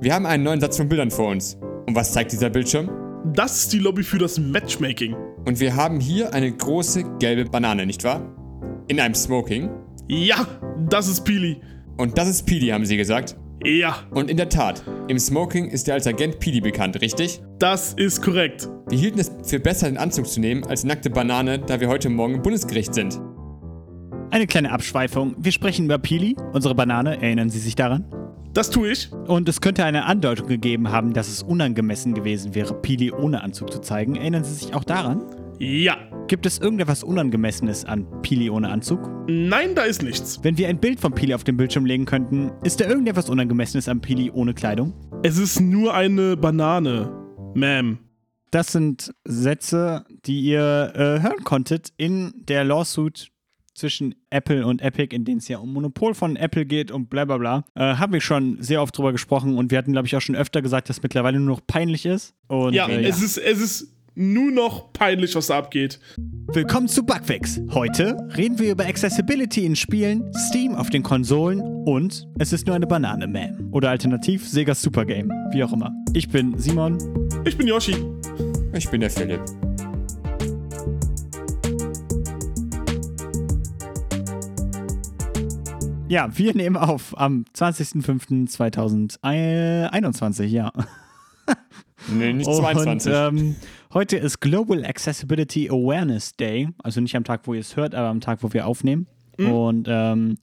Wir haben einen neuen Satz von Bildern vor uns. Und was zeigt dieser Bildschirm? Das ist die Lobby für das Matchmaking. Und wir haben hier eine große gelbe Banane, nicht wahr? In einem Smoking. Ja, das ist Pili. Und das ist Pidi, haben Sie gesagt? Ja, Und in der Tat, im Smoking ist er als Agent Pidi bekannt, richtig? das ist korrekt. Wir hielten es für besser, den Anzug zu nehmen als nackte Banane, da wir heute Morgen im Bundesgericht sind. Eine kleine Abschweifung. Wir sprechen über Pili, unsere Banane. Erinnern Sie sich daran? Das tue ich. Und es könnte eine Andeutung gegeben haben, dass es unangemessen gewesen wäre, Pili ohne Anzug zu zeigen. Erinnern Sie sich auch daran? Ja. Gibt es irgendetwas Unangemessenes an Pili ohne Anzug? Nein, da ist nichts. Wenn wir ein Bild von Pili auf den Bildschirm legen könnten, ist da irgendetwas Unangemessenes an Pili ohne Kleidung? Es ist nur eine Banane. Ma'am. Das sind Sätze, die ihr äh, hören konntet in der Lawsuit zwischen Apple und Epic, in denen es ja um Monopol von Apple geht und bla bla bla. Äh, haben wir schon sehr oft drüber gesprochen und wir hatten, glaube ich, auch schon öfter gesagt, dass es mittlerweile nur noch peinlich ist. Und, Ja, äh, es, Ist, es ist nur noch peinlich, was da abgeht. Willkommen zu Bugfix. Heute reden wir über Accessibility in Spielen, Steam auf den Konsolen und es ist nur eine Banane, man. Oder alternativ Sega Super Game, wie auch immer. Ich bin Simon. Ich bin Yoshi. Ich bin der Philipp. Ja, wir nehmen auf am 20.05.2021, ja. Nee, nicht Und 22. ähm, heute ist Global Accessibility Awareness Day. Also nicht am Tag, wo ihr es hört, aber am Tag, wo wir aufnehmen. Und ähm,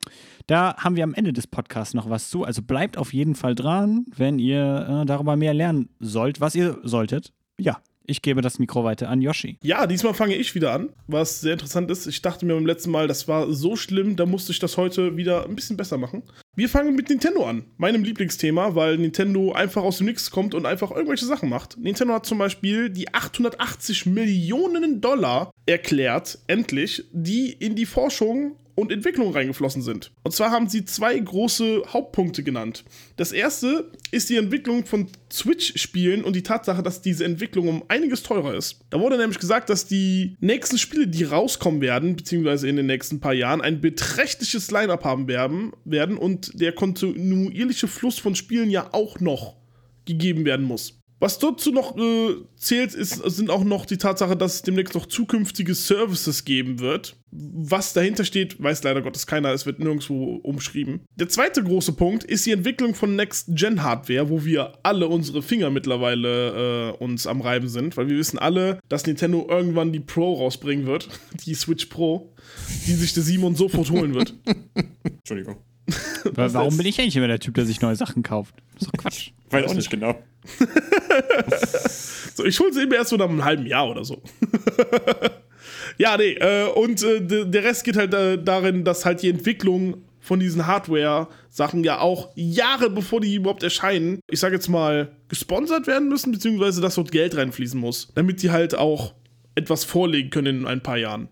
da haben wir am Ende des Podcasts noch was zu. Also bleibt auf jeden Fall dran, wenn ihr äh, darüber mehr lernen sollt, was ihr solltet. Ja, ich gebe das Mikro weiter an Yoshi. Ja, diesmal fange ich wieder an, was sehr interessant ist. Ich dachte mir beim letzten Mal, das war so schlimm, da musste ich das heute wieder ein bisschen besser machen. Wir fangen mit Nintendo an, meinem Lieblingsthema, weil Nintendo einfach aus dem Nix kommt und einfach irgendwelche Sachen macht. Nintendo hat zum Beispiel die 880 Millionen Dollar erklärt, endlich, die in die Forschung und Entwicklung reingeflossen sind. Und zwar haben sie zwei große Hauptpunkte genannt. Das erste ist die Entwicklung von Switch-Spielen und die Tatsache, dass diese Entwicklung um einiges teurer ist. Da wurde nämlich gesagt, dass die nächsten Spiele, die rauskommen werden, beziehungsweise in den nächsten paar Jahren, ein beträchtliches Line-up haben werden, werden und der kontinuierliche Fluss von Spielen ja auch noch gegeben werden muss. Was dazu noch äh, zählt, ist, sind auch noch die Tatsache, dass es demnächst noch zukünftige Services geben wird. Was dahinter steht, weiß leider Gottes keiner, es wird nirgendwo umschrieben. Der zweite große Punkt ist die Entwicklung von Next-Gen-Hardware, wo wir alle unsere Finger mittlerweile äh, uns am Reiben sind, weil wir wissen alle, dass Nintendo irgendwann die Pro rausbringen wird, die Switch Pro, die sich der Simon sofort holen wird. Entschuldigung. Warum bin ich eigentlich immer der Typ, der sich neue Sachen kauft? Das ist doch Quatsch. Weiß auch nicht genau. So, ich hole sie eben erst so nach einem halben Jahr oder so. ja, nee, äh, und äh, der Rest geht halt äh, darin, dass halt die Entwicklung von diesen Hardware-Sachen ja auch Jahre bevor die überhaupt erscheinen, ich sag jetzt mal, gesponsert werden müssen, beziehungsweise dass dort Geld reinfließen muss, damit die halt auch etwas vorlegen können in ein paar Jahren.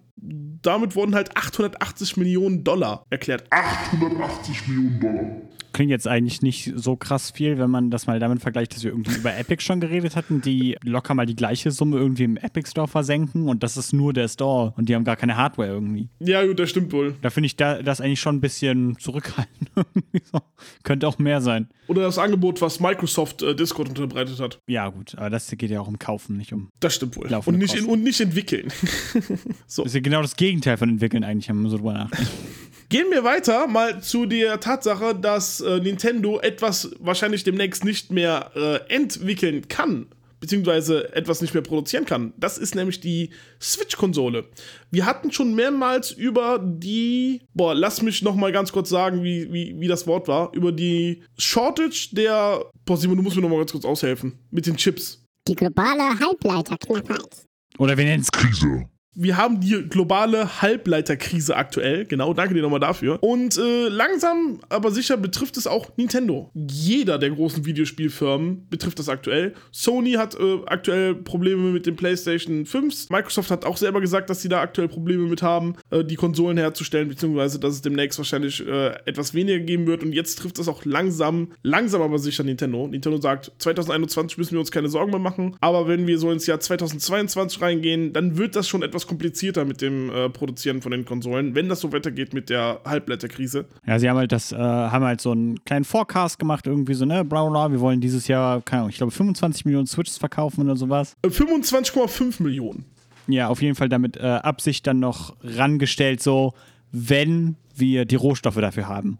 Damit wurden halt 880 Millionen Dollar erklärt. 880 Millionen Dollar. Klingt jetzt eigentlich nicht so krass viel, wenn man das mal damit vergleicht, dass wir irgendwie über Epic schon geredet hatten, die locker mal die gleiche Summe irgendwie im Epic Store versenken und das ist nur der Store und die haben gar keine Hardware irgendwie. Ja, gut, das stimmt wohl. Da finde ich da, das eigentlich schon ein bisschen zurückhaltend. Könnte auch mehr sein. Oder das Angebot, was Microsoft äh, Discord unterbreitet hat. Ja, gut, aber das geht ja auch um Kaufen, nicht um. Das stimmt wohl. Und nicht, in, und nicht entwickeln. so. Das ist ja genau das Gegenteil von entwickeln, eigentlich, wenn man so drüber nachdenkt. Gehen wir weiter mal zu der Tatsache, dass äh, Nintendo etwas wahrscheinlich demnächst nicht mehr äh, entwickeln kann, beziehungsweise etwas nicht mehr produzieren kann. Das ist nämlich die Switch-Konsole. Wir hatten schon mehrmals über die, boah, lass mich noch mal ganz kurz sagen, wie, wie, wie das Wort war, über die Shortage der, boah, Simon, du musst mir noch mal ganz kurz aushelfen, mit den Chips. Die globale Halbleiterknappheit. Oder wir nennen es Krise. Wir haben die globale Halbleiterkrise aktuell. Genau, danke dir nochmal dafür. Und äh, langsam, aber sicher betrifft es auch Nintendo. Jeder der großen Videospielfirmen betrifft das aktuell. Sony hat äh, aktuell Probleme mit den PlayStation 5. Microsoft hat auch selber gesagt, dass sie da aktuell Probleme mit haben, äh, die Konsolen herzustellen, beziehungsweise dass es demnächst wahrscheinlich äh, etwas weniger geben wird. Und jetzt trifft es auch langsam, langsam aber sicher Nintendo. Nintendo sagt, 2021 müssen wir uns keine Sorgen mehr machen. Aber wenn wir so ins Jahr 2022 reingehen, dann wird das schon etwas etwas komplizierter mit dem äh, Produzieren von den Konsolen, wenn das so weitergeht mit der Halbblätterkrise. Ja, sie haben halt das, äh, haben halt so einen kleinen Forecast gemacht, irgendwie so, ne, bla bla, wir wollen dieses Jahr, keine Ahnung, ich glaube 25 Millionen Switches verkaufen oder sowas. Äh, 25,5 Millionen. Ja, auf jeden Fall damit äh, Absicht dann noch rangestellt, so, wenn wir die Rohstoffe dafür haben.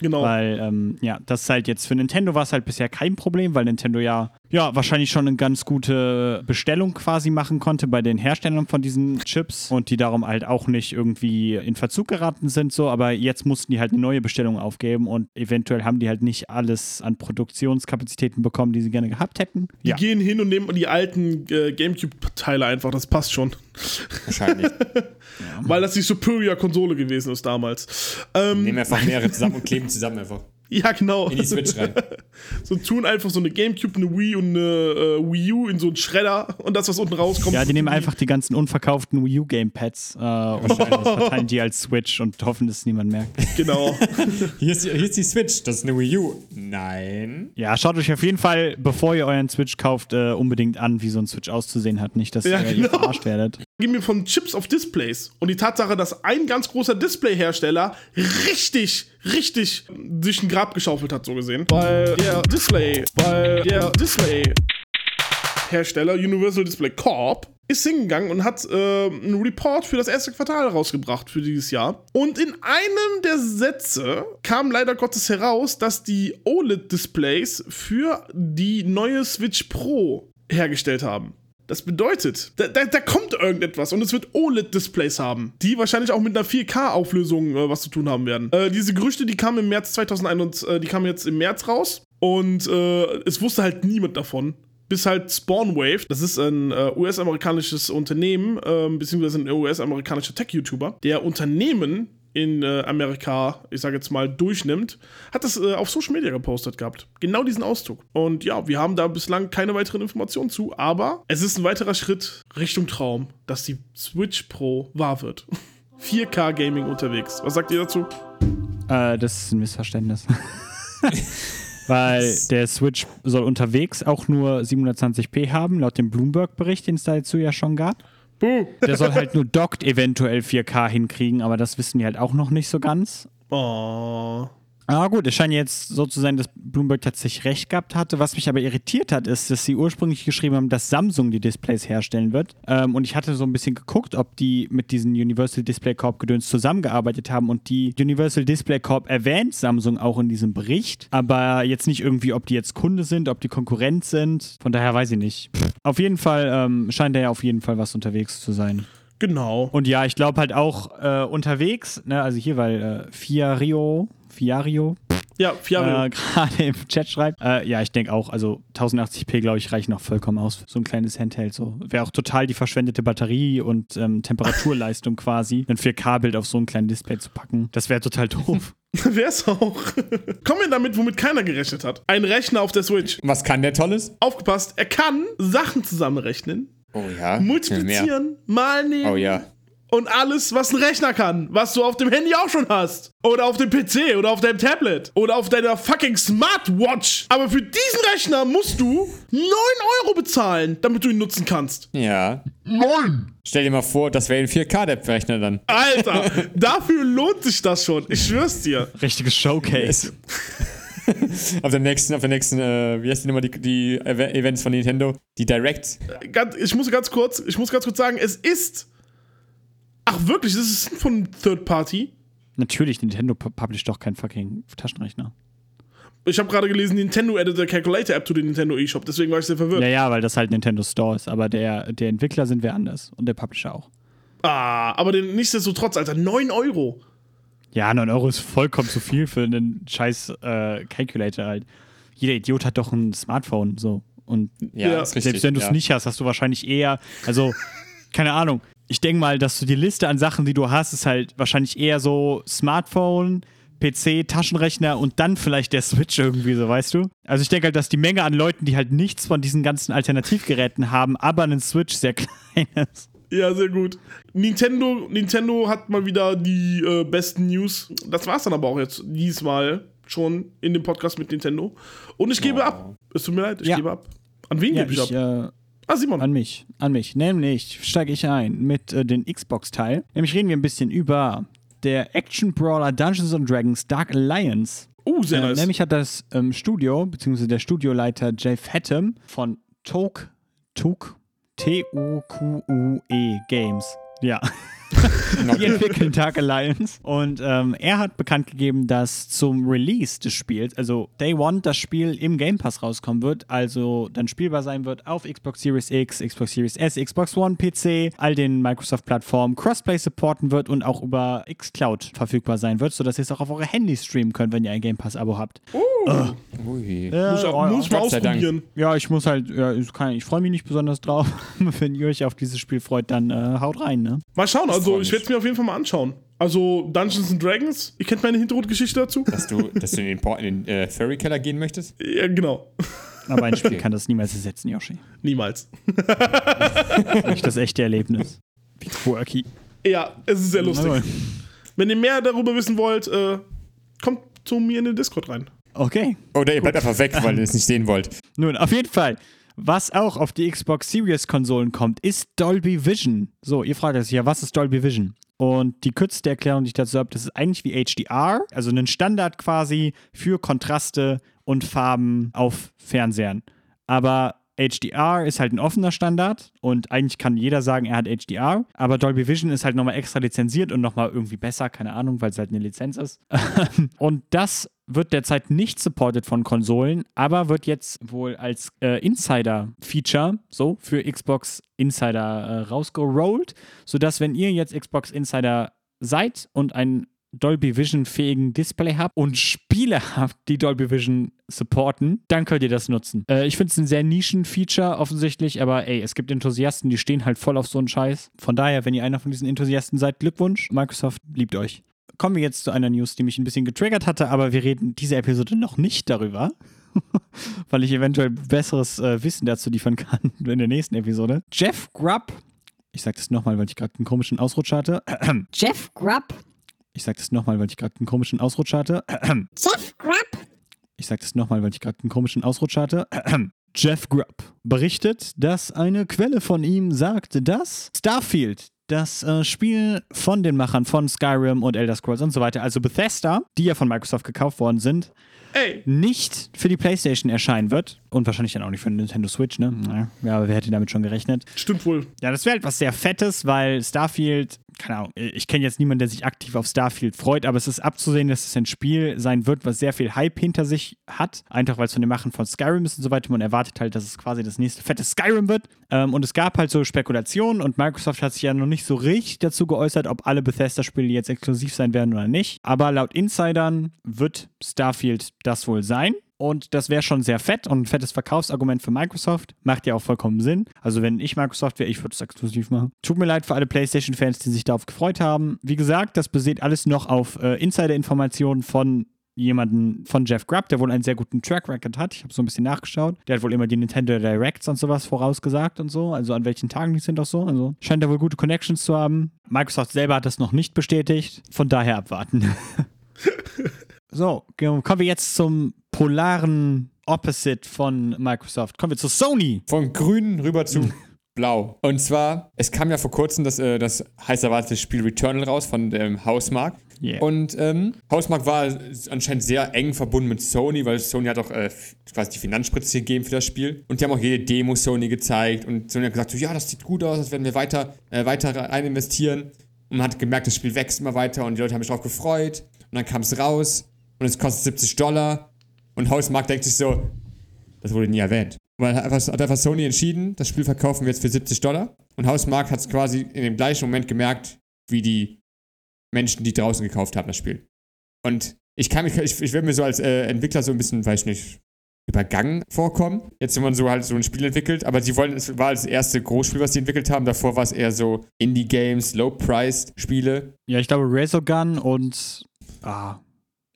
Genau. Weil, ähm, ja, das ist halt jetzt für Nintendo war es halt bisher kein Problem, weil Nintendo ja, ja, wahrscheinlich schon eine ganz gute Bestellung quasi machen konnte bei den Herstellern von diesen Chips und die darum halt auch nicht irgendwie in Verzug geraten sind, so, aber jetzt mussten die halt eine neue Bestellung aufgeben und eventuell haben die halt nicht alles an Produktionskapazitäten bekommen, die sie gerne gehabt hätten. Die gehen hin und nehmen die alten äh, Gamecube-Teile einfach, das passt schon. Wahrscheinlich. Weil das die Superior-Konsole gewesen ist damals. Ähm, Nehmen einfach mehrere zusammen und kleben zusammen einfach. ja, genau. In die Switch rein. So tun einfach so eine Gamecube, eine Wii und eine äh, Wii U in so einen Schredder und das, was unten rauskommt. Ja, die nehmen einfach die ganzen unverkauften Wii U Gamepads äh, und verteilen die als Switch und hoffen, dass es niemand merkt. Genau. Hier ist, die, hier ist die Switch. Das ist eine Wii U. Nein. Ja, schaut euch auf jeden Fall, bevor ihr euren Switch kauft, äh, unbedingt an, wie so ein Switch auszusehen hat. Nicht, dass Ja, äh, ihr genau. verarscht werdet. Gehen wir von Chips auf Displays. Und die Tatsache, dass ein ganz großer Displayhersteller richtig, richtig sich ein Grab geschaufelt hat, so gesehen. Weil der Display, weil der Display Hersteller Universal Display Corp ist hingegangen und hat äh, einen Report für das erste Quartal rausgebracht für dieses Jahr. Und in einem der Sätze kam leider Gottes heraus, dass die OLED-Displays für die neue Switch Pro hergestellt haben. Das bedeutet, da, da, da kommt irgendetwas und es wird OLED-Displays haben, die wahrscheinlich auch mit einer 4K-Auflösung äh, was zu tun haben werden. Äh, diese Gerüchte, die kamen im März 2021, äh, die kamen jetzt im März raus und äh, es wusste halt niemand davon. Bis halt Spawnwave, das ist ein äh, US-amerikanisches Unternehmen, ähm, beziehungsweise ein US-amerikanischer Tech-YouTuber, der Unternehmen in äh, Amerika, ich sage jetzt mal, durchnimmt, hat das äh, auf Social Media gepostet gehabt. Genau diesen Auszug. Und ja, wir haben da bislang keine weiteren Informationen zu, aber es ist ein weiterer Schritt Richtung Traum, dass die Switch Pro wahr wird. 4K Gaming unterwegs. Was sagt ihr dazu? Äh, das ist ein Missverständnis. Weil der Switch soll unterwegs auch nur 720p haben, laut dem Bloomberg-Bericht, den es dazu ja schon gab. Buh. Der soll halt nur dockt eventuell 4K hinkriegen, aber das wissen wir halt auch noch nicht so ganz. Oh. Ah gut, es scheint jetzt so zu sein, dass Bloomberg tatsächlich recht gehabt hatte. Was mich aber irritiert hat, ist, dass sie ursprünglich geschrieben haben, dass Samsung die Displays herstellen wird. Ähm, und ich hatte so ein bisschen geguckt, ob die mit diesen Universal Display Corp Gedöns zusammengearbeitet haben. Und die Universal Display Corp erwähnt Samsung auch in diesem Bericht. Aber jetzt nicht irgendwie, ob die jetzt Kunde sind, ob die Konkurrent sind. Von daher weiß ich nicht. Auf jeden Fall ähm, scheint da ja auf jeden Fall was unterwegs zu sein. Genau. Und ja, ich glaube halt auch äh, unterwegs, ne, also hier, weil äh, Fiario, Fiario Ja, Fiario. äh, gerade im Chat schreibt. Äh, ja, ich denke auch, also 1080p, glaube ich, reichen noch vollkommen aus für so ein kleines Handheld. So. Wäre auch total die verschwendete Batterie und ähm, Temperaturleistung quasi, ein 4K-Bild auf so ein kleines Display zu packen. Das wäre total doof. Wär's auch. Kommen wir damit, womit keiner gerechnet hat. Ein Rechner auf der Switch. Was kann der Tolles? Aufgepasst, er kann Sachen zusammenrechnen, Oh ja. Multiplizieren, mal nehmen. Oh ja. Und alles, was ein Rechner kann, was du auf dem Handy auch schon hast. Oder auf dem PC oder auf deinem Tablet. Oder auf deiner fucking Smartwatch. Aber für diesen Rechner musst du 9 Euro bezahlen, damit du ihn nutzen kannst. Ja. Nein! Stell dir mal vor, das wäre ein 4K-Rechner dann. Alter, dafür lohnt sich das schon. Ich schwör's dir. Richtiges Showcase. auf der nächsten, auf der nächsten, äh, wie heißt die nochmal, die, die Ev- Events von Nintendo? Die Direct. Ganz, ich muss ganz kurz, ich muss ganz kurz sagen, es ist. Ach wirklich, das ist von Third Party. Natürlich, Nintendo pu- publisht doch keinen fucking Taschenrechner. Ich habe gerade gelesen, Nintendo added the Calculator App to den Nintendo eShop, deswegen war ich sehr verwirrt. Ja, ja, weil das halt Nintendo Store ist, aber der, der Entwickler sind wir anders und der Publisher auch. Ah, aber den, nichtsdestotrotz, Alter, 9 Euro. Ja, 9 Euro ist vollkommen zu viel für einen scheiß äh, Calculator halt. Jeder Idiot hat doch ein Smartphone, so. Und Ja, richtig. selbst wenn du es ja. nicht hast, hast du wahrscheinlich eher, also, keine Ahnung. Ich denke mal, dass du die Liste an Sachen, die du hast, ist halt wahrscheinlich eher so Smartphone, PC, Taschenrechner und dann vielleicht der Switch irgendwie, so weißt du? Also ich denke halt, dass die Menge an Leuten, die halt nichts von diesen ganzen Alternativgeräten haben, aber einen Switch sehr klein ist. Ja, sehr gut. Nintendo, Nintendo hat mal wieder die äh, besten News. Das war's dann aber auch jetzt diesmal schon in dem Podcast mit Nintendo. Und ich gebe Oh. ab. Es tut mir leid, ich Ja. gebe ab. An wen Ja, gebe ich, ich, ab? äh, Ah, Simon. An mich, an mich. Nämlich steige ich ein mit äh, den Xbox-Teil. Nämlich reden wir ein bisschen über der Action-Brawler Dungeons and Dragons Dark Alliance. Oh, sehr Äh, nice. Nämlich hat das ähm, Studio, beziehungsweise der Studioleiter Jeff Hattem von Toke, Toke, T-U-Q-U-E Games. Ja. Die entwickeln Dark Alliance. Und ähm, er hat bekannt gegeben, dass zum Release des Spiels, also Day One, das Spiel im Game Pass rauskommen wird, also dann spielbar sein wird auf Xbox Series X, Xbox Series S, Xbox One, PC, all den Microsoft-Plattformen, Crossplay supporten wird und auch über XCloud verfügbar sein wird, sodass ihr es auch auf eure Handys streamen könnt, wenn ihr ein Game Pass-Abo habt. Ui. muss, ich auch, muss ich mal Gott sei Dank. ausprobieren. Ja, ich muss halt, ja, kein, ich freue mich nicht besonders drauf. Wenn ihr euch auf dieses Spiel freut, dann äh, haut rein, ne? Mal schauen, also freu ich werde es mir auf jeden Fall mal anschauen. Also Dungeons and Dragons, ihr kennt meine Hintergrundgeschichte dazu? Dass du, dass du in den, Por- in den äh, Furry-Keller gehen möchtest? Ja, genau. Aber ein Spiel Okay. kann das niemals ersetzen, Yoshi. Niemals. Nicht das echte Erlebnis. Wie quirky. Ja, es ist sehr lustig. Aber- Wenn ihr mehr darüber wissen wollt, äh, kommt zu mir in den Discord rein. Okay. Oder ihr bleibt einfach weg, weil ihr es nicht sehen wollt. Nun, auf jeden Fall. Was auch auf die Xbox Series Konsolen kommt, ist Dolby Vision. So, ihr fragt euch ja, was ist Dolby Vision? Und die kürzeste Erklärung, die ich dazu habe, das ist eigentlich wie HDR, also ein Standard quasi für Kontraste und Farben auf Fernsehern. Aber HDR ist halt ein offener Standard und eigentlich kann jeder sagen, er hat HDR. Aber Dolby Vision ist halt nochmal extra lizenziert und nochmal irgendwie besser, keine Ahnung, weil es halt eine Lizenz ist. und das wird derzeit nicht supported von Konsolen, aber wird jetzt wohl als äh, Insider-Feature, so für Xbox Insider äh, rausgerollt, sodass wenn ihr jetzt Xbox Insider seid und ein Dolby Vision fähigen Display habt und Spiele habt, die Dolby Vision supporten, dann könnt ihr das nutzen. Äh, ich finde es ein sehr Nischen-Feature offensichtlich, aber ey, es gibt Enthusiasten, die stehen halt voll auf so einen Scheiß. Von daher, wenn ihr einer von diesen Enthusiasten seid, Glückwunsch. Microsoft liebt euch. Kommen wir jetzt zu einer News, die mich ein bisschen getriggert hatte, aber wir reden diese Episode noch nicht darüber. Weil ich eventuell besseres äh, Wissen dazu liefern kann in der nächsten Episode. Jeff Grubb, ich sag das nochmal, weil ich gerade einen komischen Ausrutsch hatte. Jeff Grubb. Ich sag das nochmal, weil ich gerade einen komischen Ausrutsch hatte. Jeff Grubb. Ich sag das nochmal, weil ich gerade einen komischen Ausrutsch hatte. Jeff Grubb berichtet, dass eine Quelle von ihm sagte, dass Starfield, das äh, Spiel von den Machern von Skyrim und Elder Scrolls und so weiter, also Bethesda, die ja von Microsoft gekauft worden sind, Ey, nicht für die PlayStation erscheinen wird. Und wahrscheinlich dann auch nicht für den Nintendo Switch, ne? Naja, Ja, aber wer hätte damit schon gerechnet? stimmt wohl. Ja, das wäre halt was sehr Fettes, weil Starfield, keine Ahnung, ich kenne jetzt niemanden, der sich aktiv auf Starfield freut, aber es ist abzusehen, dass es ein Spiel sein wird, was sehr viel Hype hinter sich hat. Einfach weil es von den Machen von Skyrim ist und so weiter. Man erwartet halt, dass es quasi das nächste fette Skyrim wird. Ähm, und es gab halt so Spekulationen und Microsoft hat sich ja noch nicht so richtig dazu geäußert, ob alle Bethesda-Spiele jetzt exklusiv sein werden oder nicht. Aber laut Insidern wird Starfield das wohl sein. Und das wäre schon sehr fett und ein fettes Verkaufsargument für Microsoft. Macht ja auch vollkommen Sinn. Also, wenn ich Microsoft wäre, ich würde es exklusiv machen. Tut mir leid für alle PlayStation-Fans, die sich darauf gefreut haben. Wie gesagt, das basiert alles noch auf äh, Insider-Informationen von jemanden von Jeff Grubb, der wohl einen sehr guten Track Record hat. Ich habe so ein bisschen nachgeschaut. Der hat wohl immer die Nintendo Directs und sowas vorausgesagt und so. Also an welchen Tagen die sind auch so. Also scheint er wohl gute Connections zu haben. Microsoft selber hat das noch nicht bestätigt. Von daher abwarten. so, kommen wir jetzt zum polaren Opposite von Microsoft. Kommen wir zu Sony. Von grün rüber zu blau. Und zwar, es kam ja vor kurzem das, äh, das heiß erwartete Spiel Returnal raus von dem Hausmark. Yeah. Und ähm, Hausmark war anscheinend sehr eng verbunden mit Sony, weil Sony hat auch äh, quasi die Finanzspritze gegeben für das Spiel. Und die haben auch jede Demo Sony gezeigt. Und Sony hat gesagt, so, ja, das sieht gut aus, das werden wir weiter, äh, weiter rein investieren. Und man hat gemerkt, das Spiel wächst immer weiter und die Leute haben sich darauf gefreut. Und dann kam es raus und es kostet 70 Dollar. Und Hausmark denkt sich so, das wurde nie erwähnt. Weil hat einfach, hat einfach Sony entschieden, das Spiel verkaufen wir jetzt für 70 Dollar. Und Hausmark hat es quasi in dem gleichen Moment gemerkt, wie die Menschen, die draußen gekauft haben, das Spiel. Und ich kann mich, ich, ich werde mir so als äh, Entwickler so ein bisschen, weiß ich nicht, übergangen vorkommen. Jetzt, wenn man so halt so ein Spiel entwickelt, aber sie wollen, es war das erste Großspiel, was sie entwickelt haben. Davor war es eher so Indie-Games, Low-Priced Spiele. Ja, ich glaube Razorgun und. Ah,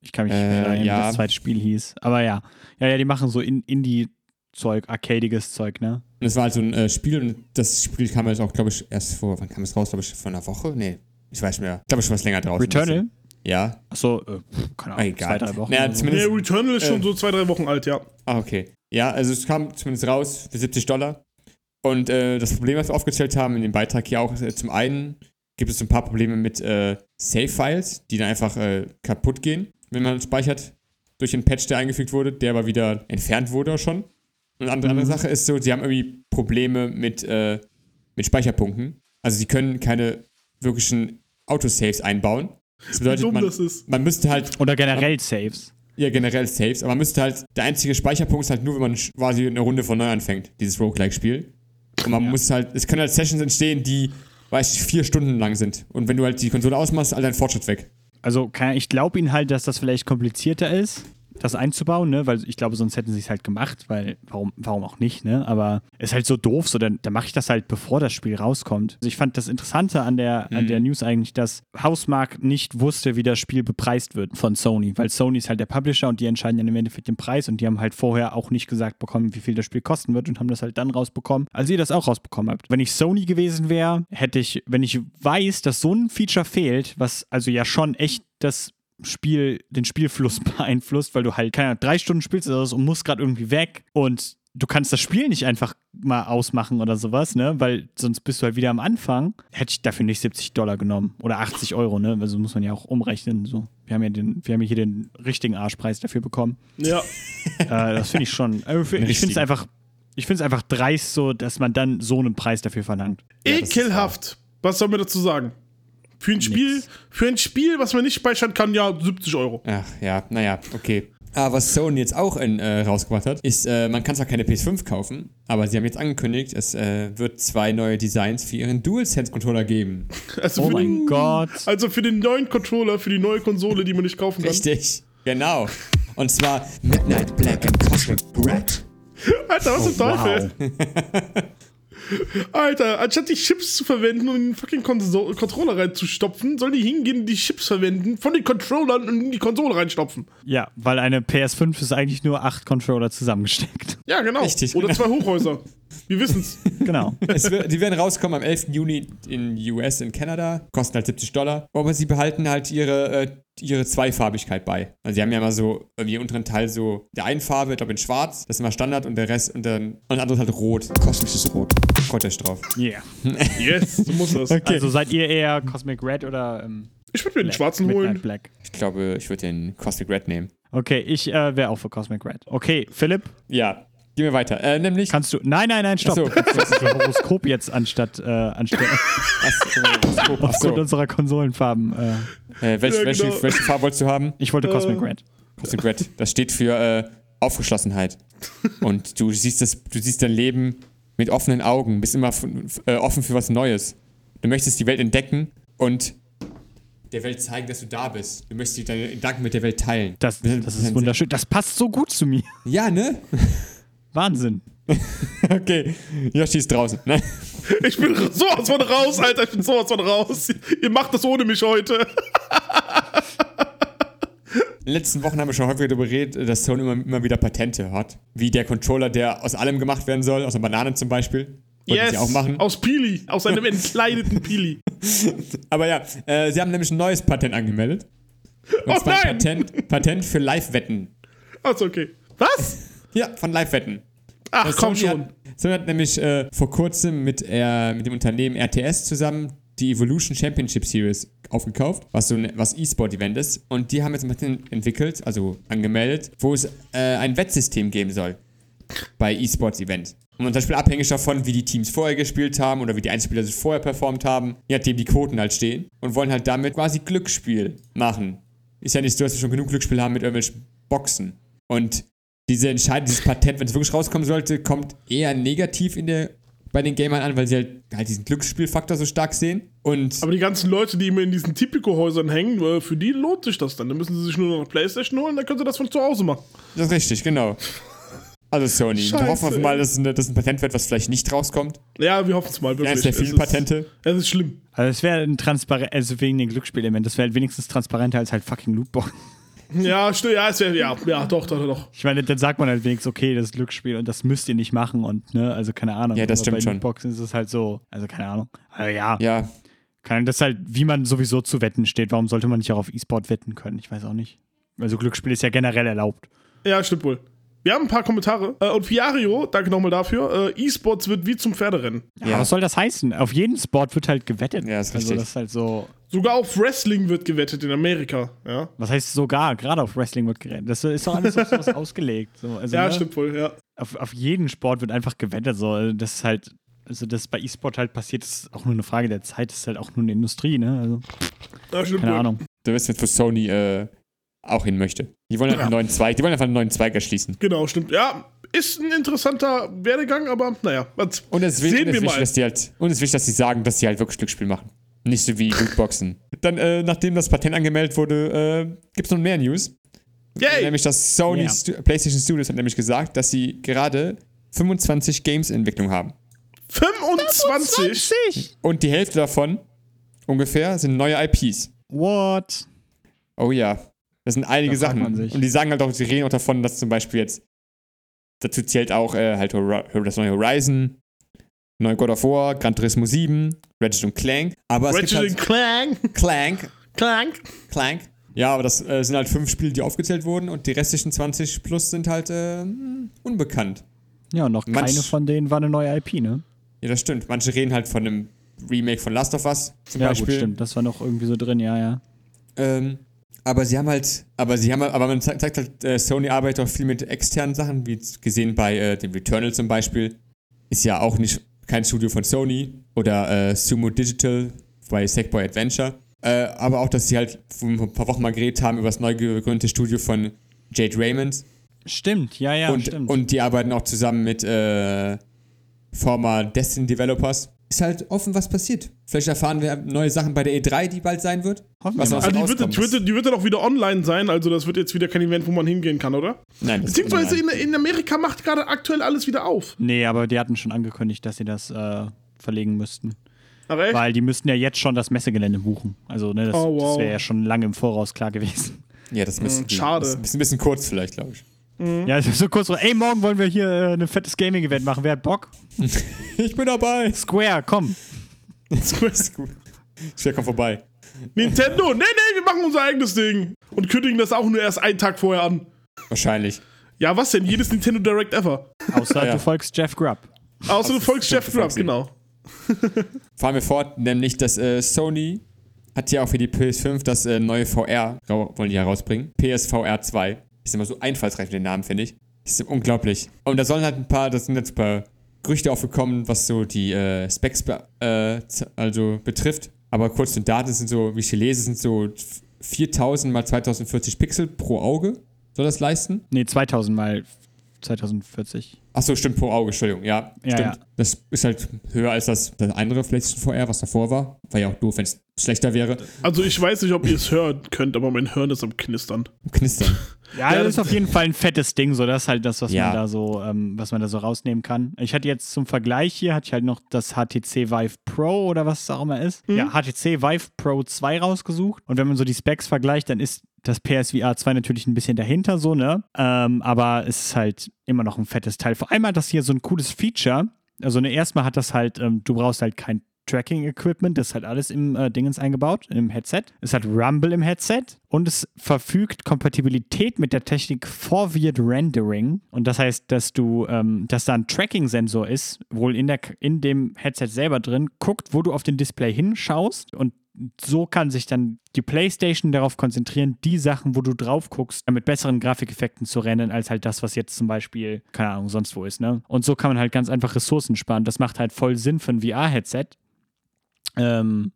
ich kann mich Äh, nicht erinnern, wie ja. das zweite Spiel hieß. Aber ja. Ja, ja, die machen so in Indie-Zeug, arcadiges Zeug, ne? Und es war halt so ein äh, Spiel und das Spiel kam jetzt auch, glaube ich, erst vor, wann kam es raus? Glaube ich, vor einer Woche? Nee, ich weiß nicht mehr. Ich glaube, schon was länger draußen. Returnal? Ja. Achso, äh, keine Ahnung, Egal. zwei, drei Wochen. Naja, so. zumindest- Nee, Returnal ist schon äh, so zwei, drei Wochen alt, ja. Ah, okay. Ja, also es kam zumindest raus für 70 Dollar. Und äh, das Problem, was wir aufgezählt haben in dem Beitrag hier auch, ist äh, zum einen gibt es ein paar Probleme mit äh, Save-Files, die dann einfach äh, kaputt gehen, wenn man speichert durch einen Patch, der eingefügt wurde, der aber wieder entfernt wurde schon. Und eine andere, andere Sache ist so, sie haben irgendwie Probleme mit, äh, mit Speicherpunkten. Also sie können keine wirklichen Autosaves einbauen. Das Wie bedeutet, dumm man, das ist. man müsste halt Oder generell Saves. ja, generell Saves, aber man müsste halt, der einzige Speicherpunkt ist halt nur, wenn man quasi eine Runde von neu anfängt, dieses Roguelike-Spiel. Und man muss halt, es können halt Sessions entstehen, die, weiß ich, vier Stunden lang sind. Und wenn du halt die Konsole ausmachst, all dein Fortschritt weg. Also ich glaube ihnen halt, dass das vielleicht komplizierter ist, das einzubauen, ne? Weil ich glaube, sonst hätten sie es halt gemacht, weil warum, warum auch nicht, ne? Aber ist halt so doof, so dann, dann mache ich das halt, bevor das Spiel rauskommt. Also ich fand das Interessante an der, an der News eigentlich, dass Hausmark nicht wusste, wie das Spiel bepreist wird von Sony, weil Sony ist halt der Publisher und die entscheiden dann im Endeffekt den Preis und die haben halt vorher auch nicht gesagt bekommen, wie viel das Spiel kosten wird und haben das halt dann rausbekommen, als ihr das auch rausbekommen habt. Wenn ich Sony gewesen wäre, hätte ich, wenn ich weiß, dass so ein Feature fehlt, was also ja schon echt das Spiel, den Spielfluss beeinflusst, weil du halt, keine Ahnung, drei Stunden spielst oder so und musst gerade irgendwie weg und du kannst das Spiel nicht einfach mal ausmachen oder sowas, ne? Weil sonst bist du halt wieder am Anfang. Hätte ich dafür nicht 70 Dollar genommen. Oder 80 Euro, ne? Also muss man ja auch umrechnen. So. Wir haben ja den, wir haben ja hier den richtigen Arschpreis dafür bekommen. Ja. äh, das finde ich schon. Also, ich finde es einfach. Ich finde es einfach dreist so, dass man dann so einen Preis dafür verlangt. Ja, Ekelhaft. Was soll man dazu sagen? Für ein Spiel, für ein Spiel, was man nicht speichern kann, ja, 70 Euro. Ach ja, naja, okay. Aber was Sony jetzt auch in, äh, rausgebracht hat, ist, äh, man kann zwar keine PS5 kaufen, aber sie haben jetzt angekündigt, es äh, wird zwei neue Designs für ihren DualSense-Controller geben. Also Oh mein den, Gott. Also für den neuen Controller, für die neue Konsole, die man nicht kaufen kann. Richtig, genau. Und zwar Midnight Black and Cosmic Red. Alter, was zum Teufel? Wow. Alter, anstatt die Chips zu verwenden und in den fucking Konso Controller reinzustopfen, sollen die hingehen und die Chips verwenden von den Controllern und in die Konsole reinstopfen. Ja, weil eine PS5 ist eigentlich nur acht Controller zusammengesteckt. Ja, genau. Richtig, Oder genau. zwei Hochhäuser. Wir wissen's. Genau. Es wird, die werden rauskommen am 11. Juni in US in Kanada, kosten halt 70 Dollar. Aber sie behalten halt ihre, äh, ihre Zweifarbigkeit bei. Also sie haben ja immer so, irgendwie im unteren Teil so, der einen Farbe, ich glaube in schwarz, das ist immer Standard und der Rest, und dann, und das andere ist halt rot. Kosmisches Rot. Kottesch drauf. Yeah. Yes, so muss das. Also seid ihr eher Cosmic Red oder ähm, Ich würde mir den Black? schwarzen Midnight holen. Black. Ich glaube, ich würde den Cosmic Red nehmen. Okay, ich äh, wäre auch für Cosmic Red. Okay, Philipp, Ja, gehen wir weiter. Äh, nämlich. kannst du. Nein, nein, nein, stopp. So. Das ist ein Horoskop jetzt anstatt, äh, anstatt Ach aufgrund so. unserer Konsolenfarben. Äh, Äh, welche, Ja, welche, genau. welche Farbe wolltest du haben? ich wollte Cosmic Äh. Red. Cosmic Red. Das steht für äh, Aufgeschlossenheit. Und du siehst, das, du siehst dein Leben mit offenen Augen, bist immer äh, offen für was Neues. Du möchtest die Welt entdecken und der Welt zeigen, dass du da bist. Du möchtest deine Gedanken mit der Welt teilen. Das, das ist wunderschön. Das passt so gut zu mir. Ja, ne? Wahnsinn. okay. Yoshi ist draußen. Ich bin sowas von raus, Alter. Ich bin sowas von raus. Ihr macht das ohne mich heute. In den letzten Wochen haben wir schon häufiger darüber geredet, dass Sony immer, immer wieder Patente hat. Wie der Controller, der aus allem gemacht werden soll, aus einer Banane zum Beispiel. Wollten sie auch machen. Aus Pili. Aus einem entkleideten Pili. Aber ja, äh, sie haben nämlich ein neues Patent angemeldet. Und Oh zwar ein nein! Patent, Patent für Live-Wetten. Achso, okay. Was? Ja, von Live-Wetten. Ach, Das komm Sony schon. Hat, Sony hat nämlich äh, vor kurzem mit, äh, mit dem Unternehmen RTS zusammen die Evolution Championship Series aufgekauft, was so ein was E-Sport-Event ist. Und die haben jetzt ein Patent entwickelt, also angemeldet, wo es äh, ein Wettsystem geben soll bei E-Sports-Event. Und zum Beispiel abhängig davon, wie die Teams vorher gespielt haben oder wie die Einzelspieler sich vorher performt haben, je nachdem die Quoten halt stehen und wollen halt damit quasi Glücksspiel machen. Ist ja nicht so, dass wir schon genug Glücksspiel haben mit irgendwelchen Boxen. Und diese Entscheidung, dieses Patent, wenn es wirklich rauskommen sollte, kommt eher negativ in der, bei den Gamern an, weil sie halt, halt diesen Glücksspielfaktor so stark sehen. Und Aber die ganzen Leute, die immer in diesen Tipico-Häusern hängen, äh, für die lohnt sich das dann. Dann müssen sie sich nur noch eine Playstation holen, dann können sie das von zu Hause machen. das ist richtig, genau. Also Sony, Scheiße, wir hoffen mal, dass, eine, dass ein Patent wird, was vielleicht nicht rauskommt. Ja, wir hoffen es mal, wirklich. Eines der vielen ist- Patente. Es ist schlimm. Also es wäre ein transparent, also wegen den Glücksspielelement, das wäre halt wenigstens transparenter als halt fucking Lootbox. Ja, stimmt, ja, es wäre, ja, ja, doch, doch, doch. Ich meine, dann sagt man halt wenigstens, okay, das ist Glücksspiel und das müsst ihr nicht machen und, ne, also keine Ahnung. Ja, das Aber stimmt bei schon. Lootboxen ist es halt so, also keine Ahnung. Also ja, Ja, Kann, das ist halt, wie man sowieso zu Wetten steht. Warum sollte man nicht auch auf E-Sport wetten können? Ich weiß auch nicht. Also Glücksspiel ist ja generell erlaubt. Ja, stimmt wohl. Wir haben ein paar Kommentare. Äh, und Fiario, danke nochmal dafür. Äh, E-Sports wird wie zum Pferderennen. Ja. Was soll das heißen? Auf jeden Sport wird halt gewettet. Ja, ist Also richtig. das ist halt so. Sogar auf Wrestling wird gewettet in Amerika. Ja, Was heißt sogar? Gerade auf Wrestling wird gerettet. Das ist doch alles auf sowas ausgelegt. So, also, ja ne? stimmt wohl, ja. Auf, auf jeden Sport wird einfach gewettet. So. Also Das ist halt. Also, das bei E-Sport halt passiert, ist auch nur eine Frage der Zeit. Das ist halt auch nur eine Industrie, ne? Also, ja stimmt keine wohl. Ahnung. Du weißt jetzt, wo Sony äh, auch hin möchte. Die wollen halt einen neuen Zweig, die wollen einfach einen neuen Zweig erschließen. Genau, stimmt. Ja, ist ein interessanter Werdegang, aber naja, was Und es ist wichtig, sehen und es wir ist wichtig, mal. dass die halt, und es ist wichtig, dass sie sagen, dass sie halt wirklich Glücksspiel machen. Nicht so wie Lootboxen. Dann, äh, nachdem das Patent angemeldet wurde, äh, gibt es noch mehr News. Yay! Nämlich, dass Sony Ja. Stu PlayStation Studios hat nämlich gesagt, dass sie gerade 25 Games in Entwicklung haben. 25? Und die Hälfte davon ungefähr sind neue IPs. What? Oh ja. Das sind einige Da Sachen. man sich. Und die sagen halt auch, sie reden auch davon, dass zum Beispiel jetzt, dazu zählt auch äh, halt das neue Horizon, neue God of War, Gran Turismo 7, Ratchet und Clank. Aber es Ratchet gibt halt Clank. Clank, Clank. Clank. Ja, aber das äh, sind halt fünf Spiele, die aufgezählt wurden und die restlichen 20 plus sind halt äh, unbekannt. Ja, und noch Manch- keine von denen war eine neue IP, ne? Ja, das stimmt. Manche reden halt von einem Remake von Last of Us zum Ja, Beispiel. gut, stimmt. Das war noch irgendwie so drin, ja, ja. Ähm, aber sie haben halt, aber sie haben, halt- aber man zeigt, zeigt halt, äh, Sony arbeitet auch viel mit externen Sachen, wie gesehen bei äh, dem Returnal zum Beispiel. Ist ja auch nicht kein Studio von Sony oder äh, Sumo Digital bei Sackboy Adventure. Äh, aber auch, dass sie halt vor ein paar Wochen mal geredet haben über das neu gegründete Studio von Jade Raymond. Stimmt, ja, ja, und, stimmt. und die arbeiten auch zusammen mit äh, former Destiny Developers. Ist halt offen, was passiert. Vielleicht erfahren wir neue Sachen bei der E3, die bald sein wird. Hoffen was wir. Also die wird, die, wird, die wird dann auch wieder online sein, also das wird jetzt wieder kein Event, wo man hingehen kann, oder? Nein, das Beziehungsweise in, in Amerika macht gerade aktuell alles wieder auf. Nee, aber die hatten schon angekündigt, dass sie das äh, verlegen müssten. Ach echt? Weil die müssten ja jetzt schon das Messegelände buchen. Also, ne, das, Oh, wow. das wäre ja schon lange im Voraus klar gewesen. Ja, das müsste Mm, schade. Das ist ein bisschen kurz vielleicht, glaube ich. Ja, so kurz so, ey, morgen wollen wir hier äh, ein fettes Gaming-Event machen. Wer hat Bock? Ich bin dabei. Square, komm. ist gut. Schwer, komm vorbei. Nintendo, nee, nee, wir machen unser eigenes Ding. Und kündigen das auch nur erst einen Tag vorher an. Wahrscheinlich. Ja, was denn? Jedes Nintendo Direct ever. Außer Ja. du folgst Jeff Grubb. Außer du folgst Jeff Grubb, genau. Fahren wir fort, nämlich dass äh, Sony hat ja auch für die PS5 das äh, neue VR, wollen die herausbringen. PSVR 2. Ist immer so einfallsreich mit den Namen, finde ich. Das ist unglaublich. Und da sollen halt ein paar, das sind jetzt ein paar Gerüchte aufgekommen, was so die äh, Specs be äh, also betrifft. Aber kurz zu den Daten sind so, wie ich hier lese, sind so 4000 mal 2040 Pixel pro Auge. Soll das leisten? Nee, 2000 mal 2040. Achso, stimmt, pro Auge, Entschuldigung. Ja, Ja, stimmt. ja. Das ist halt höher als das, das andere PlayStation VR, was davor war. War ja auch doof, wenn es schlechter wäre. Also ich weiß nicht, ob ihr es hören könnt, aber mein Hirn ist am Knistern. Knistern. Ja, das ist auf jeden Fall ein fettes Ding, so das ist halt das, was Ja. man da so, ähm, was man da so rausnehmen kann. Ich hatte jetzt zum Vergleich hier, hatte ich halt noch das HTC Vive Pro oder was es auch immer ist. Ja, HTC Vive Pro 2 rausgesucht. Und wenn man so die Specs vergleicht, dann ist das PSVR 2 natürlich ein bisschen dahinter, so, ne? Ähm, aber es ist halt immer noch ein fettes Teil. Vor allem hat das hier so ein cooles Feature. Also, ne, erstmal hat das halt, ähm, du brauchst halt kein Tracking-Equipment, das ist halt alles im äh, Dingens eingebaut, im Headset. Es hat Rumble im Headset und es verfügt Kompatibilität mit der Technik Forward Rendering. Und das heißt, dass du, ähm, dass da ein Tracking-Sensor ist, wohl in, der, in dem Headset selber drin, guckt, wo du auf den Display hinschaust und so kann sich dann die PlayStation darauf konzentrieren, die Sachen, wo du drauf guckst, mit besseren Grafikeffekten zu rennen, als halt das, was jetzt zum Beispiel, keine Ahnung, sonst wo ist, ne? Und so kann man halt ganz einfach Ressourcen sparen. Das macht halt voll Sinn für ein VR-Headset. Ähm,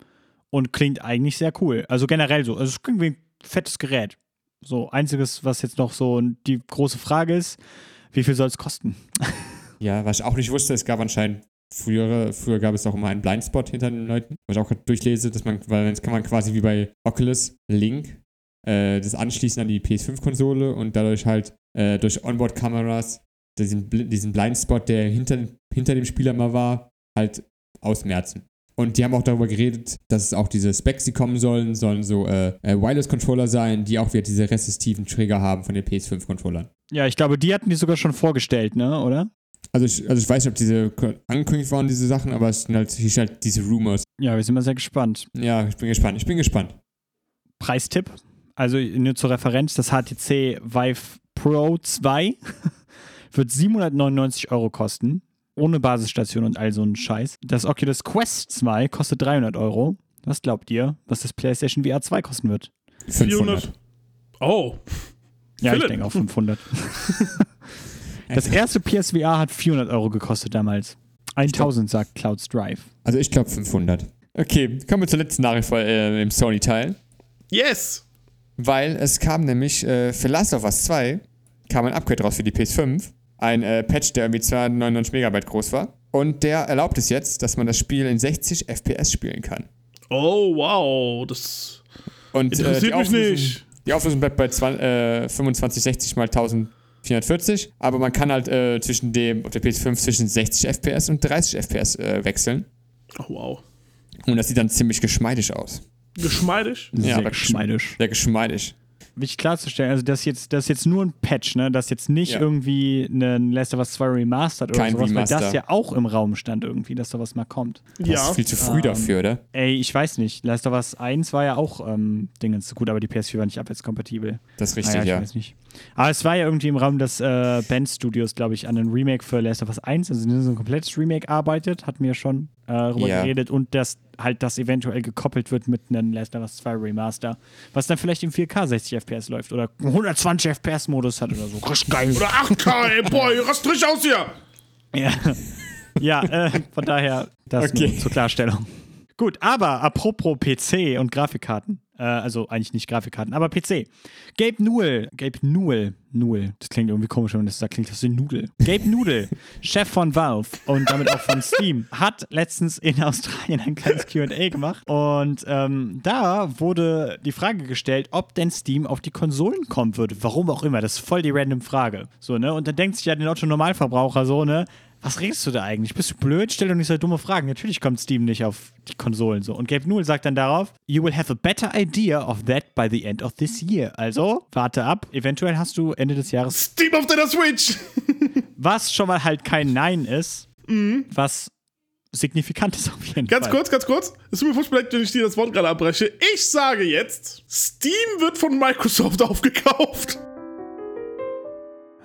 und klingt eigentlich sehr cool. Also generell so. Also es klingt wie ein fettes Gerät. So, einziges, was jetzt noch so die große Frage ist, wie viel soll es kosten? Ja, was ich auch nicht wusste, es gab anscheinend frühere, früher gab es auch immer einen Blindspot hinter den Leuten, was ich auch gerade durchlese, dass man, weil jetzt kann man quasi wie bei Oculus Link äh, das anschließen an die PS5-Konsole und dadurch halt äh, durch Onboard-Kameras diesen, diesen Blindspot, der hinter, hinter dem Spieler mal war, halt ausmerzen. Und die haben auch darüber geredet, dass es auch diese Specs, die kommen sollen, sollen so äh, äh, Wireless-Controller sein, die auch wieder diese resistiven Trigger haben von den PS5-Controllern. Ja, ich glaube, die hatten die sogar schon vorgestellt, ne? Oder? Also ich, also ich weiß nicht, ob diese angekündigt waren, diese Sachen, aber es sind halt, hier stehen halt diese Rumors. Ja, wir sind mal sehr gespannt. Ja, ich bin gespannt. Ich bin gespannt. Preistipp. Also nur zur Referenz, das HTC Vive Pro 2 wird 799 Euro kosten, ohne Basisstation und all so ein Scheiß. Das Oculus Quest 2 kostet 300 Euro. Was glaubt ihr, was das PlayStation VR 2 kosten wird? 400. Oh. Ja, ich Philipp. denke auch 500. das erste PSVR hat 400 Euro gekostet damals. 1000, sagt Clouds Drive. Also ich glaube 500. Okay, kommen wir zur letzten Nachricht äh, im Sony-Teil. Yes. Weil es kam nämlich äh, für Last of Us 2 kam ein Upgrade raus für die PS5. Ein äh, Patch, der irgendwie 299 Megabyte groß war. Und der erlaubt es jetzt, dass man das Spiel in 60 FPS spielen kann. Oh, wow. Das Und äh, interessiert die, mich Auflösung, nicht. die Auflösung bleibt bei 20, äh, 2560 mal 1440. Aber man kann halt äh, zwischen dem, auf der PS5 zwischen 60 FPS und 30 FPS äh, wechseln. Oh, wow. Und das sieht dann ziemlich geschmeidig aus. Geschmeidig. Sehr aber geschmeidig. Sehr geschmeidig. Wichtig klarzustellen, also das ist jetzt, das ist jetzt nur ein Patch, ne? Das ist jetzt nicht Ja. irgendwie ein Last of Us 2 Remastered oder Kein sowas, weil das Remaster. ja auch im Raum stand irgendwie, dass sowas mal kommt. Das Ja. ist viel zu früh Ähm, dafür, oder? Ey, ich weiß nicht. Last of Us 1 war ja auch ähm, Dingens gut, aber die PS4 war nicht abwärtskompatibel. Das ist richtig, ich ja. weiß nicht. Aber es war ja irgendwie im Raum des äh, Band Studios, glaube ich, an einem Remake für Last of Us 1, also so ein komplettes Remake arbeitet, hatten wir schon äh, darüber Ja. geredet und dass halt das eventuell gekoppelt wird mit einem Last of Us 2 Remaster, was dann vielleicht im 4K 60 FPS läuft oder 120 FPS Modus hat oder so. Richtig geil. Oder 8K, ey, boy, rast richtig aus hier. Ja, ja äh, von daher das Okay. nur zur Klarstellung. Gut, aber apropos PC und Grafikkarten, äh, also eigentlich nicht Grafikkarten, aber PC. Gabe Newell, Gabe Newell, Newell, das klingt irgendwie komisch, wenn man das sagt, klingt das wie Nudel. Gabe Nudel, Chef von Valve und damit auch von Steam, hat letztens in Australien ein kleines Q&A gemacht und ähm, da wurde die Frage gestellt, ob denn Steam auf die Konsolen kommen würde. Warum auch immer, das ist voll die random Frage. So, ne? Und dann denkt sich ja der Otto Normalverbraucher so, ne? Was redest du da eigentlich? Bist du blöd? Stell doch nicht so dumme Fragen. Natürlich kommt Steam nicht auf die Konsolen so. Und Gabe Newell sagt dann darauf, You will have a better idea of that by the end of this year. Also, warte ab. Eventuell hast du Ende des Jahres, Steam auf deiner Switch. was schon mal halt kein Nein ist, was signifikant ist auf jeden Ganz Fall. kurz, ganz kurz. Es tut mir furchtbar leid, wenn ich dir das Wort gerade abbreche. Ich sage jetzt, Steam wird von Microsoft aufgekauft.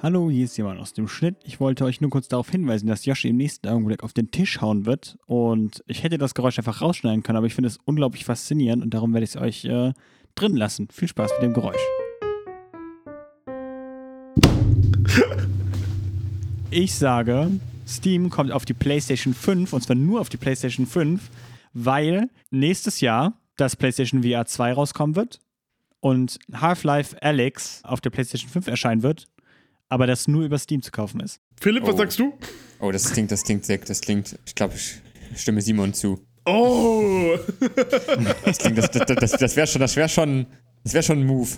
Hallo, hier ist jemand aus dem Schnitt. Ich wollte euch nur kurz darauf hinweisen, dass Yoshi im nächsten Augenblick auf den Tisch hauen wird. Und ich hätte das Geräusch einfach rausschneiden können, aber ich finde es unglaublich faszinierend und darum werde ich es euch äh, drin lassen. Viel Spaß mit dem Geräusch. Ich sage, Steam kommt auf die PlayStation 5 und zwar nur auf die PlayStation 5, weil nächstes Jahr das PlayStation VR 2 rauskommen wird und Half-Life Alyx auf der PlayStation 5 erscheinen wird, aber das nur über Steam zu kaufen ist. Philipp, was Oh. sagst du? Oh, das klingt, das klingt sehr, das klingt, ich glaube, ich stimme Simon zu. Oh, Das klingt, das, das, das, das wäre schon, das wäre schon, das wäre schon ein Move.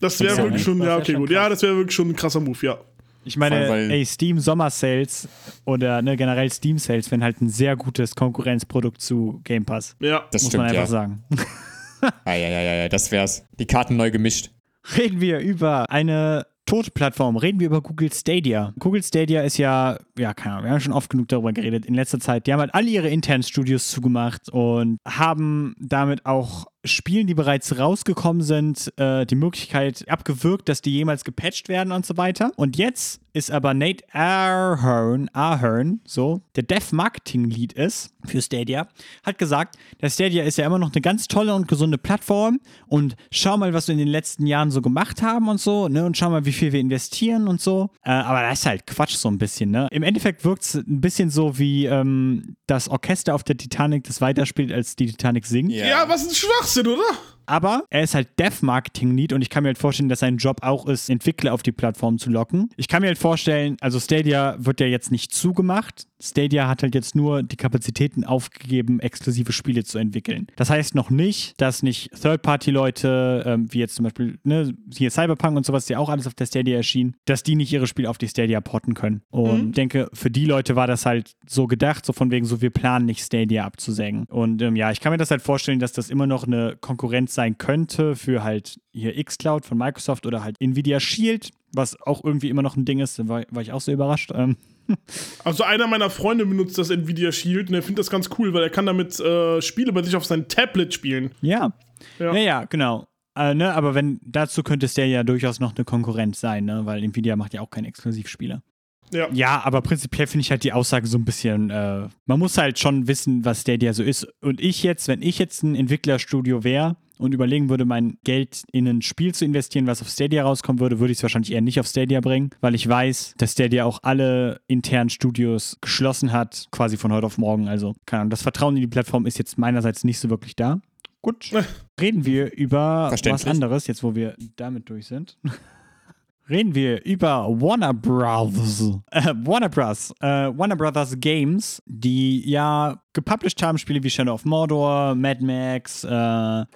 das wäre wirklich schon, ja, okay, gut. Ja, das wäre wirklich schon ein krasser Move, ja. Ich meine, allem, ey, Steam Sommer Sales oder ne, generell Steam Sales wären halt ein sehr gutes Konkurrenzprodukt zu Game Pass. Ja. Das muss stimmt, man einfach ja. sagen. Ah, ja, ja, ja, ja, das wär's. Die Karten neu gemischt. Reden wir über eine tote Plattform. Reden wir über Google Stadia. Google Stadia ist ja, ja, keine Ahnung, wir haben schon oft genug darüber geredet in letzter Zeit. Die haben halt alle ihre internen Studios zugemacht und haben damit auch Spielen, die bereits rausgekommen sind, äh, die Möglichkeit abgewürgt, dass die jemals gepatcht werden und so weiter. Und jetzt ist aber Nate Ahern, Ahern, so, der Dev-Marketing-Lead ist für Stadia, hat gesagt, der Stadia ist ja immer noch eine ganz tolle und gesunde Plattform und schau mal, was wir in den letzten Jahren so gemacht haben und so, ne, und schau mal, wie viel wir investieren und so. Äh, aber das ist halt Quatsch so ein bisschen, ne. Im Endeffekt wirkt es ein bisschen so wie ähm, das Orchester auf der Titanic, das weiterspielt, als die Titanic singt. Ja, was ein Schwachsinn, oder? Aber er ist halt Dev-Marketing-Lead und ich kann mir halt vorstellen, dass sein Job auch ist, Entwickler auf die Plattform zu locken. Ich kann mir halt vorstellen, also Stadia wird ja jetzt nicht zugemacht. Stadia hat halt jetzt nur die Kapazitäten aufgegeben, exklusive Spiele zu entwickeln. Das heißt noch nicht, dass nicht Third-Party-Leute, ähm, wie jetzt zum Beispiel ne, hier Cyberpunk und sowas, die auch alles auf der Stadia erschien, dass die nicht ihre Spiele auf die Stadia porten können. Und ich denke, für die Leute war das halt so gedacht, so von wegen so, wir planen nicht Stadia abzusägen. Und ähm, ja, ich kann mir das halt vorstellen, dass das immer noch eine Konkurrenz sein könnte für halt hier xCloud von Microsoft oder halt Nvidia Shield, was auch irgendwie immer noch ein Ding ist, da war, war ich auch so überrascht. Ähm, Also einer meiner Freunde benutzt das Nvidia Shield und er findet das ganz cool, weil er kann damit äh, Spiele bei sich auf sein Tablet spielen. ja. Ja. ja, ja, genau. Äh, ne, aber wenn dazu könnte es der ja durchaus noch eine Konkurrenz sein, ne? weil Nvidia macht ja auch keine Exklusivspiele. Ja. Ja, aber prinzipiell finde ich halt die Aussage so ein bisschen, äh, man muss halt schon wissen, was Stadia so ist. Und ich jetzt, wenn ich jetzt ein Entwicklerstudio wäre und überlegen würde, mein Geld in ein Spiel zu investieren, was auf Stadia rauskommen würde, würde ich es wahrscheinlich eher nicht auf Stadia bringen, weil ich weiß, dass Stadia auch alle internen Studios geschlossen hat, quasi von heute auf morgen. Also, keine Ahnung, das Vertrauen in die Plattform ist jetzt meinerseits nicht so wirklich da. Gut, reden wir über was anderes, jetzt wo wir damit durch sind. Reden wir über Warner Brothers. Äh, Warner Bros. Äh, Warner Brothers Games, die ja gepublished haben, Spiele wie Shadow of Mordor, Mad Max, äh,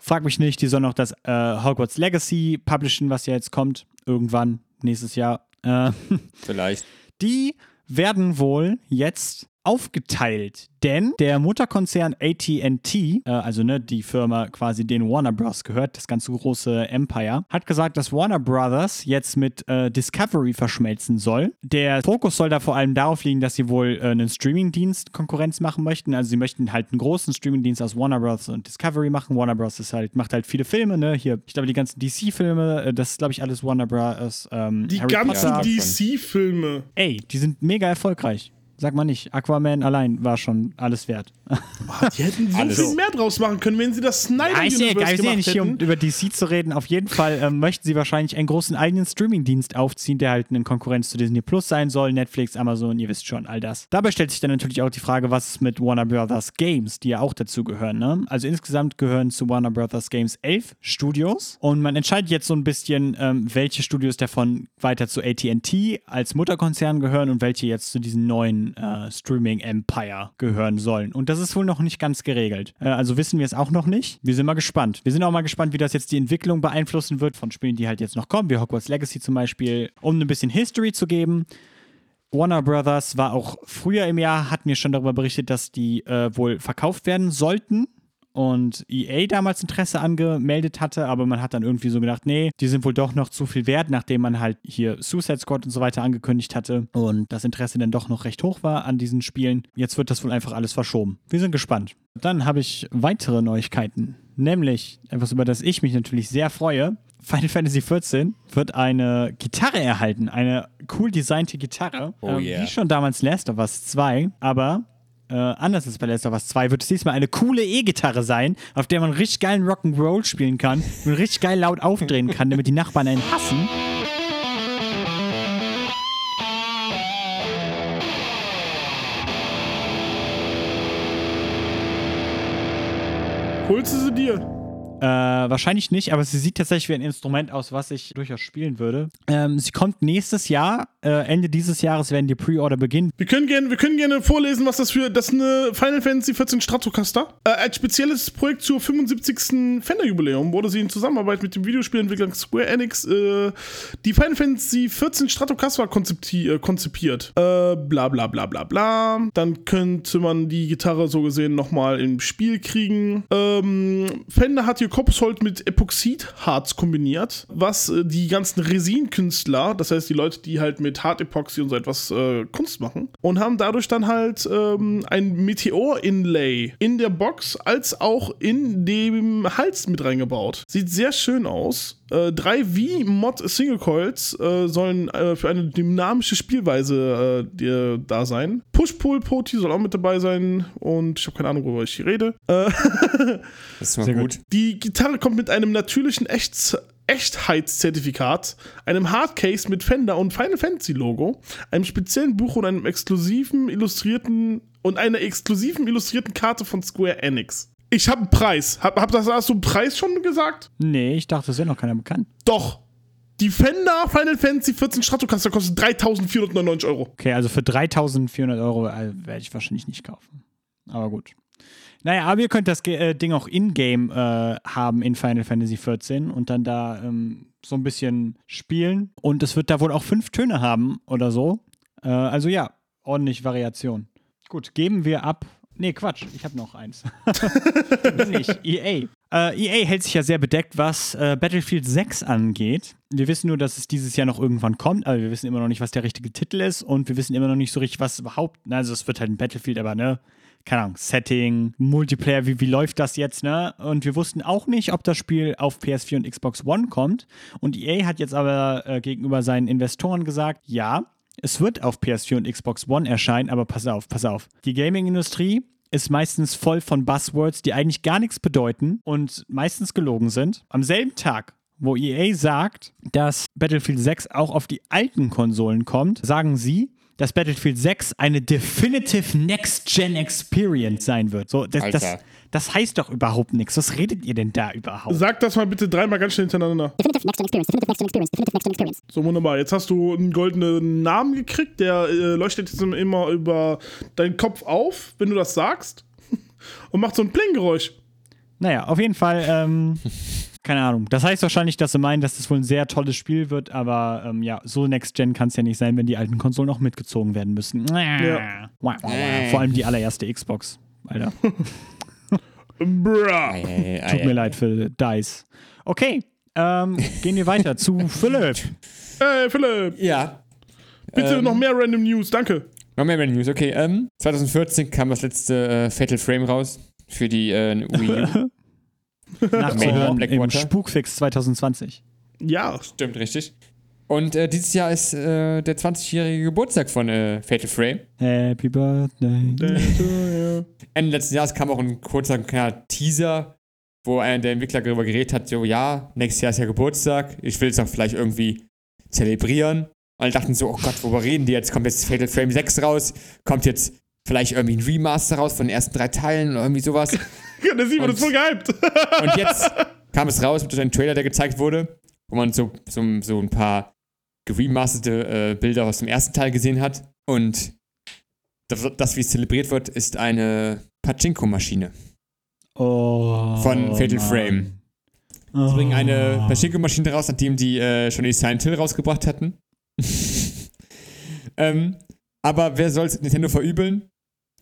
frag mich nicht, die sollen auch das äh, Hogwarts Legacy publishen, was ja jetzt kommt, irgendwann, nächstes Jahr. Äh, Vielleicht. die werden wohl jetzt aufgeteilt, denn der Mutterkonzern AT&T, äh, also ne, die Firma quasi den Warner Bros. gehört, das ganze große Empire, hat gesagt, dass Warner Brothers jetzt mit äh, Discovery verschmelzen soll. Der Fokus soll da vor allem darauf liegen, dass sie wohl äh, einen Streamingdienst Konkurrenz machen möchten. Also sie möchten halt einen großen Streamingdienst aus Warner Bros. und Discovery machen. Warner Bros. ist halt macht halt viele Filme, ne? Hier, ich glaube die ganzen DC-Filme, äh, das ist glaube ich alles Warner Bros. Ähm, Die Harry ganzen. DC-Filme. Ey, die sind mega erfolgreich. Sag mal nicht. Aquaman allein war schon alles wert. Die hätten so viel mehr draus machen können, wenn sie das Snyder Ja, Universe gemacht nicht hier, um hätten. über DC zu reden. Auf jeden Fall ähm, möchten sie wahrscheinlich einen großen eigenen Streamingdienst aufziehen, der halt eine Konkurrenz zu Disney Plus sein soll. Netflix, Amazon, ihr wisst schon, all das. Dabei stellt sich dann natürlich auch die Frage, was ist mit Warner Brothers Games, die ja auch dazu gehören. Ne? Also insgesamt gehören zu Warner Brothers Games elf Studios. Und man entscheidet jetzt so ein bisschen, ähm, welche Studios davon weiter zu AT&T als Mutterkonzern gehören und welche jetzt zu diesem neuen äh, Streaming-Empire gehören sollen. Und das ist wohl noch nicht ganz geregelt. Äh, also wissen wir es auch noch nicht. Wir sind mal gespannt. Wir sind auch mal gespannt, wie das jetzt die Entwicklung beeinflussen wird von Spielen, die halt jetzt noch kommen, wie Hogwarts Legacy zum Beispiel, um ein bisschen History zu geben. Warner Brothers war auch früher im Jahr, hatten wir schon darüber berichtet, dass die äh, wohl verkauft werden sollten und EA damals Interesse angemeldet hatte, aber man hat dann irgendwie so gedacht, nee, die sind wohl doch noch zu viel wert, nachdem man halt hier Suicide Squad und so weiter angekündigt hatte und das Interesse dann doch noch recht hoch war an diesen Spielen. Jetzt wird das wohl einfach alles verschoben. Wir sind gespannt. Dann habe ich weitere Neuigkeiten, nämlich etwas, über das ich mich natürlich sehr freue. Final Fantasy XIV wird eine Gitarre erhalten, eine cool designte Gitarre, Oh ähm, yeah. wie schon damals Last of Us 2, aber äh, anders als bei Last of Us 2 wird es diesmal eine coole E-Gitarre sein, auf der man richtig geilen Rock'n'Roll spielen kann und richtig geil laut aufdrehen kann, damit die Nachbarn einen hassen. Holst du sie dir? Äh, wahrscheinlich nicht, aber sie sieht tatsächlich wie ein Instrument aus, was ich durchaus spielen würde. Ähm, sie kommt nächstes Jahr, äh, Ende dieses Jahres werden die Pre-Order beginnen. Wir können gerne, wir können gerne vorlesen, was das für. Das ist eine Final Fantasy 14 Stratocaster. Äh, als spezielles Projekt zur 75. Fender-Jubiläum wurde sie in Zusammenarbeit mit dem Videospielentwickler Square Enix äh, die Final Fantasy 14 Stratocaster äh, konzipiert. Äh, bla bla bla bla bla. Dann könnte man die Gitarre so gesehen nochmal im Spiel kriegen. Ähm, Fender hat hier Coppersold mit Epoxidharz kombiniert, was äh, die ganzen Resinkünstler, das heißt die Leute, die halt mit Hartepoxy und so etwas äh, Kunst machen, und haben dadurch dann halt ähm, ein Meteor-Inlay in der Box als auch in dem Hals mit reingebaut. Sieht sehr schön aus. Äh, drei V-Mod Single Coils äh, sollen äh, für eine dynamische Spielweise äh, die, da sein. Push-Pull-Poti soll auch mit dabei sein und ich habe keine Ahnung, worüber ich hier rede. Äh, Das ist mal Sehr gut. die Gitarre kommt mit einem natürlichen Echt Echtheitszertifikat, einem Hardcase mit Fender und Final Fantasy Logo, einem speziellen Buch und einem exklusiven illustrierten und einer exklusiven illustrierten Karte von Square Enix. Ich habe einen Preis. Hab, hab das, hast du einen Preis schon gesagt? Nee, ich dachte, das wäre noch keiner bekannt. Doch. Die Fender Final Fantasy 14 Stratocaster kostet 3.499 Euro. Okay, also für 3400 Euro äh, werde ich wahrscheinlich nicht kaufen. Aber gut. Naja, aber ihr könnt das äh, Ding auch in-game äh, haben in Final Fantasy XIV und dann da ähm, so ein bisschen spielen. Und es wird da wohl auch fünf Töne haben oder so. Äh, also ja, ordentlich Variation. Gut, geben wir ab. Nee, Quatsch, ich habe noch eins. nicht, EA. Äh, EA hält sich ja sehr bedeckt, was äh, Battlefield 6 angeht. Wir wissen nur, dass es dieses Jahr noch irgendwann kommt, aber wir wissen immer noch nicht, was der richtige Titel ist und wir wissen immer noch nicht so richtig, was überhaupt. na, Also, es wird halt ein Battlefield, aber ne, keine Ahnung, Setting, Multiplayer, wie, wie läuft das jetzt, ne? Und wir wussten auch nicht, ob das Spiel auf PS4 und Xbox One kommt. Und EA hat jetzt aber äh, gegenüber seinen Investoren gesagt, ja, es wird auf PS4 und Xbox One erscheinen, aber pass auf, pass auf. Die Gaming-Industrie ist meistens voll von Buzzwords, die eigentlich gar nichts bedeuten und meistens gelogen sind. Am selben Tag, wo EA sagt, dass Battlefield 6 auch auf die alten Konsolen kommt, sagen sie, dass Battlefield 6 eine Definitive Next-Gen Experience sein wird. So, das, das, das heißt doch überhaupt nichts. Was redet ihr denn da überhaupt? Sag das mal bitte dreimal ganz schnell hintereinander. Definitive Next Gen Experience. Definitive Next Gen Experience. Definitive Next Gen Experience. So wunderbar. Jetzt hast du einen goldenen Namen gekriegt, der äh, leuchtet jetzt immer über deinen Kopf auf, wenn du das sagst. Und macht so ein Pling-Geräusch. Naja, auf jeden Fall, ähm, keine Ahnung. Das heißt wahrscheinlich, dass sie meinen, dass das wohl ein sehr tolles Spiel wird, aber ähm, ja, so Next Gen kann es ja nicht sein, wenn die alten Konsolen auch mitgezogen werden müssen. Ja. Vor allem die allererste Xbox. Alter. Ei, Tut mir ei. leid für Dice. Okay, ähm, gehen wir weiter zu Philipp. Hey, Philipp, Ja. bitte Ähm. noch mehr Random News, danke. Noch mehr Random News. Okay, ähm, 2014 kam das letzte äh, Fatal Frame raus für die äh, Wii U. Nachzuhören im. Spukfix 2020. Ja, Stimmt, richtig. Und äh, dieses Jahr ist äh, der 20-jährige Geburtstag von äh, Fatal Frame. Happy Birthday. Ende letzten Jahres kam auch ein kurzer kleiner Teaser, wo einer der Entwickler darüber geredet hat, so, ja, nächstes Jahr ist ja Geburtstag, ich will es auch vielleicht irgendwie zelebrieren. Und alle dachten so, oh Gott, worüber reden die jetzt? Kommt jetzt Fatal Frame 6 raus? Kommt jetzt vielleicht irgendwie ein Remaster raus von den ersten drei Teilen oder irgendwie sowas? der Simon Und- ist voll gehypt. Und jetzt kam es raus mit einem Trailer, der gezeigt wurde, wo man so, so, so ein paar geremasterte äh, Bilder aus dem ersten Teil gesehen hat. Und das, das, wie es zelebriert wird, ist eine Pachinko-Maschine. Oh. Von Fatal Mann. Frame. Sie bringen eine Pachinko-Maschine raus, nachdem die äh, schon die Silent Hill rausgebracht hatten. ähm, aber wer soll es Nintendo verübeln?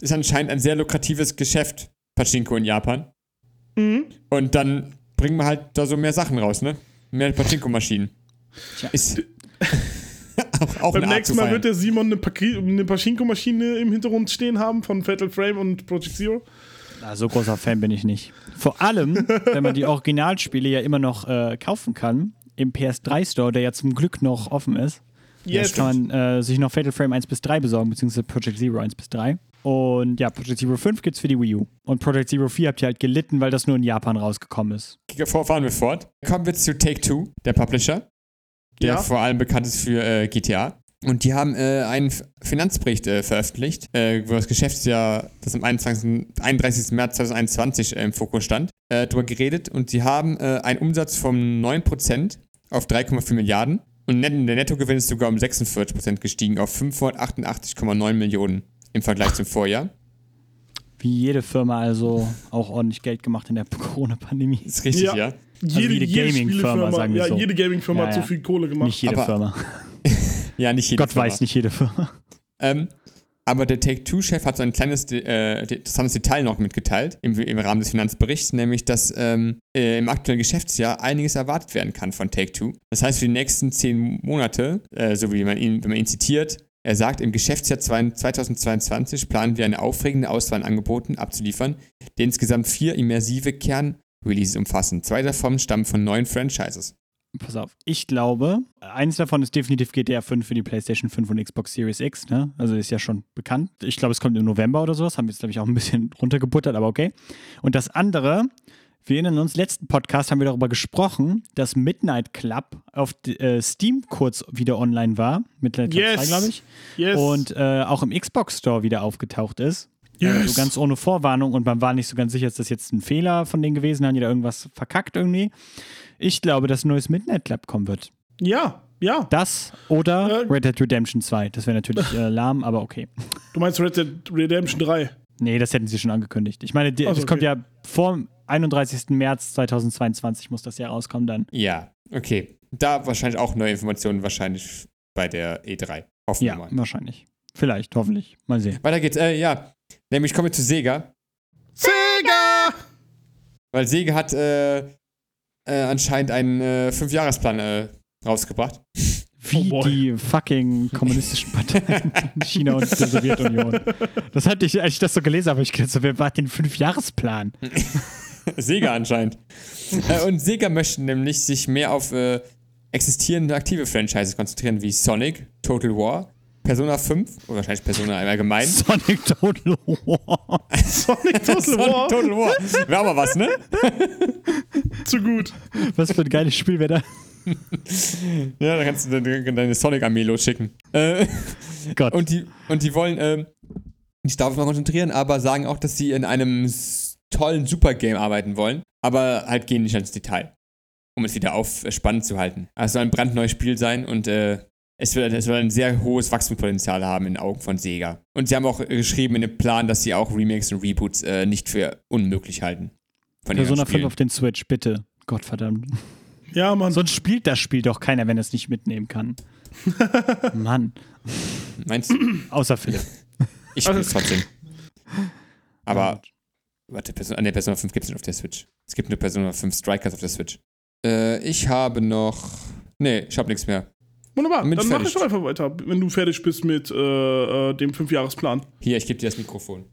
Ist anscheinend ein sehr lukratives Geschäft, Pachinko in Japan. Mhm. Und dann bringen wir halt da so mehr Sachen raus, ne? Mehr Pachinko-Maschinen. Tja. Ist auch, auch Beim eine Art nächsten zu Mal wird der Simon eine, eine Pachinko-Maschine im Hintergrund stehen haben von Fatal Frame und Project Zero. Na, so großer Fan bin ich nicht. Vor allem, wenn man die Originalspiele ja immer noch äh, kaufen kann, im PS3 Store, der ja zum Glück noch offen ist, Yes. kann man äh, sich noch Fatal Frame 1 bis 3 besorgen, beziehungsweise Project Zero 1 bis 3. Und ja, Project Zero 5 gibt's für die Wii U. Und Project Zero 4 habt ihr halt gelitten, weil das nur in Japan rausgekommen ist. Vor- Fahren wir fort. Kommen wir zu Take-Two, der Publisher, der Ja. vor allem bekannt ist für äh, GTA. Und die haben äh, einen Finanzbericht äh, veröffentlicht, äh, wo das Geschäftsjahr, das am 21. 31. März 2021 äh, im Fokus stand, äh, darüber geredet. Und sie haben äh, einen Umsatz von 9% auf 3,4 Milliarden. Und net der Nettogewinn ist sogar um 46% gestiegen auf 588,9 Millionen im Vergleich zum Vorjahr. Wie jede Firma also auch ordentlich Geld gemacht in der Corona-Pandemie. Ist richtig, Ja. ja. Jede, jede jede Gaming-Firma, sagen wir ja, so. jede Gaming-Firma Ja, hat so viel Kohle gemacht. Nicht jede Aber- Firma. Ja, nicht jede Gott Firma. weiß, nicht jede Firma. Ähm, aber der Take-Two-Chef hat so ein kleines, äh, interessantes Detail noch mitgeteilt im, im Rahmen des Finanzberichts, nämlich, dass ähm, äh, im aktuellen Geschäftsjahr einiges erwartet werden kann von Take-Two. Das heißt, für die nächsten zehn Monate, äh, so wie man ihn, wenn man ihn zitiert, er sagt, im Geschäftsjahr zwei- 2022 planen wir eine aufregende Auswahl an Angeboten abzuliefern, die insgesamt vier immersive Kern-Releases umfassen. Zwei davon stammen von neuen Franchises. Pass auf, ich glaube, eins davon ist definitiv GTA 5 für die PlayStation 5 und Xbox Series X, ne? Also ist ja schon bekannt. Ich glaube, es kommt im November oder sowas. Haben wir jetzt, glaube ich, auch ein bisschen runtergebuttert, aber okay. Und das andere, wir erinnern uns, letzten Podcast haben wir darüber gesprochen, dass Midnight Club auf äh, Steam kurz wieder online war, Midnight Club Yes. 2, glaube ich. Yes. Und äh, auch im Xbox Store wieder aufgetaucht ist. Yes. Also ganz ohne Vorwarnung und man war nicht so ganz sicher, ist das jetzt ein Fehler von denen gewesen, haben die da irgendwas verkackt irgendwie. Ich glaube, dass ein neues Midnight Club kommen wird. ja, ja. Das oder Äh. Red Dead Redemption 2. Das wäre natürlich äh, lahm, aber okay. Du meinst Red Dead Redemption 3. Nee, das hätten sie schon angekündigt. Ich meine, die, Ach so, das kommt okay. ja vor 31. März 2022 muss das ja rauskommen dann. Ja, okay. Da wahrscheinlich auch neue Informationen, wahrscheinlich bei der E3. Hoffen Ja, wir mal. wahrscheinlich. Vielleicht, hoffentlich. Mal sehen. Weiter geht's. Äh, ja, nämlich kommen wir zu Sega. Sega! Weil Sega hat äh, äh, anscheinend einen äh, Fünfjahresplan äh, rausgebracht. Wie Oh die fucking kommunistischen Parteien in China und der Sowjetunion. Das hatte ich, als ich das so gelesen habe, hab ich gedacht, so, wer war den Fünfjahresplan? Sega anscheinend. äh, und Sega möchten nämlich sich mehr auf äh, existierende aktive Franchises konzentrieren, wie Sonic, Total War, Persona 5, oder wahrscheinlich Persona im Allgemeinen. Sonic Total War. Sonic Total Sonic War, Total War. Wäre aber was, ne? zu gut. Was für ein geiles Spiel wäre da. Ja, da kannst du deine, Sonic-Armee losschicken. Äh, Gott. und, die, und die wollen ähm, sich darauf mal konzentrieren, aber sagen auch, dass sie in einem tollen Supergame arbeiten wollen, aber halt gehen nicht ins Detail, um es wieder auf äh, spannend zu halten. Also es soll ein brandneues Spiel sein und äh, es, wird, es soll ein sehr hohes Wachstumspotenzial haben in den Augen von Sega. Und sie haben auch äh, geschrieben in dem Plan, dass sie auch Remakes und Reboots äh, nicht für unmöglich halten. Von Persona 5 Spielen. auf den Switch, bitte. Gottverdammt. Ja, Mann. Sonst spielt das Spiel doch keiner, wenn er es nicht mitnehmen kann. Mann. Meinst du? Außer Philipp. Ich spiele es trotzdem. Aber Warte, Persona, nee, Persona 5 gibt es nicht auf der Switch. Es gibt nur Persona 5 Strikers auf der Switch. Äh, ich habe noch. Nee, ich habe nichts mehr. Wunderbar, dann ich mach fertig. ich doch einfach weiter, wenn du fertig bist mit äh, äh, dem Fünfjahresplan. Hier, ich gebe dir das Mikrofon.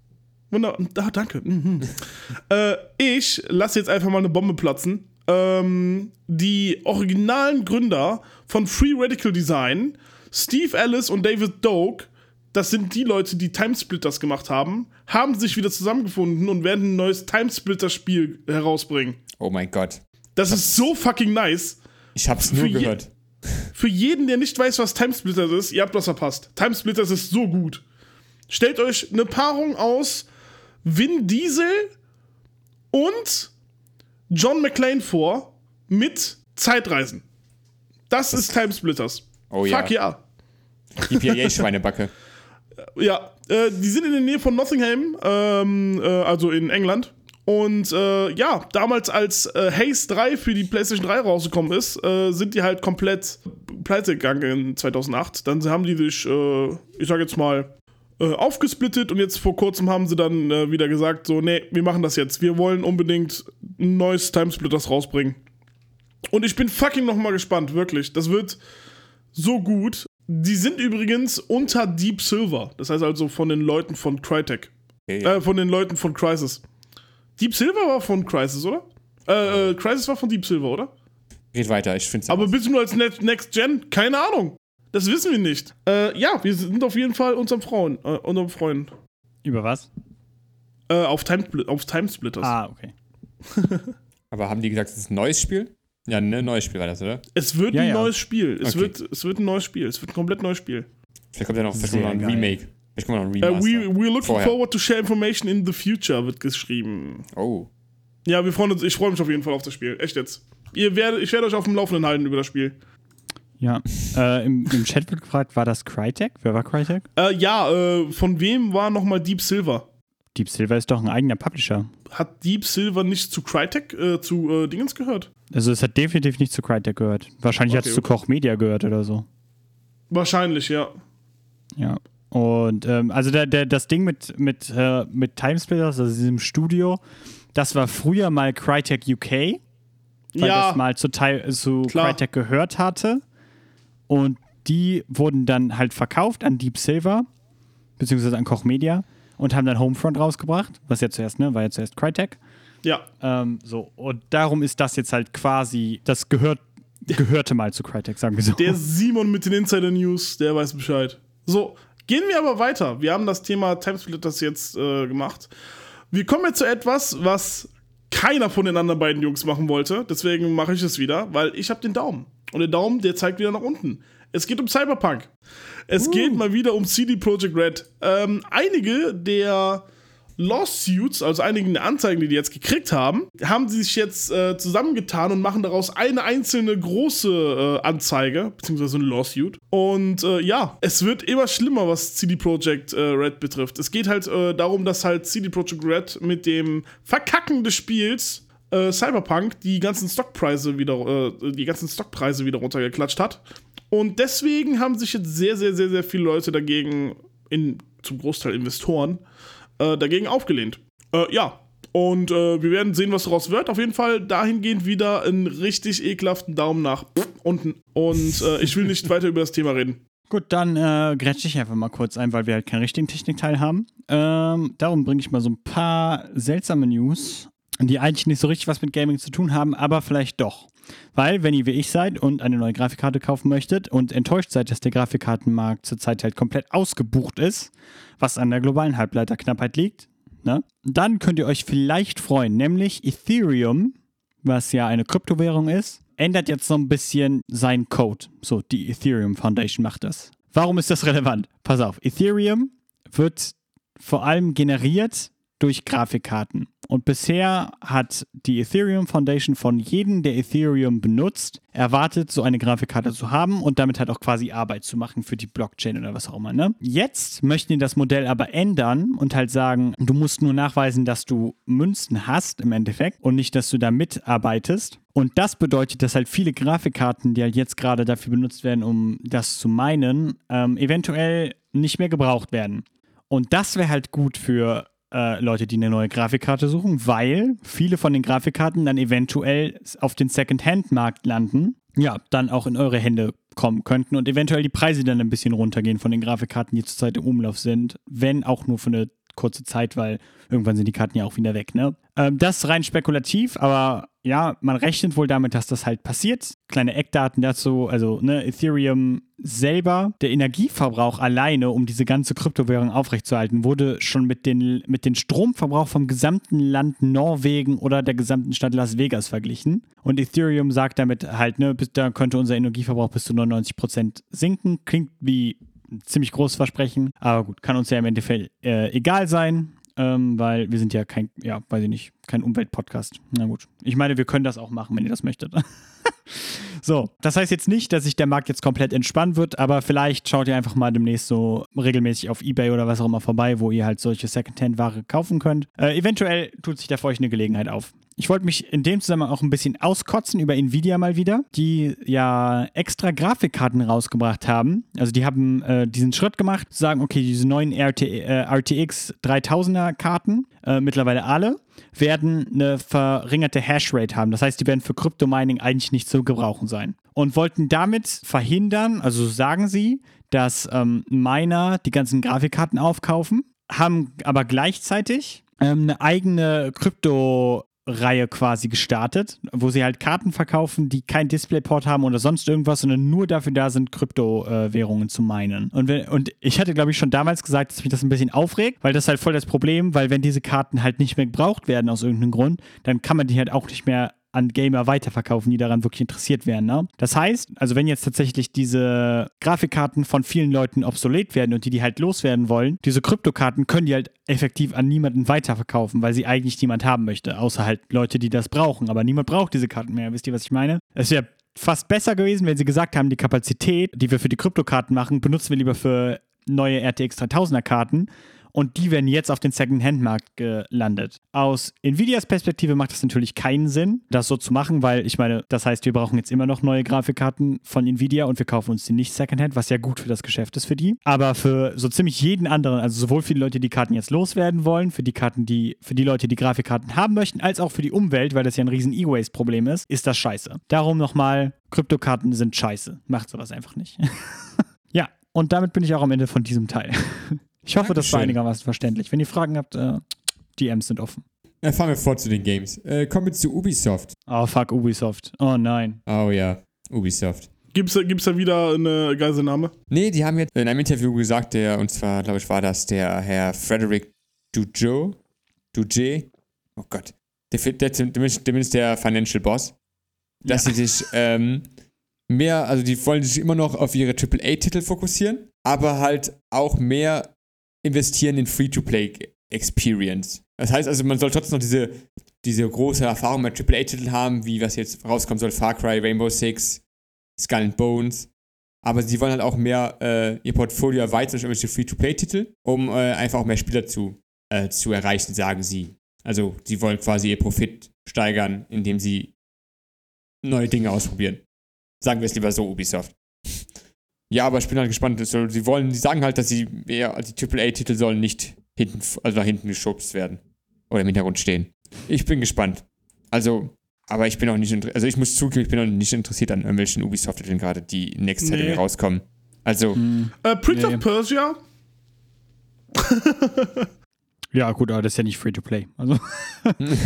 Wunderbar, ah, danke. Mhm. äh, ich lasse jetzt einfach mal eine Bombe platzen. Ähm, die originalen Gründer von Free Radical Design, Steve Ellis und David Doak, das sind die Leute, die Timesplitters gemacht haben, haben sich wieder zusammengefunden und werden ein neues Timesplitter-Spiel herausbringen. Oh mein Gott. Das ist so fucking nice. Ich hab's nur Für je- gehört. Für jeden, der nicht weiß, was Timesplitters ist, ihr habt was verpasst. Timesplitters ist so gut. Stellt euch eine Paarung aus Vin Diesel und John McClane vor mit Zeitreisen. Das ist Timesplitters. Oh ja. Fuck ja. EPA-Schweinebacke. Ja, äh, die sind in der Nähe von Nottingham, ähm, äh, also in England. Und äh, ja, damals als äh, Haze 3 für die PlayStation 3 rausgekommen ist, äh, sind die halt komplett pleite gegangen in 2008. Dann haben die sich, äh, ich sag jetzt mal, äh, aufgesplittet und jetzt vor kurzem haben sie dann äh, wieder gesagt, so, nee, wir machen das jetzt. Wir wollen unbedingt ein neues Timesplitters rausbringen. Und ich bin fucking nochmal gespannt, wirklich. Das wird so gut. Die sind übrigens unter Deep Silver. Das heißt also von den Leuten von Crytek. Okay, Äh, von den Leuten von Crysis. Deep Silver war von Crysis, oder? Äh, äh, Crysis war von Deep Silver, oder? Red weiter, ich find's Aber bist du nur als Ne- Next Gen? Keine Ahnung. Das wissen wir nicht. Äh, ja, wir sind auf jeden Fall unserem Frauen, äh, unserem Freund. Über was? Äh, auf, Timesplit auf Timesplitters. Ah, okay. Aber haben die gesagt, es ist ein neues Spiel? Ja, ne, neues Spiel war das, oder? Es wird Ja, ein ja. neues Spiel. Es, Okay. wird, es wird ein neues Spiel. Es wird ein komplett neues Spiel. Vielleicht kommt ja noch, vielleicht kommt noch ein. Remake. Vielleicht kommt noch ein Äh, Remaster. we, we're looking Vorher. forward to share information in the future, wird geschrieben. Oh. Ja, wir freuen uns. Ich freue mich auf jeden Fall auf das Spiel. Echt jetzt. Ihr werdet, ich werde euch auf dem Laufenden halten über das Spiel. Ja. Äh, im, Im Chat wird gefragt, war das Crytek? Wer war Crytek? Äh, ja, äh, von wem war nochmal Deep Silver? Deep Silver ist doch ein eigener Publisher. Hat Deep Silver nicht zu Crytek, äh, zu äh, Dingens gehört? Also es hat definitiv nicht zu Crytek gehört. Wahrscheinlich hat Okay, es zu okay. Koch Media gehört oder so. Wahrscheinlich, ja. Ja. Und ähm, also der, der, das Ding mit, mit, äh, mit Timesplitters, also diesem Studio, das war früher mal Crytek UK, weil ja, das mal zu, zu Klar. Crytek gehört hatte. Und die wurden dann halt verkauft an Deep Silver, beziehungsweise an Koch Media und haben dann Homefront rausgebracht, was ja zuerst, ne, war ja zuerst Crytek. Ja. Ähm, so, und darum ist das jetzt halt quasi, das gehört, gehörte mal zu Crytek, sagen wir so. Der Simon mit den Insider News, der weiß Bescheid. So, gehen wir aber weiter. Wir haben das Thema Timesplitters jetzt äh, gemacht. Wir kommen jetzt zu etwas, was keiner von den anderen beiden Jungs machen wollte. Deswegen mache ich es wieder, weil ich habe den Daumen. Und der Daumen, der zeigt wieder nach unten. Es geht um Cyberpunk. Es geht mal wieder um CD Projekt Red. Ähm, einige der Lawsuits, also einige der Anzeigen, die die jetzt gekriegt haben, haben sie sich jetzt äh, zusammengetan und machen daraus eine einzelne große äh, Anzeige, beziehungsweise eine Lawsuit. Und äh, ja, es wird immer schlimmer, was CD Projekt äh, Red betrifft. Es geht halt äh, darum, dass halt CD Projekt Red mit dem Verkacken des Spiels äh, Cyberpunk die ganzen Stockpreise wieder, die ganzen Stockpreise wieder runtergeklatscht hat. Und deswegen haben sich jetzt sehr, sehr, sehr, sehr viele Leute dagegen, in, zum Großteil Investoren, äh, dagegen aufgelehnt. Äh, ja, und äh, wir werden sehen, was daraus wird. Auf jeden Fall dahingehend wieder einen richtig ekelhaften Daumen nach unten. Und äh, ich will nicht weiter über das Thema reden. Gut, dann äh, grätsche ich einfach mal kurz ein, weil wir halt keinen richtigen Technikteil haben. Ähm, darum bringe ich mal so ein paar seltsame News. die eigentlich nicht so richtig was mit Gaming zu tun haben, aber vielleicht doch. Weil, wenn ihr wie ich seid und eine neue Grafikkarte kaufen möchtet und enttäuscht seid, dass der Grafikkartenmarkt zurzeit halt komplett ausgebucht ist, was an der globalen Halbleiterknappheit liegt, ne, dann könnt ihr euch vielleicht freuen. Nämlich Ethereum, was ja eine Kryptowährung ist, ändert jetzt so ein bisschen seinen Code. So, die Ethereum Foundation macht das. Warum ist das relevant? Pass auf, Ethereum wird vor allem generiert durch Grafikkarten. Und bisher hat die Ethereum Foundation von jedem, der Ethereum benutzt, erwartet, so eine Grafikkarte zu haben und damit halt auch quasi Arbeit zu machen für die Blockchain oder was auch immer. Ne? Jetzt möchten die das Modell aber ändern und halt sagen, du musst nur nachweisen, dass du Münzen hast im Endeffekt und nicht, dass du da mitarbeitest. Und das bedeutet, dass halt viele Grafikkarten, die halt jetzt gerade dafür benutzt werden, um das zu meinen, ähm, eventuell nicht mehr gebraucht werden. Und das wäre halt gut für äh, Leute, die eine neue Grafikkarte suchen, weil viele von den Grafikkarten dann eventuell auf den Second-Hand-Markt landen, ja, dann auch in eure Hände kommen könnten und eventuell die Preise dann ein bisschen runtergehen von den Grafikkarten, die zurzeit im Umlauf sind, wenn auch nur für eine kurze Zeit, weil irgendwann sind die Karten ja auch wieder weg, ne? Ähm, das rein spekulativ, aber ja, man rechnet wohl damit, dass das halt passiert. Kleine Eckdaten dazu, also ne, Ethereum selber, der Energieverbrauch alleine, um diese ganze Kryptowährung aufrechtzuerhalten, wurde schon mit den, mit dem Stromverbrauch vom gesamten Land Norwegen oder der gesamten Stadt Las Vegas verglichen. Und Ethereum sagt damit halt, ne, da könnte unser Energieverbrauch bis zu 99 Prozent sinken. Klingt wie ziemlich großes Versprechen, aber gut, kann uns ja im Endeffekt äh, egal sein ähm, weil wir sind ja kein, ja, weiß ich nicht, kein Umweltpodcast. Na gut. Ich meine, wir können das auch machen, wenn ihr das möchtet. so, das heißt jetzt nicht, dass sich der Markt jetzt komplett entspannen wird, aber vielleicht schaut ihr einfach mal demnächst so regelmäßig auf Ebay oder was auch immer vorbei, wo ihr halt solche Secondhand-Ware kaufen könnt. Äh, eventuell tut sich da für euch eine Gelegenheit auf. Ich wollte mich in dem Zusammenhang auch ein bisschen auskotzen über Nvidia mal wieder, die ja extra Grafikkarten rausgebracht haben. Also die haben äh, diesen Schritt gemacht, zu sagen, okay, diese neuen RT, äh, RTX 3000er Karten, äh, mittlerweile alle, werden eine verringerte Hashrate haben. Das heißt, die werden für Kryptomining eigentlich nicht zu gebrauchen sein. Und wollten damit verhindern, also sagen sie, dass ähm, Miner die ganzen Grafikkarten aufkaufen, haben aber gleichzeitig ähm, eine eigene Krypto Reihe quasi gestartet, wo sie halt Karten verkaufen, die kein Displayport haben oder sonst irgendwas, sondern nur dafür da sind, Kryptowährungen zu meinen. Und, wenn, und ich hatte, glaube ich, schon damals gesagt, dass mich das ein bisschen aufregt, weil das ist halt voll das Problem, weil wenn diese Karten halt nicht mehr gebraucht werden aus irgendeinem Grund, dann kann man die halt auch nicht mehr an Gamer weiterverkaufen, die daran wirklich interessiert wären. Ne? Das heißt, also wenn jetzt tatsächlich diese Grafikkarten von vielen Leuten obsolet werden und die die halt loswerden wollen, diese Kryptokarten können die halt effektiv an niemanden weiterverkaufen, weil sie eigentlich niemand haben möchte, außer halt Leute, die das brauchen. Aber niemand braucht diese Karten mehr. Wisst ihr, was ich meine? Es wäre fast besser gewesen, wenn sie gesagt haben, die Kapazität, die wir für die Kryptokarten machen, benutzen wir lieber für neue RTX 3000er Karten und die werden jetzt auf den Second-Hand-Markt gelandet. Aus Nvidias Perspektive macht das natürlich keinen Sinn, das so zu machen, weil ich meine, das heißt, wir brauchen jetzt immer noch neue Grafikkarten von Nvidia und wir kaufen uns die nicht Second-Hand, was ja gut für das Geschäft ist für die. Aber für so ziemlich jeden anderen, also sowohl für die Leute, die Karten jetzt loswerden wollen, für die Karten, die, für die Leute, die Grafikkarten haben möchten, als auch für die Umwelt, weil das ja ein riesen E-Waste-Problem ist, ist das scheiße. Darum nochmal, Kryptokarten sind scheiße. Macht sowas einfach nicht. ja, und damit bin ich auch am Ende von diesem Teil. Ich hoffe, das war Dankeschön. einigermaßen verständlich. Wenn ihr Fragen habt, äh, DMs sind offen. Äh, fahren wir fort zu den Games. Äh, kommen wir zu Ubisoft. Oh, fuck, Ubisoft. Oh nein. Oh ja, Ubisoft. Gibt's, da- gibt's da wieder eine Geiselnahme? Nee, die haben jetzt in einem Interview gesagt, der, und zwar, glaube ich, war das der Herr Frederick Dujo, Duje, oh Gott, der, der, der zumindest der Financial Boss, dass sie sich ähm, mehr, also die wollen sich immer noch auf ihre AAA-Titel fokussieren, aber halt auch mehr investieren in Free-to-Play-Experience. Das heißt also, man soll trotzdem noch diese, diese große Erfahrung mit AAA-Titeln haben, wie was jetzt rauskommen soll, Far Cry, Rainbow Six, Skull and Bones. Aber sie wollen halt auch mehr äh, ihr Portfolio erweitern durch irgendwelche Free-to-Play-Titel, um äh, einfach auch mehr Spieler zu, äh, zu erreichen, sagen sie. Also sie wollen quasi ihr Profit steigern, indem sie neue Dinge ausprobieren. Sagen wir es lieber so, Ubisoft. Ja, aber ich bin halt gespannt. Sie wollen, die sagen halt, dass sie eher, die AAA-Titel sollen nicht hinten, also nach hinten geschubst werden. Oder im Hintergrund stehen. Ich bin gespannt. Also, aber ich bin auch nicht, also ich muss zugeben, ich bin auch nicht interessiert an irgendwelchen Ubisoft-Titeln gerade, die nächster Zeit Nee. rauskommen. Also, Äh, Prince Nee. of Persia? Ja, gut, aber das ist ja nicht Free-to-Play. Also,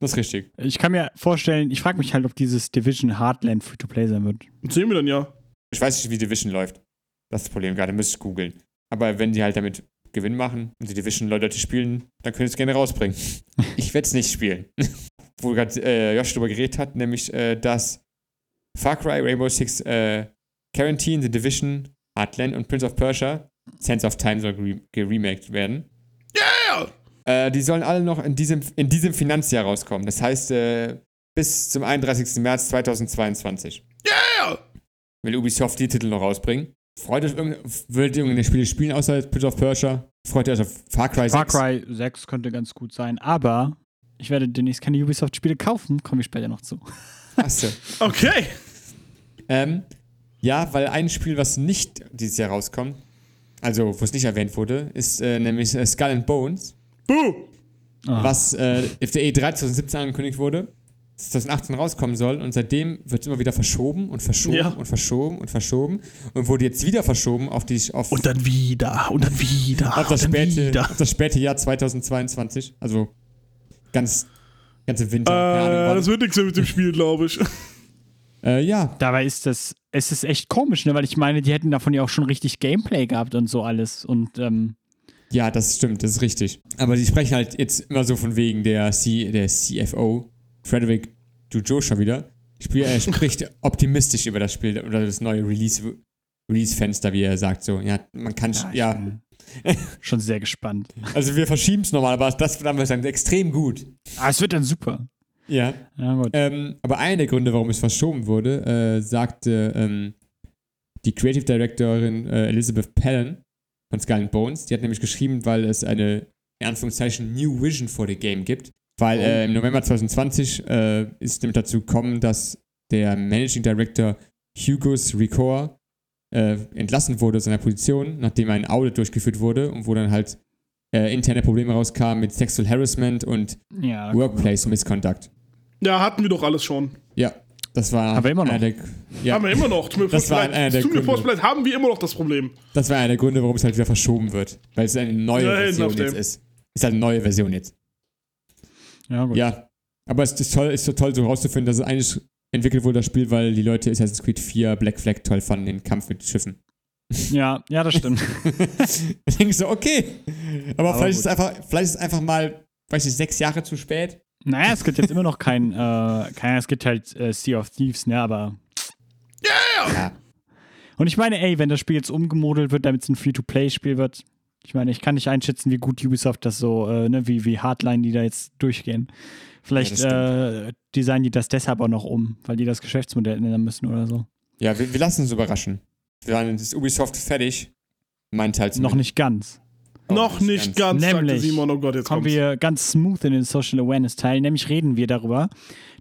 Das ist richtig. Ich kann mir vorstellen, ich frage mich halt, ob dieses Division Heartland Free-to-Play sein wird. Sehen wir dann ja. Ich weiß nicht, wie Division läuft. Das ist das Problem gerade, müsste ich googeln. Aber wenn die halt damit Gewinn machen und die Division-Leute spielen, dann können sie es gerne rausbringen. ich werde es nicht spielen. Wo gerade äh, Josh drüber geredet hat, nämlich, äh, dass Far Cry, Rainbow Six, äh, Quarantine, The Division, Heartland und Prince of Persia, Sense of Time soll gere geremaked werden. Yeah! Äh, die sollen alle noch in diesem, in diesem Finanzjahr rauskommen. Das heißt, äh, bis zum 31. März 2022 Yeah! Will Ubisoft die Titel noch rausbringen. Freut euch, irgend- wollt ihr irgendeine Spiele spielen, außer Prince of Persia? Freut ihr euch auf Far Cry 6? Far Cry 6 könnte ganz gut sein, aber ich werde demnächst keine Ubisoft-Spiele kaufen, komme ich später noch zu. Achso. Okay. Ähm, ja, weil ein Spiel, was nicht dieses Jahr rauskommt, also wo es nicht erwähnt wurde, ist äh, nämlich äh, Skull and Bones! Ah. was äh, auf der E3 2017 angekündigt wurde, 2018 rauskommen soll und seitdem wird es immer wieder verschoben und verschoben Ja. und verschoben und verschoben und wurde jetzt wieder verschoben auf die auf, Und dann wieder. Und dann wieder. auf, das und dann späte, wieder. auf das späte Jahr 2022, also ganz ganze Winter. Ahnung, Äh, wann. das wird nichts mehr mit dem Spiel, glaube ich. äh, ja, Dabei ist das, es ist echt komisch, ne? weil ich meine, die hätten davon ja auch schon richtig Gameplay gehabt und so alles. Und ähm, Ja, das stimmt, das ist richtig. Aber die sprechen halt jetzt immer so von wegen der, C, der CFO, Frederick Dujo wieder. Spiel, er spricht optimistisch über das Spiel oder das neue Release, Release-Fenster, wie er sagt. So, ja, man kann, ja, bin schon sehr gespannt. also wir verschieben es nochmal, aber das wird dann sagen, extrem gut. Ah, es wird dann super. Ja. Ja, gut. Ähm, aber einer der Gründe, warum es verschoben wurde, äh, sagte ähm, die Creative Directorin äh, Elizabeth Pallen von Skull and Bones. Die hat nämlich geschrieben, weil es eine, in Anführungszeichen, New Vision for the Game gibt. Weil äh, im November 2020 äh, ist nämlich dazu gekommen, dass der Managing Director Hugos Recor äh, entlassen wurde aus seiner Position, nachdem ein Audit durchgeführt wurde und wo dann halt äh, interne Probleme rauskamen mit Sexual Harassment und ja, Workplace Misconduct. Ja, hatten wir doch alles schon. Ja, das war Aber immer noch. einer der, ja, Haben wir immer noch. Das war einer der Gründe. leid. Haben wir immer noch das Problem. das war einer der Gründe, warum es halt wieder verschoben wird. Weil es eine neue Ja, Version jetzt ist. Ist halt eine neue Version jetzt. Ja, gut. Ja. Aber es ist toll, ist so toll, so rauszufinden, dass es eigentlich entwickelt wurde, das Spiel, weil die Leute Assassin's Creed 4 Black Flag toll fanden, den Kampf mit Schiffen. Ja, ja, das stimmt. ich denke so, okay. Aber, Aber vielleicht, ist gut. einfach, vielleicht ist es einfach mal, weiß ich, sechs Jahre zu spät. naja, es gibt jetzt immer noch kein, äh, kein es gibt halt äh, Sea of Thieves, ne, aber. Ja. Und ich meine, ey, wenn das Spiel jetzt umgemodelt wird, damit es ein Free-to-Play-Spiel wird, ich meine, ich kann nicht einschätzen, wie gut Ubisoft das so, äh, ne, wie, wie Hardline die da jetzt durchgehen. Vielleicht Ja, äh, designen die das deshalb auch noch um, weil die das Geschäftsmodell ändern müssen oder so. Ja, wir, wir lassen uns überraschen. Wir waren ist Ubisoft fertig. Mein Teil Noch zumindest. nicht ganz. Noch nicht ganz, sagte Nämlich Simon. Oh Gott, jetzt kommen kommt's. wir ganz smooth in den Social Awareness Teil. Nämlich reden wir darüber,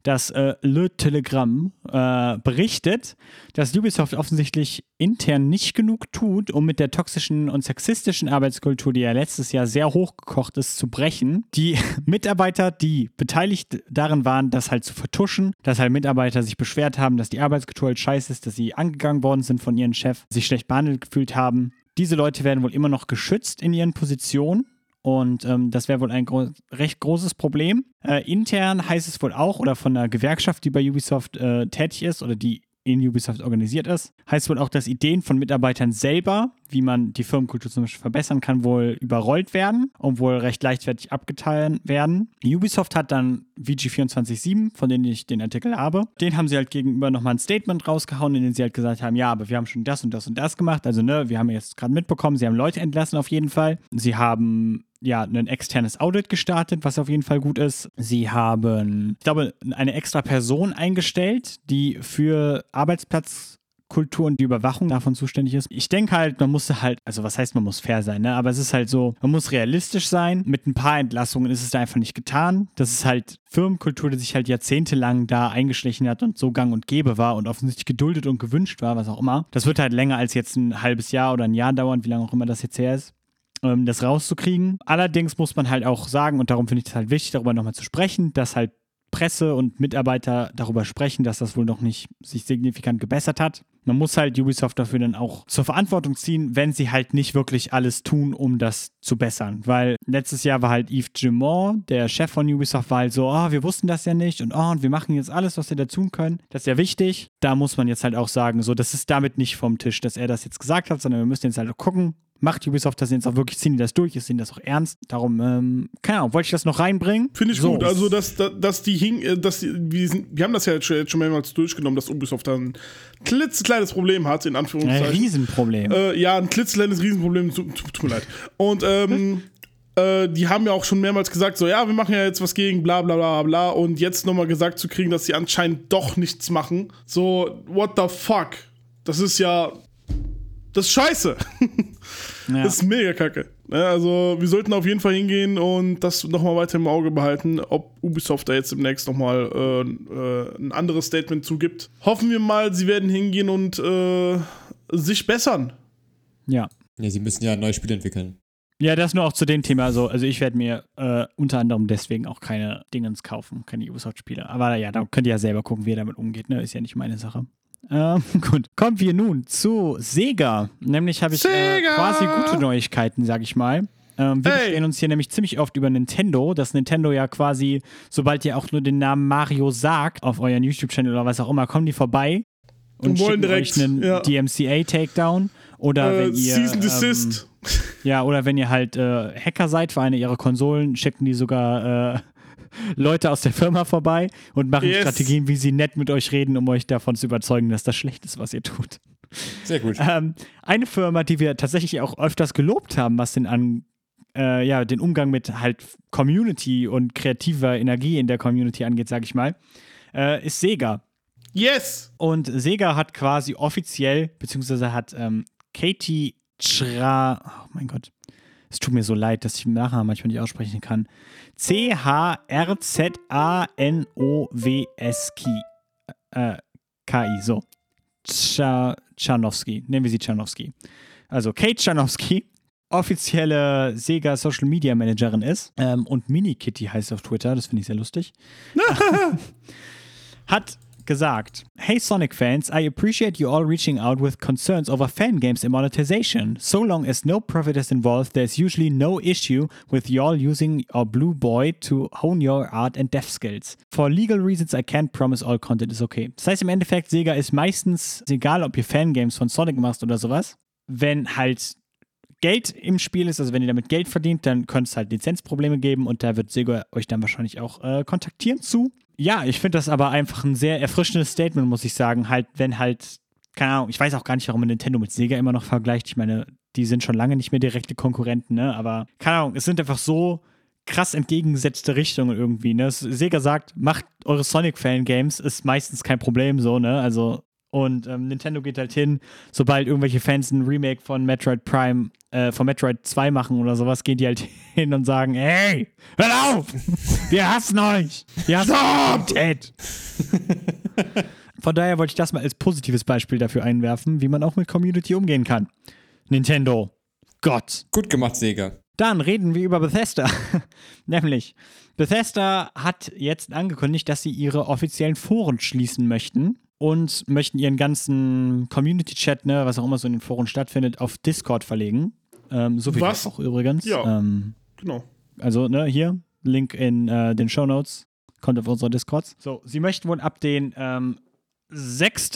dass äh, Le Telegramm äh, berichtet, dass Ubisoft offensichtlich intern nicht genug tut, um mit der toxischen und sexistischen Arbeitskultur, die ja letztes Jahr sehr hochgekocht ist, zu brechen. Die Mitarbeiter, die beteiligt darin waren, das halt zu vertuschen, dass halt Mitarbeiter sich beschwert haben, dass die Arbeitskultur halt scheiße ist, dass sie angegangen worden sind von ihrem Chef, sich schlecht behandelt gefühlt haben. Diese Leute werden wohl immer noch geschützt in ihren Positionen. Und ähm, das wäre wohl ein gro recht großes Problem. Äh, intern heißt es wohl auch, oder von einer Gewerkschaft, die bei Ubisoft äh, tätig ist oder die in Ubisoft organisiert ist, heißt wohl auch, dass Ideen von Mitarbeitern selber, wie man die Firmenkultur zum Beispiel verbessern kann, wohl überrollt werden und wohl recht leichtfertig abgetan werden. Ubisoft hat dann VG247, von denen ich den Artikel habe, den haben sie halt gegenüber nochmal ein Statement rausgehauen, in dem sie halt gesagt haben, ja, aber wir haben schon das und das und das gemacht. Also, ne, wir haben jetzt gerade mitbekommen, sie haben Leute entlassen auf jeden Fall. Sie haben ja, ein externes Audit gestartet, was auf jeden Fall gut ist. Sie haben, ich glaube, eine extra Person eingestellt, die für Arbeitsplatzkultur und die Überwachung davon zuständig ist. Ich denke halt, man muss halt, also was heißt, man muss fair sein, ne? Aber es ist halt so, man muss realistisch sein. Mit ein paar Entlassungen ist es da einfach nicht getan. Das ist halt Firmenkultur, die sich halt jahrzehntelang da eingeschlichen hat und so gang und gäbe war und offensichtlich geduldet und gewünscht war, was auch immer. Das wird halt länger als jetzt ein halbes Jahr oder ein Jahr dauern, wie lange auch immer das jetzt her ist ähm, das rauszukriegen. Allerdings muss man halt auch sagen, und darum finde ich es halt wichtig, darüber nochmal zu sprechen, dass halt Presse und Mitarbeiter darüber sprechen, dass das wohl noch nicht sich signifikant gebessert hat. Man muss halt Ubisoft dafür dann auch zur Verantwortung ziehen, wenn sie halt nicht wirklich alles tun, um das zu bessern. Weil letztes Jahr war halt Yves Gilmore, der Chef von Ubisoft, war halt so, oh, wir wussten das ja nicht und oh, und wir machen jetzt alles, was wir da tun können. Das ist ja wichtig. Da muss man jetzt halt auch sagen, so, das ist damit nicht vom Tisch, dass er das jetzt gesagt hat, sondern wir müssen jetzt halt gucken, macht Ubisoft das jetzt auch wirklich, ziehen die das durch, ist ihnen das auch ernst. Darum, ähm, keine Ahnung, wollte ich das noch reinbringen? Finde ich So. gut. Also, dass, dass, dass die hing, äh, dass die, wir, sind, wir haben das ja jetzt schon, mehrmals durchgenommen, dass Ubisoft da ein klitzekleines Problem hat, in Ein Anführungszeichen. Riesenproblem. Äh, ja, ein klitzekleines Riesenproblem, tut, tut, tut mir leid. Und ähm, äh, die haben ja auch schon mehrmals gesagt, so, ja, wir machen ja jetzt was gegen, bla bla bla bla. Und jetzt nochmal gesagt zu kriegen, dass sie anscheinend doch nichts machen. So, what the fuck? Das ist ja. Das ist scheiße. ja. Das ist mega kacke. Ja, also, wir sollten auf jeden Fall hingehen und das nochmal weiter im Auge behalten, ob Ubisoft da jetzt demnächst nochmal äh, äh, ein anderes Statement zugibt. Hoffen wir mal, sie werden hingehen und äh, sich bessern. ja. Ja, sie müssen ja neue Spiele entwickeln. Ja, das nur auch zu dem Thema. Also, also ich werde mir äh, unter anderem deswegen auch keine Dingens kaufen, keine Ubisoft-Spiele. Aber ja, da könnt ihr ja selber gucken, wie ihr damit umgeht. Ne? Ist ja nicht meine Sache. Ähm, gut, kommen wir nun zu Sega. Nämlich habe ich äh, quasi gute Neuigkeiten, sag ich mal. Ähm, wir Hey! beschweren uns hier nämlich ziemlich oft über Nintendo, dass Nintendo ja quasi, sobald ihr auch nur den Namen Mario sagt, auf euren YouTube-Channel oder was auch immer, kommen die vorbei und schicken direkt, euch einen ja. DMCA-Takedown. Oder Äh, wenn ihr. Season ähm, Desist. ja, oder wenn ihr halt äh, Hacker seid für eine ihrer Konsolen, schicken die sogar äh, Leute aus der Firma vorbei und machen Yes. Strategien, wie sie nett mit euch reden, um euch davon zu überzeugen, dass das schlecht ist, was ihr tut. Sehr gut. Ähm, eine Firma, die wir tatsächlich auch öfters gelobt haben, was den an äh, ja, den Umgang mit halt Community und kreativer Energie in der Community angeht, sag ich mal, äh, ist Sega. Yes! Und Sega hat quasi offiziell, beziehungsweise hat ähm, Katie Schra, oh mein Gott, es tut mir so leid, dass ich Nachnamen manchmal nicht aussprechen kann. C-H-R-Z-A-N-O-W-S-K. Äh, K-I, so. Cza- Czarnowski, nennen wir sie Czarnowski. Also Kate Czarnowski, offizielle Sega Social Media Managerin ist ähm, und Mini Kitty heißt auf Twitter, das finde ich sehr lustig hat gesagt, Hey Sonic fans, I appreciate you all reaching out with concerns over fan games and monetization. So long as no profit is involved, there's usually no issue with y'all using our Blue Boy to hone your art and dev skills. For legal reasons, I can't promise all content is okay. Das heißt im Endeffekt, Sega ist meistens, egal ob ihr Fangames von Sonic machst oder sowas, wenn halt Geld im Spiel ist, also wenn ihr damit Geld verdient, dann könnte es halt Lizenzprobleme geben und da wird Sega euch dann wahrscheinlich auch äh, kontaktieren zu. Ja, ich finde das aber einfach ein sehr erfrischendes Statement, muss ich sagen. Halt, wenn halt, keine Ahnung, ich weiß auch gar nicht, warum man Nintendo mit Sega immer noch vergleicht. Ich meine, die sind schon lange nicht mehr direkte Konkurrenten, ne? Aber keine Ahnung, es sind einfach so krass entgegengesetzte Richtungen irgendwie, ne? Sega sagt, macht eure Sonic-Fan-Games, ist meistens kein Problem so, ne? Also und ähm, Nintendo geht halt hin, sobald irgendwelche Fans ein Remake von Metroid Prime, äh, von Metroid 2 machen oder sowas, gehen die halt hin und sagen, hey, hört auf! Wir hassen euch! Wir hassen Qualität! Von daher wollte ich das mal als positives Beispiel dafür einwerfen, wie man auch mit Community umgehen kann. Nintendo. Gott. Gut gemacht, Sega. Dann reden wir über Bethesda. Nämlich, Bethesda hat jetzt angekündigt, dass sie ihre offiziellen Foren schließen möchten und möchten ihren ganzen Community-Chat, ne, was auch immer so in den Foren stattfindet, auf Discord verlegen. Ähm, so wie Was? auch übrigens. Ja. Ähm, Genau. also, ne, hier, Link in äh, den Show Notes. Kommt auf unsere Discords. So, sie möchten wohl ab den ähm, 6.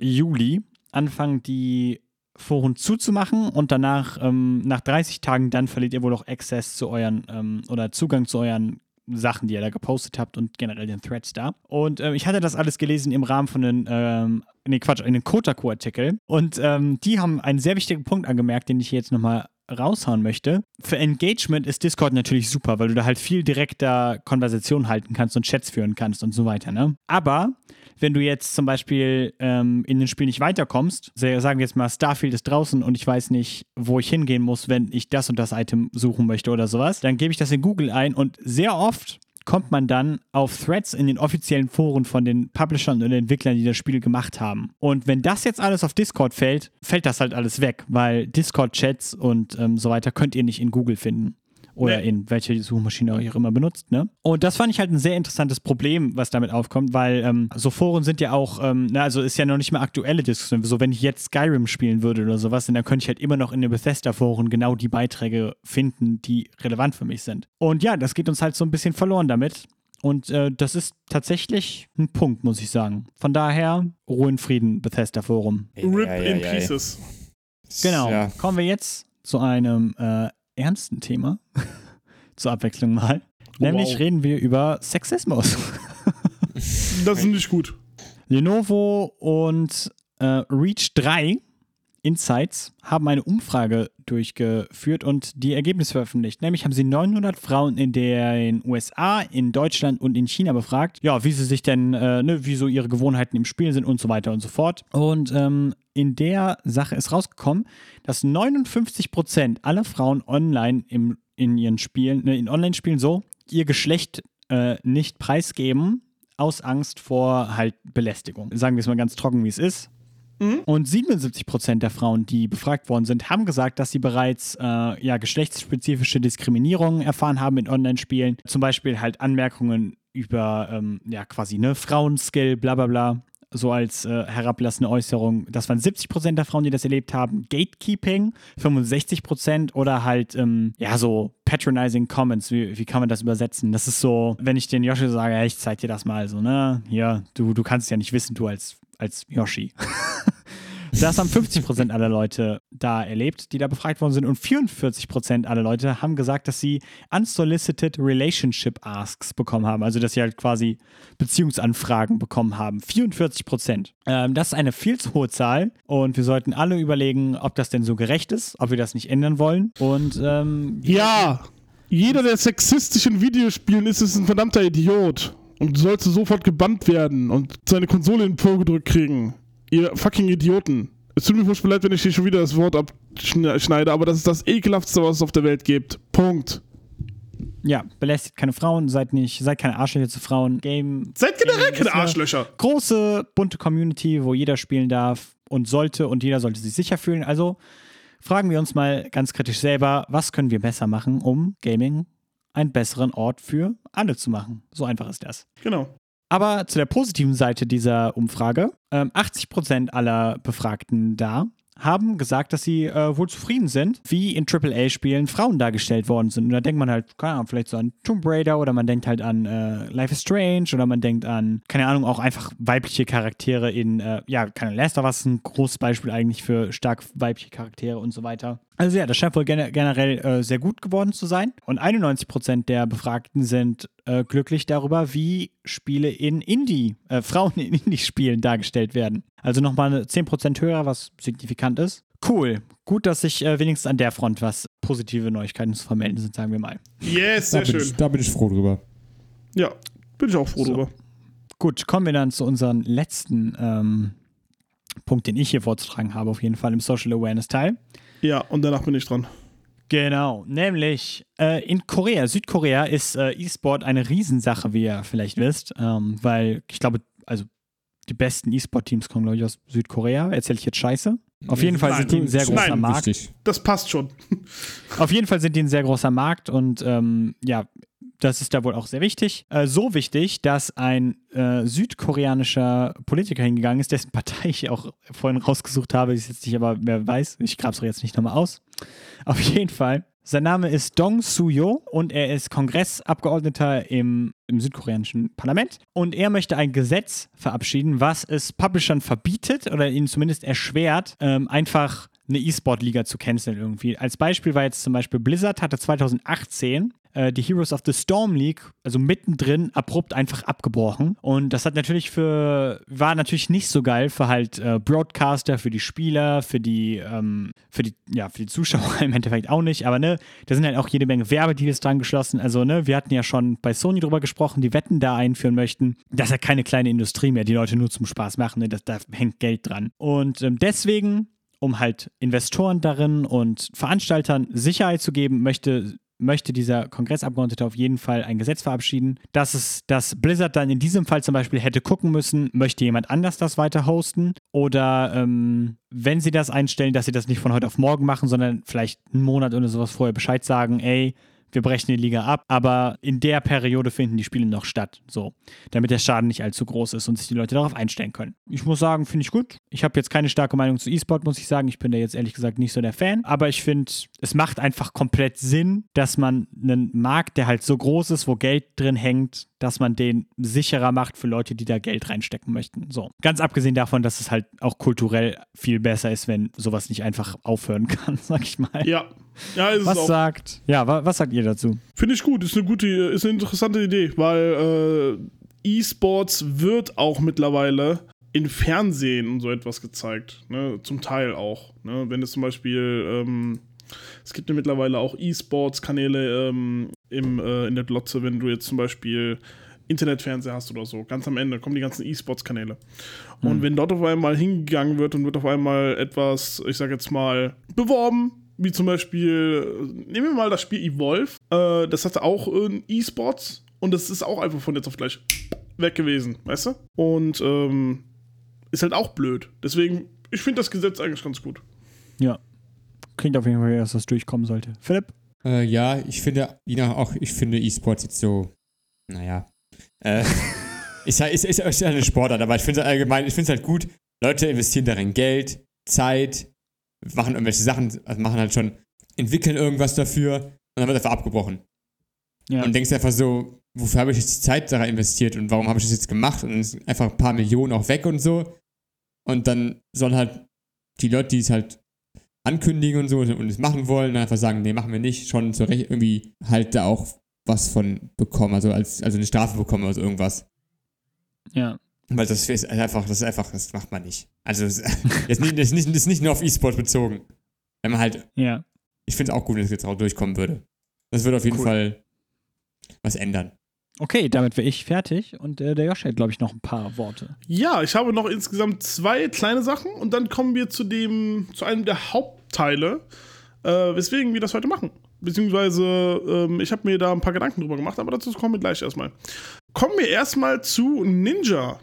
Juli anfangen, die Foren zuzumachen und danach, ähm, nach 30 Tagen, dann verliert ihr wohl auch Access zu euren ähm, oder Zugang zu euren Sachen, die ihr da gepostet habt und generell den Threads da. Und ähm, ich hatte das alles gelesen im Rahmen von den, ähm, nee, Quatsch, in den Kotaku-Artikel. Und ähm, die haben einen sehr wichtigen Punkt angemerkt, den ich hier jetzt nochmal raushauen möchte. Für Engagement ist Discord natürlich super, weil du da halt viel direkter Konversation halten kannst und Chats führen kannst und so weiter, ne? Aber wenn du jetzt zum Beispiel ähm, in den Spiel nicht weiterkommst, sagen wir jetzt mal, Starfield ist draußen und ich weiß nicht, wo ich hingehen muss, wenn ich das und das Item suchen möchte oder sowas, dann gebe ich das in Google ein und sehr oft kommt man dann auf Threads in den offiziellen Foren von den Publishern und Entwicklern, die das Spiel gemacht haben. Und wenn das jetzt alles auf Discord fällt, fällt das halt alles weg, weil Discord-Chats und ähm, so weiter könnt ihr nicht in Google finden. Oder Nee. in welche Suchmaschine ihr auch immer benutzt. Ne? Und das fand ich halt ein sehr interessantes Problem, was damit aufkommt, weil ähm, so Foren sind ja auch, ähm, na, also ist ja noch nicht mehr aktuelle Diskussion. So, wenn ich jetzt Skyrim spielen würde oder sowas, dann könnte ich halt immer noch in den Bethesda-Foren genau die Beiträge finden, die relevant für mich sind. Und ja, das geht uns halt so ein bisschen verloren damit. Und äh, das ist tatsächlich ein Punkt, muss ich sagen. Von daher, Ruhe in Frieden, Bethesda-Forum. RIP Ja, ja, in. Pieces. Genau. Ja. Kommen wir jetzt zu einem äh, ernsten Thema. Zur Abwechslung mal. Nämlich Wow. reden wir über Sexismus. Das ist nicht gut. Lenovo und äh, Reach 3 Insights haben eine Umfrage durchgeführt und die Ergebnisse veröffentlicht. Nämlich haben sie 900 Frauen in den USA, in Deutschland und in China befragt, ja, wie sie sich denn, äh, ne, wie so ihre Gewohnheiten im Spiel sind und so weiter und so fort. Und ähm, in der Sache ist rausgekommen, dass 59% aller Frauen online im, in ihren Spielen, ne, in Online-Spielen so ihr Geschlecht äh, nicht preisgeben, aus Angst vor halt Belästigung. Sagen wir es mal ganz trocken, wie es ist. Und 77% der Frauen, die befragt worden sind, haben gesagt, dass sie bereits äh, ja, geschlechtsspezifische Diskriminierungen erfahren haben in Online-Spielen. Zum Beispiel halt Anmerkungen über ähm, ja quasi ne Frauenskill, bla bla bla. So als äh, herablassende Äußerung. Das waren 70% der Frauen, die das erlebt haben. Gatekeeping, 65% oder halt, ähm, ja, so patronizing comments. Wie, wie kann man das übersetzen? Das ist so, wenn ich den Yoshi sage, hey, ich zeig dir das mal so, ne? Hier, du, du kannst es ja nicht wissen, du als, als Yoshi. Das haben 50% aller Leute da erlebt, die da befragt worden sind. Und 44% aller Leute haben gesagt, dass sie unsolicited relationship asks bekommen haben. Also, dass sie halt quasi Beziehungsanfragen bekommen haben. 44%. Ähm, das ist eine viel zu hohe Zahl. Und wir sollten alle überlegen, ob das denn so gerecht ist, ob wir das nicht ändern wollen. Und ähm, Ja, jeder, der sexistisch in Videospielen ist, ist ein verdammter Idiot. Und sollte sofort gebannt werden und seine Konsole in den Po gedrückt kriegen. Ihr fucking Idioten. Es tut mir furchtbar leid, wenn ich hier schon wieder das Wort abschneide, aber das ist das ekelhaftste, was es auf der Welt gibt. Punkt. ja, belästigt keine Frauen, seid nicht, seid keine Arschlöcher zu Frauen. Game. Seid generell keine eine Arschlöcher. Große, bunte Community, wo jeder spielen darf und sollte und jeder sollte sich sicher fühlen. Also fragen wir uns mal ganz kritisch selber, was können wir besser machen, um Gaming einen besseren Ort für alle zu machen. So einfach ist das. Genau. Aber zu der positiven Seite dieser Umfrage, ähm, 80% aller Befragten da haben gesagt, dass sie äh, wohl zufrieden sind, wie in AAA-Spielen Frauen dargestellt worden sind. Und da denkt man halt, keine Ahnung, vielleicht so an Tomb Raider oder man denkt halt an äh, Life is Strange oder man denkt an, keine Ahnung, auch einfach weibliche Charaktere in, äh, ja, keine Last of Us ist ein großes Beispiel eigentlich für stark weibliche Charaktere und so weiter. Also ja, das scheint wohl gene generell äh, sehr gut geworden zu sein. Und 91% der Befragten sind äh, glücklich darüber, wie Spiele in Indie, äh, Frauen in Indie-Spielen dargestellt werden. Also nochmal eine 10% höher, was signifikant ist. Cool. Gut, dass sich äh, wenigstens an der Front was positive Neuigkeiten zu vermelden sind, sagen wir mal. Yes, Da sehr bin, schön. ich, da bin ich froh drüber. Ja, bin ich auch froh So. drüber. Gut, kommen wir dann zu unserem letzten ähm, Punkt, den ich hier vorzutragen habe, auf jeden Fall im Social Awareness Teil. Ja, und danach bin ich dran. Genau, nämlich äh, in Korea, Südkorea ist äh, E-Sport eine Riesensache, wie ihr vielleicht wisst, ähm, weil ich glaube, also die besten E-Sport-Teams kommen, glaube ich, aus Südkorea. Erzähle ich jetzt Scheiße? Auf jeden Fall Nein, sind die ein sehr nein, großer Markt. Wichtig. Das passt schon. Auf jeden Fall sind die ein sehr großer Markt und ähm, ja, das ist da wohl auch sehr wichtig. Äh, so wichtig, dass ein äh, südkoreanischer Politiker hingegangen ist, dessen Partei ich auch vorhin rausgesucht habe, ist jetzt nicht, aber wer weiß, ich grab's doch jetzt nicht nochmal aus. Auf jeden Fall. Sein Name ist Dong Soo-yo und er ist Kongressabgeordneter im, im südkoreanischen Parlament. Und er möchte ein Gesetz verabschieden, was es Publishern verbietet oder ihnen zumindest erschwert, ähm, einfach eine E-Sport-Liga zu canceln irgendwie. Als Beispiel war jetzt zum Beispiel Blizzard hatte 2018 äh, die Heroes of the Storm League, also mittendrin abrupt einfach abgebrochen. Und das hat natürlich für, war natürlich nicht so geil für halt äh, Broadcaster, für die Spieler, für die, ähm, für die, ja, für die Zuschauer im Endeffekt auch nicht. Aber ne, da sind halt auch jede Menge Werbedeals dran geschlossen. Also ne, wir hatten ja schon bei Sony drüber gesprochen, die Wetten da einführen möchten. Das ist ja keine kleine Industrie mehr, die Leute nur zum Spaß machen. Ne? Das, da hängt Geld dran. Und ähm, deswegen um halt Investoren darin und Veranstaltern Sicherheit zu geben, möchte, möchte dieser Kongressabgeordnete auf jeden Fall ein Gesetz verabschieden, dass es, dass Blizzard dann in diesem Fall zum Beispiel hätte gucken müssen, möchte jemand anders das weiter hosten? Oder ähm, wenn sie das einstellen, dass sie das nicht von heute auf morgen machen, sondern vielleicht einen Monat oder sowas vorher Bescheid sagen, ey, wir brechen die Liga ab, aber in der Periode finden die Spiele noch statt, so, damit der Schaden nicht allzu groß ist und sich die Leute darauf einstellen können. Ich muss sagen, finde ich gut. Ich habe jetzt keine starke Meinung zu E-Sport, muss ich sagen. Ich bin da jetzt ehrlich gesagt nicht so der Fan, aber ich finde, es macht einfach komplett Sinn, dass man einen Markt, der halt so groß ist, wo Geld drin hängt, dass man den sicherer macht für Leute, die da Geld reinstecken möchten. So. Ganz abgesehen davon, dass es halt auch kulturell viel besser ist, wenn sowas nicht einfach aufhören kann, sag ich mal. Ja. Ja, ist Was sagt, ja, wa was sagt ihr dazu? Finde ich gut, ist eine gute, ist eine interessante Idee, weil äh, E-Sports wird auch mittlerweile in Fernsehen und so etwas gezeigt, ne? zum Teil auch. Ne? Wenn es zum Beispiel, ähm, es gibt ja mittlerweile auch E-Sports-Kanäle ähm, im, äh, in der Glotze, wenn du jetzt zum Beispiel Internetfernseher hast oder so. Ganz am Ende kommen die ganzen E-Sports-Kanäle. Und wenn dort auf einmal hingegangen wird und wird auf einmal etwas, ich sag jetzt mal, beworben, wie zum Beispiel, äh, nehmen wir mal das Spiel Evolve, äh, das hatte auch äh, E-Sports und das ist auch einfach von jetzt auf gleich weg gewesen, weißt du? Und ähm, ist halt auch blöd. Deswegen, ich finde das Gesetz eigentlich ganz gut. Ja. Klingt auf jeden Fall, dass das durchkommen sollte. Philipp? Äh, ja, ich finde, Ina, auch ich finde E-Sports jetzt so, naja, äh, ist, halt- ist, ist, ist halt eine Sportart, aber ich finde es allgemein, ich finde es halt gut, Leute investieren darin Geld, Zeit, machen irgendwelche Sachen, also machen halt schon, entwickeln irgendwas dafür und dann wird einfach abgebrochen. Ja. Und denkst einfach so, wofür habe ich jetzt die Zeit daran investiert und warum habe ich das jetzt gemacht und dann ist einfach ein paar Millionen auch weg und so. Und dann sollen halt die Leute, die es halt ankündigen und so und es machen wollen, dann einfach sagen, nee, machen wir nicht, schon zu Recht irgendwie halt da auch was von bekommen, also als also eine Strafe bekommen oder so irgendwas. ja. Weil das ist einfach, das ist einfach, das macht man nicht. Also das ist nicht, das ist nicht, das ist nicht nur auf E-Sport bezogen. Wenn man halt, Ja. ich finde es auch gut, wenn es jetzt auch durchkommen würde. Das würde auf jeden Cool. Fall was ändern. Okay, damit wäre ich fertig und äh, der Josh hat, glaube ich, noch ein paar Worte. Ja, ich habe noch insgesamt zwei kleine Sachen und dann kommen wir zu dem, zu einem der Hauptteile, äh, weswegen wir das heute machen. Beziehungsweise, ähm, ich habe mir da ein paar Gedanken drüber gemacht, aber dazu kommen wir gleich erstmal. Kommen wir erstmal zu Ninja.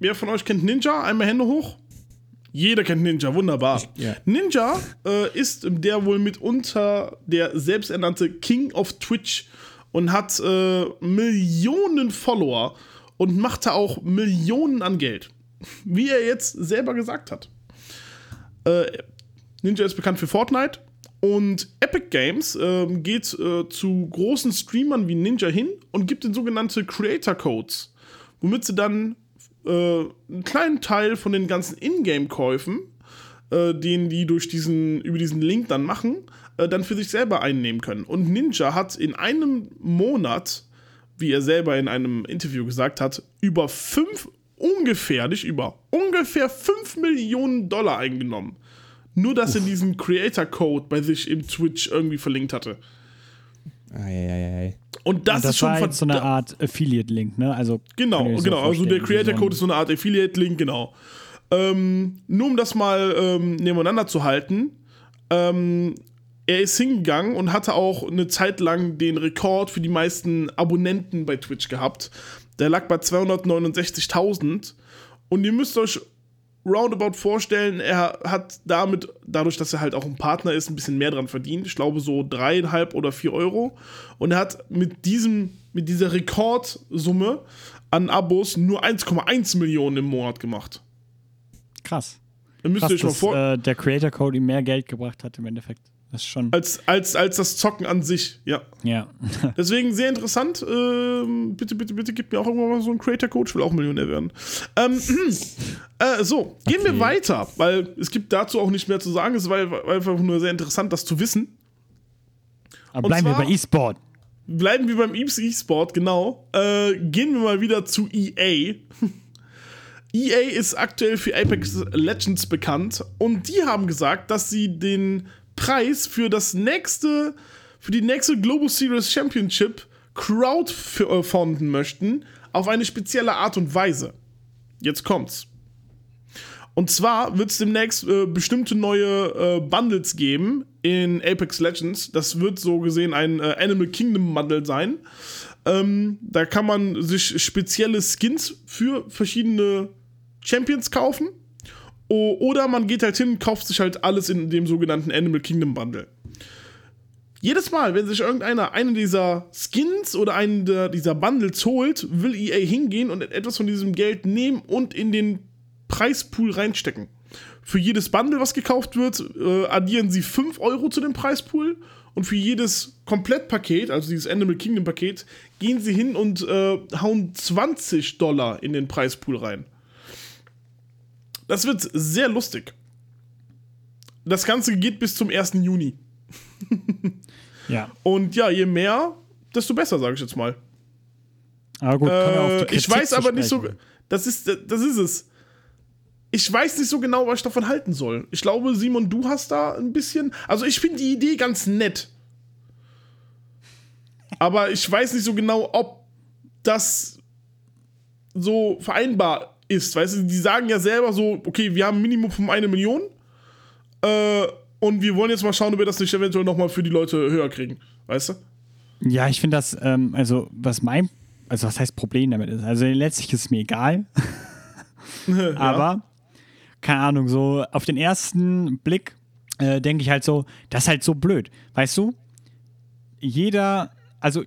Wer von euch kennt Ninja? Einmal Hände hoch. Jeder kennt Ninja, wunderbar. ja. Ninja äh, ist der wohl mitunter der selbsternannte King of Twitch und hat äh, Millionen Follower und machte auch Millionen an Geld. Wie er jetzt selber gesagt hat. Äh, Ninja ist bekannt für Fortnite und Epic Games ähm, geht äh, zu großen Streamern wie Ninja hin und gibt ihnen sogenannte Creator Codes, womit sie dann äh, einen kleinen Teil von den ganzen Ingame-Käufen, äh, den die durch diesen, über diesen Link dann machen, äh, dann für sich selber einnehmen können. Und Ninja hat in einem Monat, wie er selber in einem Interview gesagt hat, über fünf, ungefähr, nicht über, ungefähr 5 Millionen Dollar eingenommen. Nur, dass er diesen Creator-Code bei sich im Twitch irgendwie verlinkt hatte. Eieiei. Und das, und das ist schon war jetzt so eine Art Affiliate-Link, ne? Also Genau, genau. Also der vorstellen, Creator wie Code ist so eine Art Affiliate-Link, genau. Ähm, nur um das mal ähm, nebeneinander zu halten, ähm, er ist hingegangen und hatte auch eine Zeit lang den Rekord für die meisten Abonnenten bei Twitch gehabt. Der lag bei 269.000. Und ihr müsst euch roundabout vorstellen, er hat damit, dadurch, dass er halt auch ein Partner ist, ein bisschen mehr dran verdient. Ich glaube so dreieinhalb oder vier Euro. Und er hat mit diesem, mit dieser Rekordsumme an Abos nur 1,1 Millionen im Monat gemacht. Krass. Ihr müsst Krass, euch mal dass vor, äh, der Creator Code ihm mehr Geld gebracht hat im Endeffekt. Das schon. als, als, als das Zocken an sich, ja. Ja. Deswegen sehr interessant. Ähm, bitte, bitte, bitte gib mir auch irgendwann mal so einen Creator Code. Ich will auch Millionär werden. Ähm, äh, so, gehen wir Okay. weiter, weil es gibt dazu auch nicht mehr zu sagen. Es war einfach nur sehr interessant, das zu wissen. Aber Und bleiben wir zwar- bei E-Sport. Bleiben wir beim E-Sport, genau. Äh, gehen wir mal wieder zu EA. EA ist aktuell für Apex Legends bekannt und die haben gesagt, dass sie den Preis für das nächste, für die nächste Global Series Championship crowdfunden möchten auf eine spezielle Art und Weise. Jetzt kommt's. Und zwar wird es demnächst äh, bestimmte neue äh, Bundles geben in Apex Legends. Das wird so gesehen ein äh, Animal Kingdom Bundle sein. Ähm, da kann man sich spezielle Skins für verschiedene Champions kaufen. Oder man geht halt hin und kauft sich halt alles in dem sogenannten Animal Kingdom Bundle. Jedes Mal, wenn sich irgendeiner einen dieser Skins oder einen der, dieser Bundles holt, will EA hingehen und etwas von diesem Geld nehmen und in den Preispool reinstecken. Für jedes Bundle, was gekauft wird, äh, addieren sie 5 Euro zu dem Preispool und für jedes Komplettpaket, also dieses Animal Kingdom Paket, gehen sie hin und äh, hauen 20 Dollar in den Preispool rein. Das wird sehr lustig. Das Ganze geht bis zum 1. Juni. Ja. Und ja, je mehr, desto besser, sage ich jetzt mal. Aber gut, auf die Äh, ich weiß aber nicht so. Das ist, das ist es. Ich weiß nicht so genau, was ich davon halten soll. Ich glaube, Simon, du hast da ein bisschen. Also, ich finde die Idee ganz nett. Aber ich weiß nicht so genau, ob das so vereinbar ist. Weißt du, die sagen ja selber so: Okay, wir haben ein Minimum von eine Million. Äh, und wir wollen jetzt mal schauen, ob wir das nicht eventuell nochmal für die Leute höher kriegen. Weißt du? Ja, ich finde das, ähm, also was mein, also was heißt Problem damit ist. Also letztlich ist es mir egal, aber keine Ahnung, so auf den ersten Blick äh, denke ich halt so, das ist halt so blöd. Weißt du, jeder, also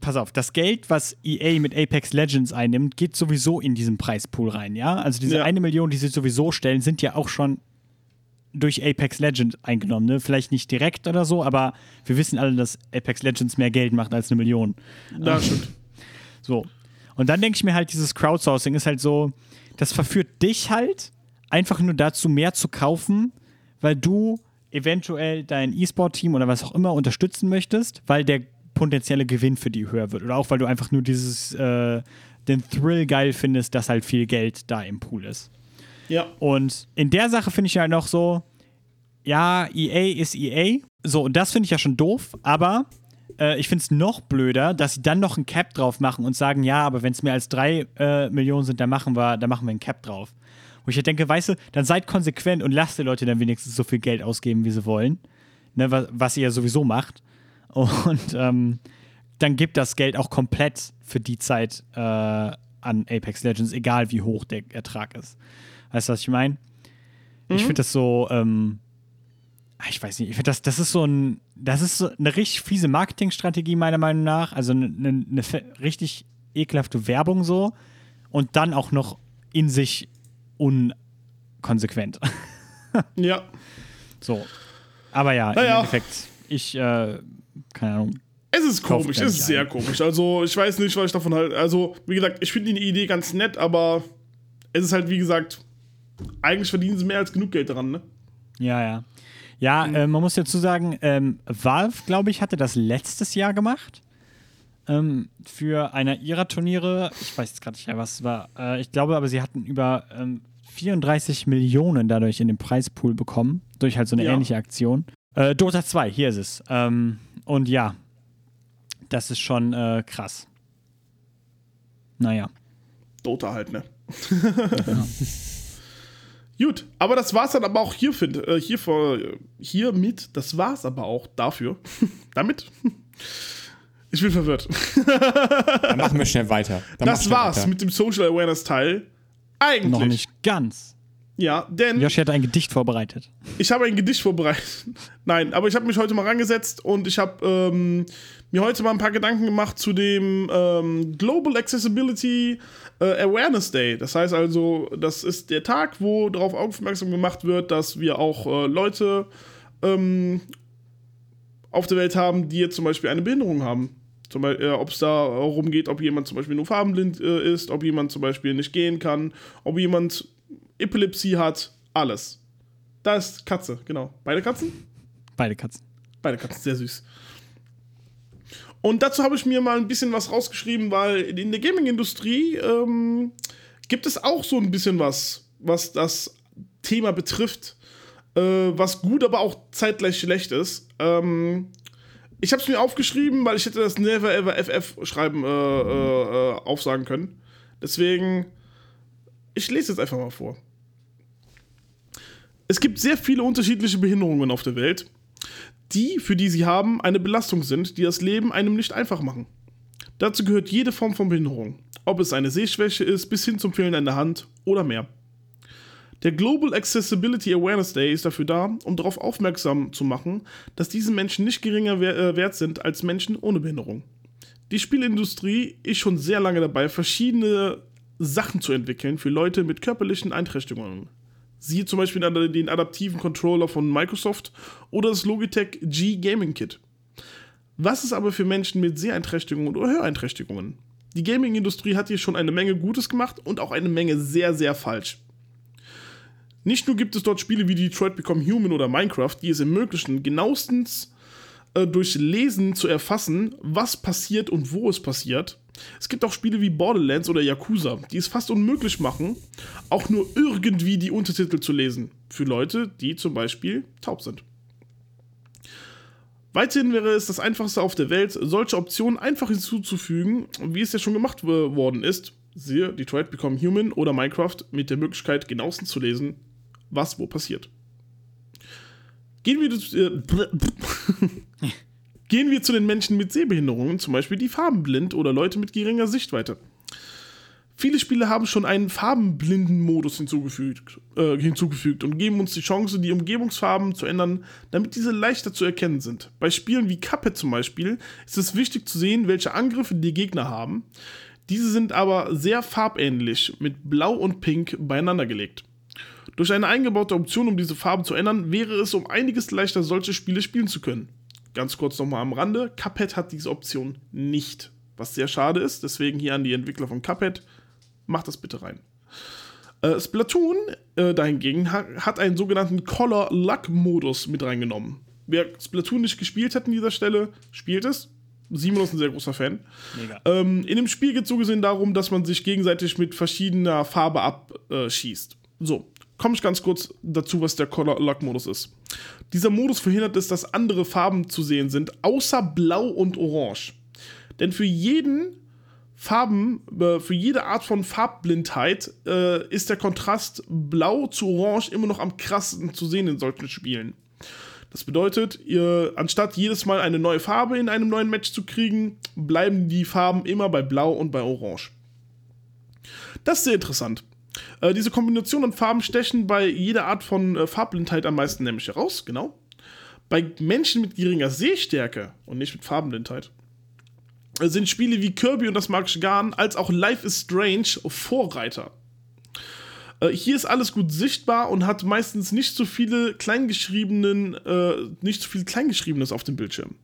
pass auf, das Geld, was EA mit Apex Legends einnimmt, geht sowieso in diesen Preispool rein, ja? Also diese Ja. eine Million, die sie sowieso stellen, sind ja auch schon durch Apex Legends eingenommen, ne? Vielleicht nicht direkt oder so, aber wir wissen alle, dass Apex Legends mehr Geld macht als eine Million. Ja, stimmt. So. Und dann denke ich mir halt, dieses Crowdsourcing ist halt so, das verführt dich halt einfach nur dazu, mehr zu kaufen, weil du eventuell dein E-Sport-Team oder was auch immer unterstützen möchtest, weil der potenzielle Gewinn für die höher wird. Oder auch, weil du einfach nur dieses, äh, den Thrill geil findest, dass halt viel Geld da im Pool ist. Ja. Und in der Sache finde ich halt noch so, ja, EA ist EA. So, und das finde ich ja schon doof, aber äh, ich finde es noch blöder, dass sie dann noch ein Cap drauf machen und sagen, ja, aber wenn es mehr als drei äh, Millionen sind, dann machen wir, dann machen wir ein Cap drauf. Wo ich halt denke, weißt du, dann seid konsequent und lasst die Leute dann wenigstens so viel Geld ausgeben, wie sie wollen. Ne, was, was ihr ja sowieso macht. Und ähm, dann gibt das Geld auch komplett für die Zeit äh, an Apex Legends, egal wie hoch der Ertrag ist. Weißt du, was ich meine? Ich finde das so, ähm, ah, ich weiß nicht, ich finde das, das ist so ein, das ist so eine richtig fiese Marketingstrategie meiner Meinung nach. Also eine, eine, fe- richtig ekelhafte Werbung so und dann auch noch in sich unkonsequent. Ja. so. Aber ja, Naja. im Endeffekt, ich, äh, keine Ahnung, Es ist komisch, es ist sehr ein. komisch. Also, ich weiß nicht, was ich davon halte. Also, wie gesagt, ich finde die Idee ganz nett, aber es ist halt, wie gesagt, eigentlich verdienen sie mehr als genug Geld daran, ne? Ja, ja. Ja, äh, man muss dazu sagen, ähm, Valve, glaube ich, hatte das letztes Jahr gemacht. Ähm, für einer ihrer Turniere. Ich weiß jetzt gerade nicht was es war. Äh, ich glaube aber, sie hatten über ähm, 34 Millionen dadurch in den Preispool bekommen. Durch halt so eine Ja. ähnliche Aktion. Äh, Dota 2, hier ist es. Ähm, und ja, das ist schon äh, krass. Naja. Dota halt, ne? Gut, aber das war's dann aber auch hier, find, äh, hier, vor, hier mit. Das war's aber auch dafür. Damit. Ich bin verwirrt. Dann machen wir schnell weiter. Dann Das schnell war's weiter. mit dem Social Awareness Teil. Eigentlich. Noch nicht ganz. Ja, denn Joshi hat ein Gedicht vorbereitet. ich habe ein Gedicht vorbereitet. Nein, aber ich habe mich heute mal rangesetzt und ich habe ähm, mir heute mal ein paar Gedanken gemacht zu dem ähm, Global Accessibility äh, Awareness Day. Das heißt also, das ist der Tag, wo darauf aufmerksam gemacht wird, dass wir auch äh, Leute ähm, auf der Welt haben, die jetzt zum Beispiel eine Behinderung haben. Zum Beispiel, äh, ob es darum geht, ob jemand zum Beispiel nur farbenblind äh, ist, ob jemand zum Beispiel nicht gehen kann, ob jemand Epilepsie hat, alles. Da ist Katze, genau. Beide Katzen? Beide Katzen. Beide Katzen, sehr süß. Und dazu habe ich mir mal ein bisschen was rausgeschrieben, weil in der Gaming-Industrie ähm, gibt es auch so ein bisschen was, was das Thema betrifft, äh, was gut, aber auch zeitgleich schlecht ist. Ähm, ich habe es mir aufgeschrieben, weil ich hätte das Never Ever FF schreiben äh, äh, äh, aufsagen können. Deswegen, ich lese jetzt einfach mal vor. Es gibt sehr viele unterschiedliche Behinderungen auf der Welt die, für die sie haben, eine Belastung sind, die das Leben einem nicht einfach machen. Dazu gehört jede Form von Behinderung, ob es eine Sehschwäche ist, bis hin zum Fehlen einer Hand oder mehr. Der Global Accessibility Awareness Day ist dafür da, um darauf aufmerksam zu machen, dass diese Menschen nicht geringer äh, wert sind als Menschen ohne Behinderung. Die Spielindustrie ist schon sehr lange dabei, verschiedene Sachen zu entwickeln für Leute mit körperlichen Einträchtigungen. Siehe zum Beispiel den adaptiven Controller von Microsoft oder das Logitech G Gaming Kit. Was ist aber für Menschen mit Seheinträchtigungen oder Höreinträchtigungen? Die Gaming-Industrie hat hier schon eine Menge Gutes gemacht und auch eine Menge sehr, sehr falsch. Nicht nur gibt es dort Spiele wie Detroit Become Human oder Minecraft, die es ermöglichen, genauestens äh, durch Lesen zu erfassen, was passiert und wo es passiert. Es gibt auch Spiele wie Borderlands oder Yakuza, die es fast unmöglich machen, auch nur irgendwie die Untertitel zu lesen. Für Leute, die zum Beispiel taub sind. Weiterhin wäre es das einfachste auf der Welt, solche Optionen einfach hinzuzufügen, wie es ja schon gemacht worden ist. Siehe Detroit Become Human oder Minecraft mit der Möglichkeit, genauestens zu lesen, was wo passiert. Gehen wir, äh, Gehen wir zu den Menschen mit Sehbehinderungen, zum Beispiel die farbenblind oder Leute mit geringer Sichtweite. Viele Spiele haben schon einen Farbenblinden-Modus hinzugefügt, äh, hinzugefügt und geben uns die Chance, die Umgebungsfarben zu ändern, damit diese leichter zu erkennen sind. Bei Spielen wie Cuphead zum Beispiel ist es wichtig zu sehen, welche Angriffe die Gegner haben. Diese sind aber sehr farbähnlich mit Blau und Pink beieinander gelegt. Durch eine eingebaute Option, um diese Farben zu ändern, wäre es um einiges leichter, solche Spiele spielen zu können. Ganz kurz nochmal am Rande: Cuphead hat diese Option nicht. Was sehr schade ist, deswegen hier an die Entwickler von Cuphead: macht das bitte rein. Äh, Splatoon äh, dahingegen ha hat einen sogenannten Color Luck Modus mit reingenommen. Wer Splatoon nicht gespielt hat an dieser Stelle, spielt es. Simon ist ein sehr großer Fan. Ähm, in dem Spiel geht es so gesehen darum, dass man sich gegenseitig mit verschiedener Farbe abschießt. so, komme ich ganz kurz dazu, was der Color Lock Modus ist. Dieser Modus verhindert es, dass andere Farben zu sehen sind, außer Blau und Orange. Denn für jeden Farben, äh, für jede Art von Farbblindheit äh, ist der Kontrast Blau zu Orange immer noch am krassesten zu sehen in solchen Spielen. Das bedeutet, ihr, anstatt jedes Mal eine neue Farbe in einem neuen Match zu kriegen, bleiben die Farben immer bei Blau und bei Orange. Das ist sehr interessant. Äh, diese Kombination an Farben stechen bei jeder Art von äh, Farbblindheit am meisten nämlich heraus, genau. Bei Menschen mit geringer Sehstärke und nicht mit Farbenblindheit äh, sind Spiele wie Kirby und das Magische Garn als auch Life is Strange Vorreiter. Äh, hier ist alles gut sichtbar und hat meistens nicht so viele kleingeschriebenen, nicht so viel Kleingeschriebenes auf dem Bildschirm.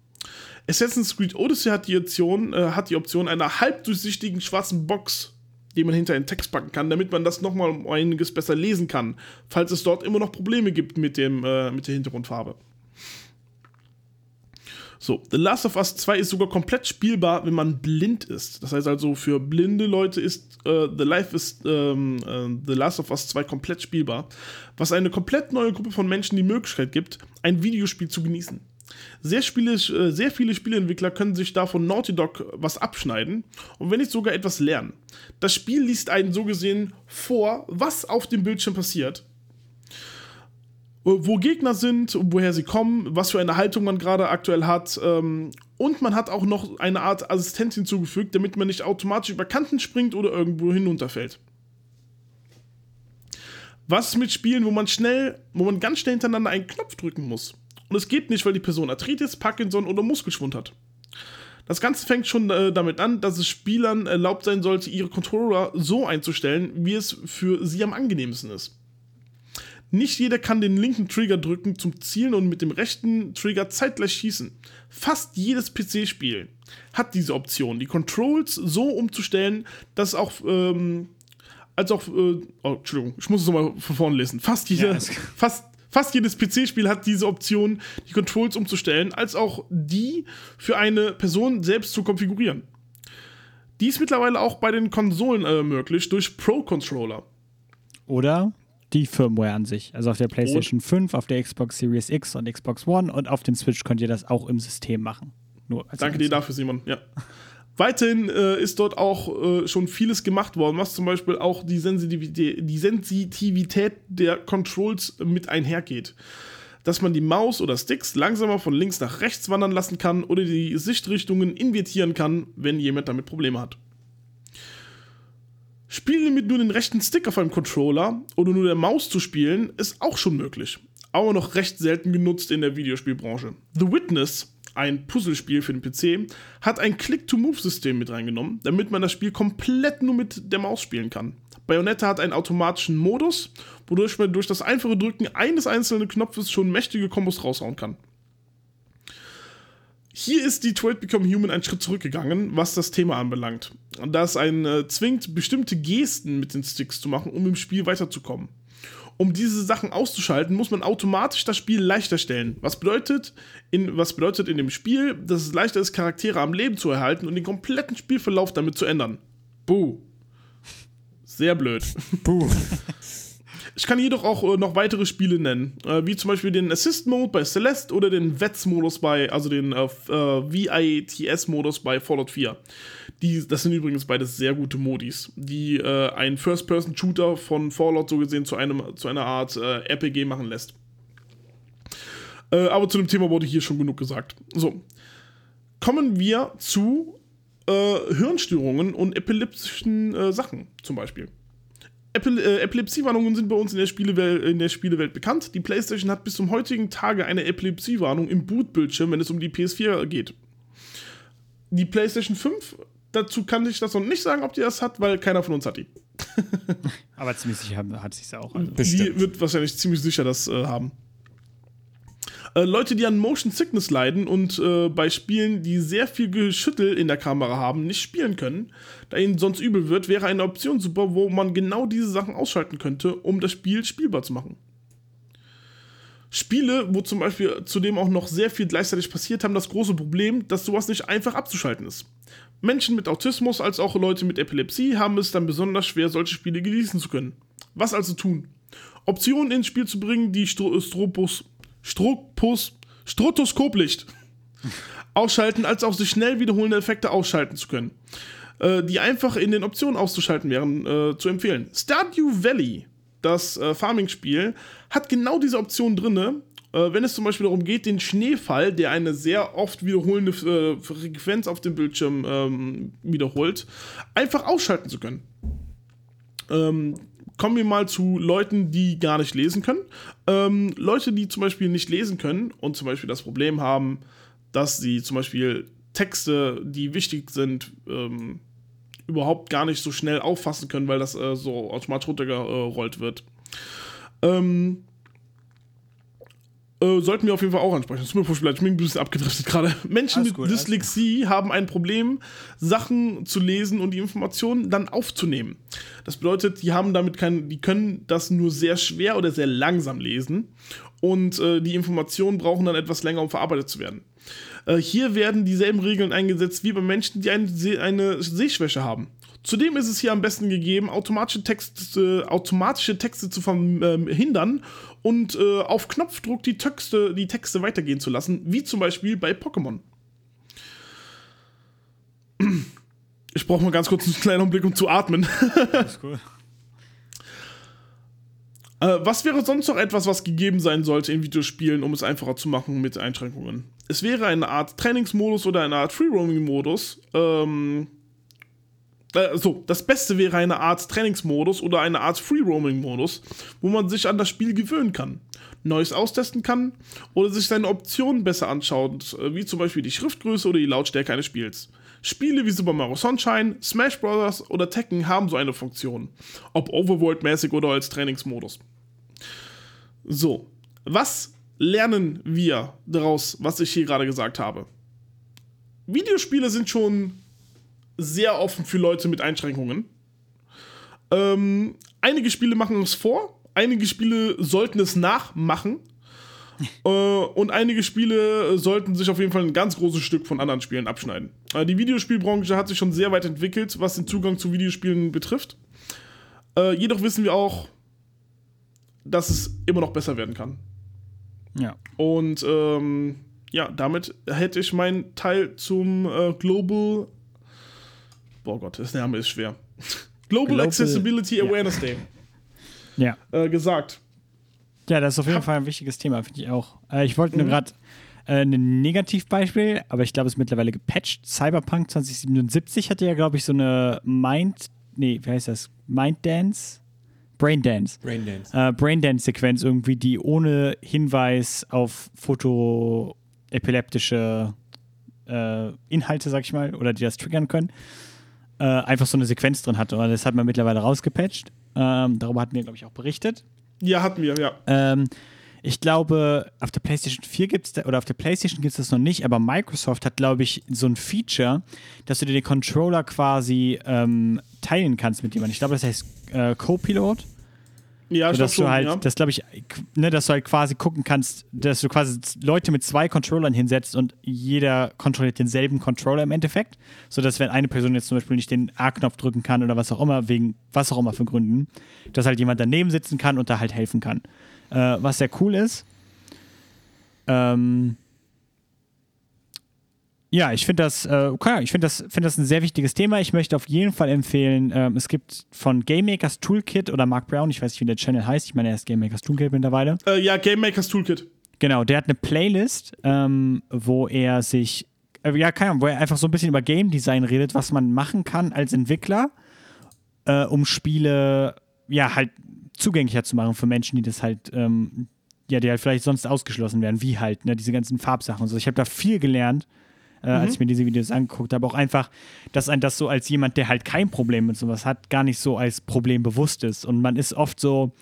Assassin's Creed Odyssey hat die Option, hat die Option einer halbdurchsichtigen schwarzen Box den man hinter einen Text packen kann, damit man das nochmal um einiges besser lesen kann, falls es dort immer noch Probleme gibt mit, dem, äh, mit der Hintergrundfarbe. So, The Last of Us 2 ist sogar komplett spielbar, wenn man blind ist. Das heißt also, für blinde Leute ist äh, The Life is ähm, äh, The Last of Us 2 komplett spielbar, was eine komplett neue Gruppe von Menschen die Möglichkeit gibt, ein Videospiel zu genießen. Sehr, Spiele, äh, sehr viele Spieleentwickler können sich davon Naughty Dog was abschneiden und wenn nicht sogar etwas lernen. Das Spiel liest einen so gesehen vor, was auf dem Bildschirm passiert. Äh, wo Gegner sind, woher sie kommen, was für eine Haltung man gerade aktuell hat. Ähm, und man hat auch noch eine Art Assistent hinzugefügt, damit man nicht automatisch über Kanten springt oder irgendwo hinunterfällt. Was mit Spielen, wo man schnell, wo man ganz schnell hintereinander einen Knopf drücken muss? Und es geht nicht, weil die Person Arthritis, Parkinson oder Muskelschwund hat. Das Ganze fängt schon äh, damit an, dass es Spielern erlaubt sein sollte, ihre Controller so einzustellen, wie es für sie am angenehmsten ist. Nicht jeder kann den linken Trigger drücken zum Zielen und mit dem rechten Trigger zeitgleich schießen. Fast jedes PC-Spiel hat diese Option, die Controls so umzustellen, dass auch ähm, als auch, äh, oh, Entschuldigung, ich muss es nochmal von vorne lesen. Fast jeder, ja, fast, Fast jedes PC-Spiel hat diese Option, die Controls umzustellen, als auch die für eine Person selbst zu konfigurieren. Die ist mittlerweile auch bei den Konsolen äh, möglich durch Pro-Controller. Oder die Firmware an sich. Also auf der PlayStation und? 5, auf der Xbox Series X und Xbox One und auf dem Switch könnt ihr das auch im System machen. Danke dir dafür, Simon. Ja. Weiterhin äh, ist dort auch äh, schon vieles gemacht worden, was zum Beispiel auch die Sensitivität, die Sensitivität der Controls mit einhergeht. Dass man die Maus oder Sticks langsamer von links nach rechts wandern lassen kann oder die Sichtrichtungen invertieren kann, wenn jemand damit Probleme hat. Spiele mit nur den rechten Stick auf einem Controller oder nur der Maus zu spielen, ist auch schon möglich. Aber noch recht selten genutzt in der Videospielbranche. The Witness, ein Puzzlespiel für den PC, hat ein Click-to-Move-System mit reingenommen, damit man das Spiel komplett nur mit der Maus spielen kann. Bayonetta hat einen automatischen Modus, wodurch man durch das einfache Drücken eines einzelnen Knopfes schon mächtige Kombos raushauen kann. Hier ist Detroit Become Human einen Schritt zurückgegangen, was das Thema anbelangt. Da es einen äh, zwingt, bestimmte Gesten mit den Sticks zu machen, um im Spiel weiterzukommen. Um diese Sachen auszuschalten, muss man automatisch das Spiel leichter stellen. Was bedeutet in, was bedeutet in dem Spiel, dass es leichter ist, Charaktere am Leben zu erhalten und den kompletten Spielverlauf damit zu ändern. Buh. Sehr blöd. Puh. Ich kann jedoch auch äh, noch weitere Spiele nennen, äh, wie zum Beispiel den Assist-Mode bei Celeste oder den VETS-Modus bei, also den äh, äh, VITS-Modus bei Fallout 4. Die, das sind übrigens beides sehr gute Modis, die äh, einen First-Person-Shooter von Fallout so gesehen zu, einem, zu einer Art äh, RPG machen lässt. Äh, aber zu dem Thema wurde hier schon genug gesagt. So, kommen wir zu äh, Hirnstörungen und epileptischen äh, Sachen zum Beispiel. Äh, Epilepsiewarnungen sind bei uns in der, in der Spielewelt bekannt. Die PlayStation hat bis zum heutigen Tage eine Epilepsiewarnung im Bootbildschirm, wenn es um die PS4 geht. Die PlayStation 5, dazu kann ich das noch nicht sagen, ob die das hat, weil keiner von uns hat die. Aber ziemlich sicher hat sich auch. Also. Die wird wahrscheinlich ziemlich sicher das äh, haben. Äh, Leute, die an Motion Sickness leiden und äh, bei Spielen, die sehr viel Geschüttel in der Kamera haben, nicht spielen können, da ihnen sonst übel wird, wäre eine Option super, wo man genau diese Sachen ausschalten könnte, um das Spiel spielbar zu machen. Spiele, wo zum Beispiel zudem auch noch sehr viel gleichzeitig passiert, haben das große Problem, dass sowas nicht einfach abzuschalten ist. Menschen mit Autismus als auch Leute mit Epilepsie haben es dann besonders schwer, solche Spiele genießen zu können. Was also tun? Optionen ins Spiel zu bringen, die Stro Stropus, Stropus, Strotoskoplicht ausschalten, als auch sich schnell wiederholende Effekte ausschalten zu können. Äh, die einfach in den Optionen auszuschalten wären äh, zu empfehlen. Stardew Valley, das äh, Farming-Spiel, hat genau diese Option drinne. Äh, wenn es zum Beispiel darum geht, den Schneefall, der eine sehr oft wiederholende äh, Frequenz auf dem Bildschirm ähm, wiederholt, einfach ausschalten zu können. Ähm, kommen wir mal zu Leuten, die gar nicht lesen können. Ähm, Leute, die zum Beispiel nicht lesen können und zum Beispiel das Problem haben, dass sie zum Beispiel Texte, die wichtig sind, ähm, überhaupt gar nicht so schnell auffassen können, weil das äh, so automatisch runtergerollt wird. Ähm, äh, sollten wir auf jeden Fall auch ansprechen. Das tut mir leid, ich bin ein bisschen abgedriftet gerade. Menschen Alles mit gut, Dyslexie haben ein Problem, Sachen zu lesen und die Informationen dann aufzunehmen. Das bedeutet, die haben damit kein, die können das nur sehr schwer oder sehr langsam lesen und äh, die Informationen brauchen dann etwas länger, um verarbeitet zu werden. Äh, hier werden dieselben Regeln eingesetzt wie bei Menschen, die eine, Se eine Sehschwäche haben. Zudem ist es hier am besten gegeben, automatische Texte, automatische Texte zu verhindern und äh, auf Knopfdruck die Texte, die Texte weitergehen zu lassen, wie zum Beispiel bei Pokémon. Ich brauche mal ganz kurz einen kleinen Blick, um zu atmen. Das ist cool. Äh, was wäre sonst noch etwas, was gegeben sein sollte in Videospielen, um es einfacher zu machen mit Einschränkungen? Es wäre eine Art Trainingsmodus oder eine Art Free-Roaming-Modus. Ähm, äh, so, das Beste wäre eine Art Trainingsmodus oder eine Art Free-Roaming-Modus, wo man sich an das Spiel gewöhnen kann, Neues austesten kann oder sich seine Optionen besser anschaut, äh, wie zum Beispiel die Schriftgröße oder die Lautstärke eines Spiels. Spiele wie Super Mario Sunshine, Smash Bros. oder Tekken haben so eine Funktion, ob Overworld-mäßig oder als Trainingsmodus. So, was lernen wir daraus, was ich hier gerade gesagt habe? Videospiele sind schon sehr offen für Leute mit Einschränkungen. Ähm, einige Spiele machen es vor, einige Spiele sollten es nachmachen. äh, und einige Spiele sollten sich auf jeden Fall ein ganz großes Stück von anderen Spielen abschneiden. Äh, die Videospielbranche hat sich schon sehr weit entwickelt, was den Zugang zu Videospielen betrifft. Äh, jedoch wissen wir auch, dass es immer noch besser werden kann. Ja. Und ähm, ja, damit hätte ich meinen Teil zum äh, Global. Boah Gott, das Name ist schwer. Global, Global- Accessibility ja. Awareness Day Ja. äh, gesagt. Ja, das ist auf jeden Hab- Fall ein wichtiges Thema, finde ich auch. Äh, ich wollte nur Mhm. gerade äh, ein Negativbeispiel, aber ich glaube, es ist mittlerweile gepatcht. Cyberpunk 2077 hatte ja, glaube ich, so eine Mind nee, wie heißt das? Mind Dance? Brain Dance. Braindance. Äh, Braindance-Sequenz irgendwie, die ohne Hinweis auf fotoepileptische äh, Inhalte, sag ich mal, oder die das triggern können, äh, einfach so eine Sequenz drin hatte. Das hat man mittlerweile rausgepatcht. Ähm, darüber hatten wir, glaube ich, auch berichtet. Ja, hatten wir, ja. Ähm, ich glaube, auf der PlayStation 4 gibt es oder auf der PlayStation gibt es das noch nicht, aber Microsoft hat, glaube ich, so ein Feature, dass du dir den Controller quasi ähm, teilen kannst mit jemandem. Ich glaube, das heißt äh, Co-Pilot. Ja, So, dass du halt, ja. das glaube ich, ne, dass du halt quasi gucken kannst, dass du quasi Leute mit zwei Controllern hinsetzt und jeder kontrolliert denselben Controller im Endeffekt. So dass wenn eine Person jetzt zum Beispiel nicht den A-Knopf drücken kann oder was auch immer, wegen was auch immer für Gründen, dass halt jemand daneben sitzen kann und da halt helfen kann. Äh, was sehr cool ist. Ähm, ja, ich finde das, äh, okay, ich finde das, finde das ein sehr wichtiges Thema. Ich möchte auf jeden Fall empfehlen, ähm, es gibt von Game Makers Toolkit oder Mark Brown, ich weiß nicht, wie der Channel heißt, ich meine, er ist Game Makers Toolkit mittlerweile. Äh, ja, Game Makers Toolkit. Genau, der hat eine Playlist, ähm, wo er sich, äh, ja, keine Ahnung, wo er einfach so ein bisschen über Game Design redet, was man machen kann als Entwickler, äh, um Spiele, ja, halt zugänglicher zu machen für Menschen, die das halt, ähm, ja, die halt vielleicht sonst ausgeschlossen werden, wie halt, ne, diese ganzen Farbsachen und so. Ich habe da viel gelernt, äh, als ich mir diese Videos angeguckt habe. Auch einfach, dass ein das so als jemand, der halt kein Problem mit sowas hat, gar nicht so als Problem bewusst ist. Und man ist oft so,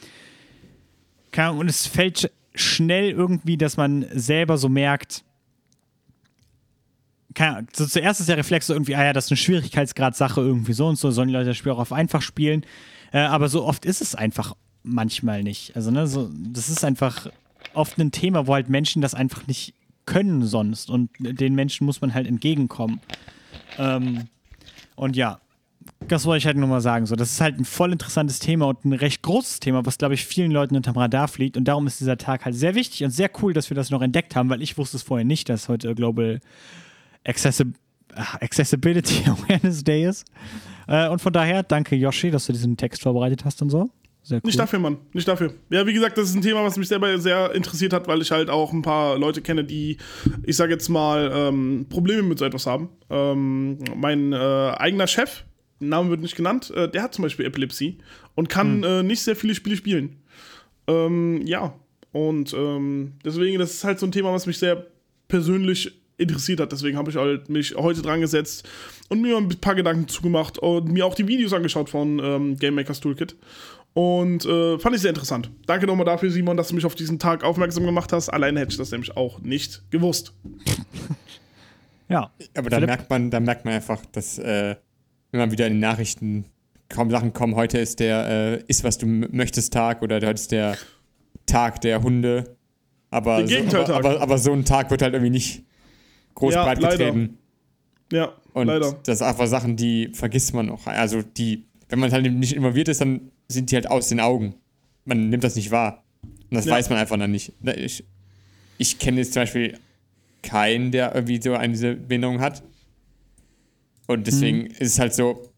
keine Ahnung, und es fällt sch- schnell irgendwie, dass man selber so merkt, keine Ahnung, so zuerst ist der Reflex so irgendwie, ah ja, das ist eine Schwierigkeitsgrad-Sache irgendwie so und so, sollen die Leute das Spiel auch auf einfach spielen. Äh, aber so oft ist es einfach manchmal nicht. Also, ne, so, das ist einfach oft ein Thema, wo halt Menschen das einfach nicht können sonst und den Menschen muss man halt entgegenkommen. Ähm, und ja, das wollte ich halt nur mal sagen. So, das ist halt ein voll interessantes Thema und ein recht großes Thema, was, glaube ich, vielen Leuten unterm Radar fliegt. Und darum ist dieser Tag halt sehr wichtig und sehr cool, dass wir das noch entdeckt haben, weil ich wusste es vorher nicht, dass heute Global ach, Accessibility Awareness Day ist. Äh, und von daher, danke Yoshi, dass du diesen Text vorbereitet hast und so. Cool. Nicht dafür, Mann. Nicht dafür. Ja, wie gesagt, das ist ein Thema, was mich selber sehr interessiert hat, weil ich halt auch ein paar Leute kenne, die, ich sage jetzt mal, ähm, Probleme mit so etwas haben. Ähm, mein äh, eigener Chef, Name wird nicht genannt, äh, der hat zum Beispiel Epilepsie und kann äh, nicht sehr viele Spiele spielen. Ähm, ja, und ähm, deswegen, das ist halt so ein Thema, was mich sehr persönlich interessiert hat. Deswegen habe ich halt mich heute dran gesetzt und mir ein paar Gedanken zugemacht und mir auch die Videos angeschaut von ähm, Game Makers Toolkit. Und äh, fand ich sehr interessant. Danke nochmal dafür, Simon, dass du mich auf diesen Tag aufmerksam gemacht hast. Alleine hätte ich das nämlich auch nicht gewusst. Ja. Aber da Philipp? merkt man, da merkt man einfach, dass äh, wenn man wieder in den Nachrichten kaum Sachen kommen, heute ist der äh, ist was du möchtest Tag oder heute ist der Tag der Hunde. Aber, so, aber, aber, aber so ein Tag wird halt irgendwie nicht groß Ja, breit leider. getreten. Ja, Und leider. das sind einfach Sachen, die vergisst man auch. Also die, wenn man halt nicht involviert ist, dann sind die halt aus den Augen. Man nimmt das nicht wahr. Und das Ja. weiß man einfach dann nicht. Ne, Ich, ich kenne jetzt zum Beispiel keinen, der irgendwie so eine diese Behinderung hat. Und deswegen ist es halt so,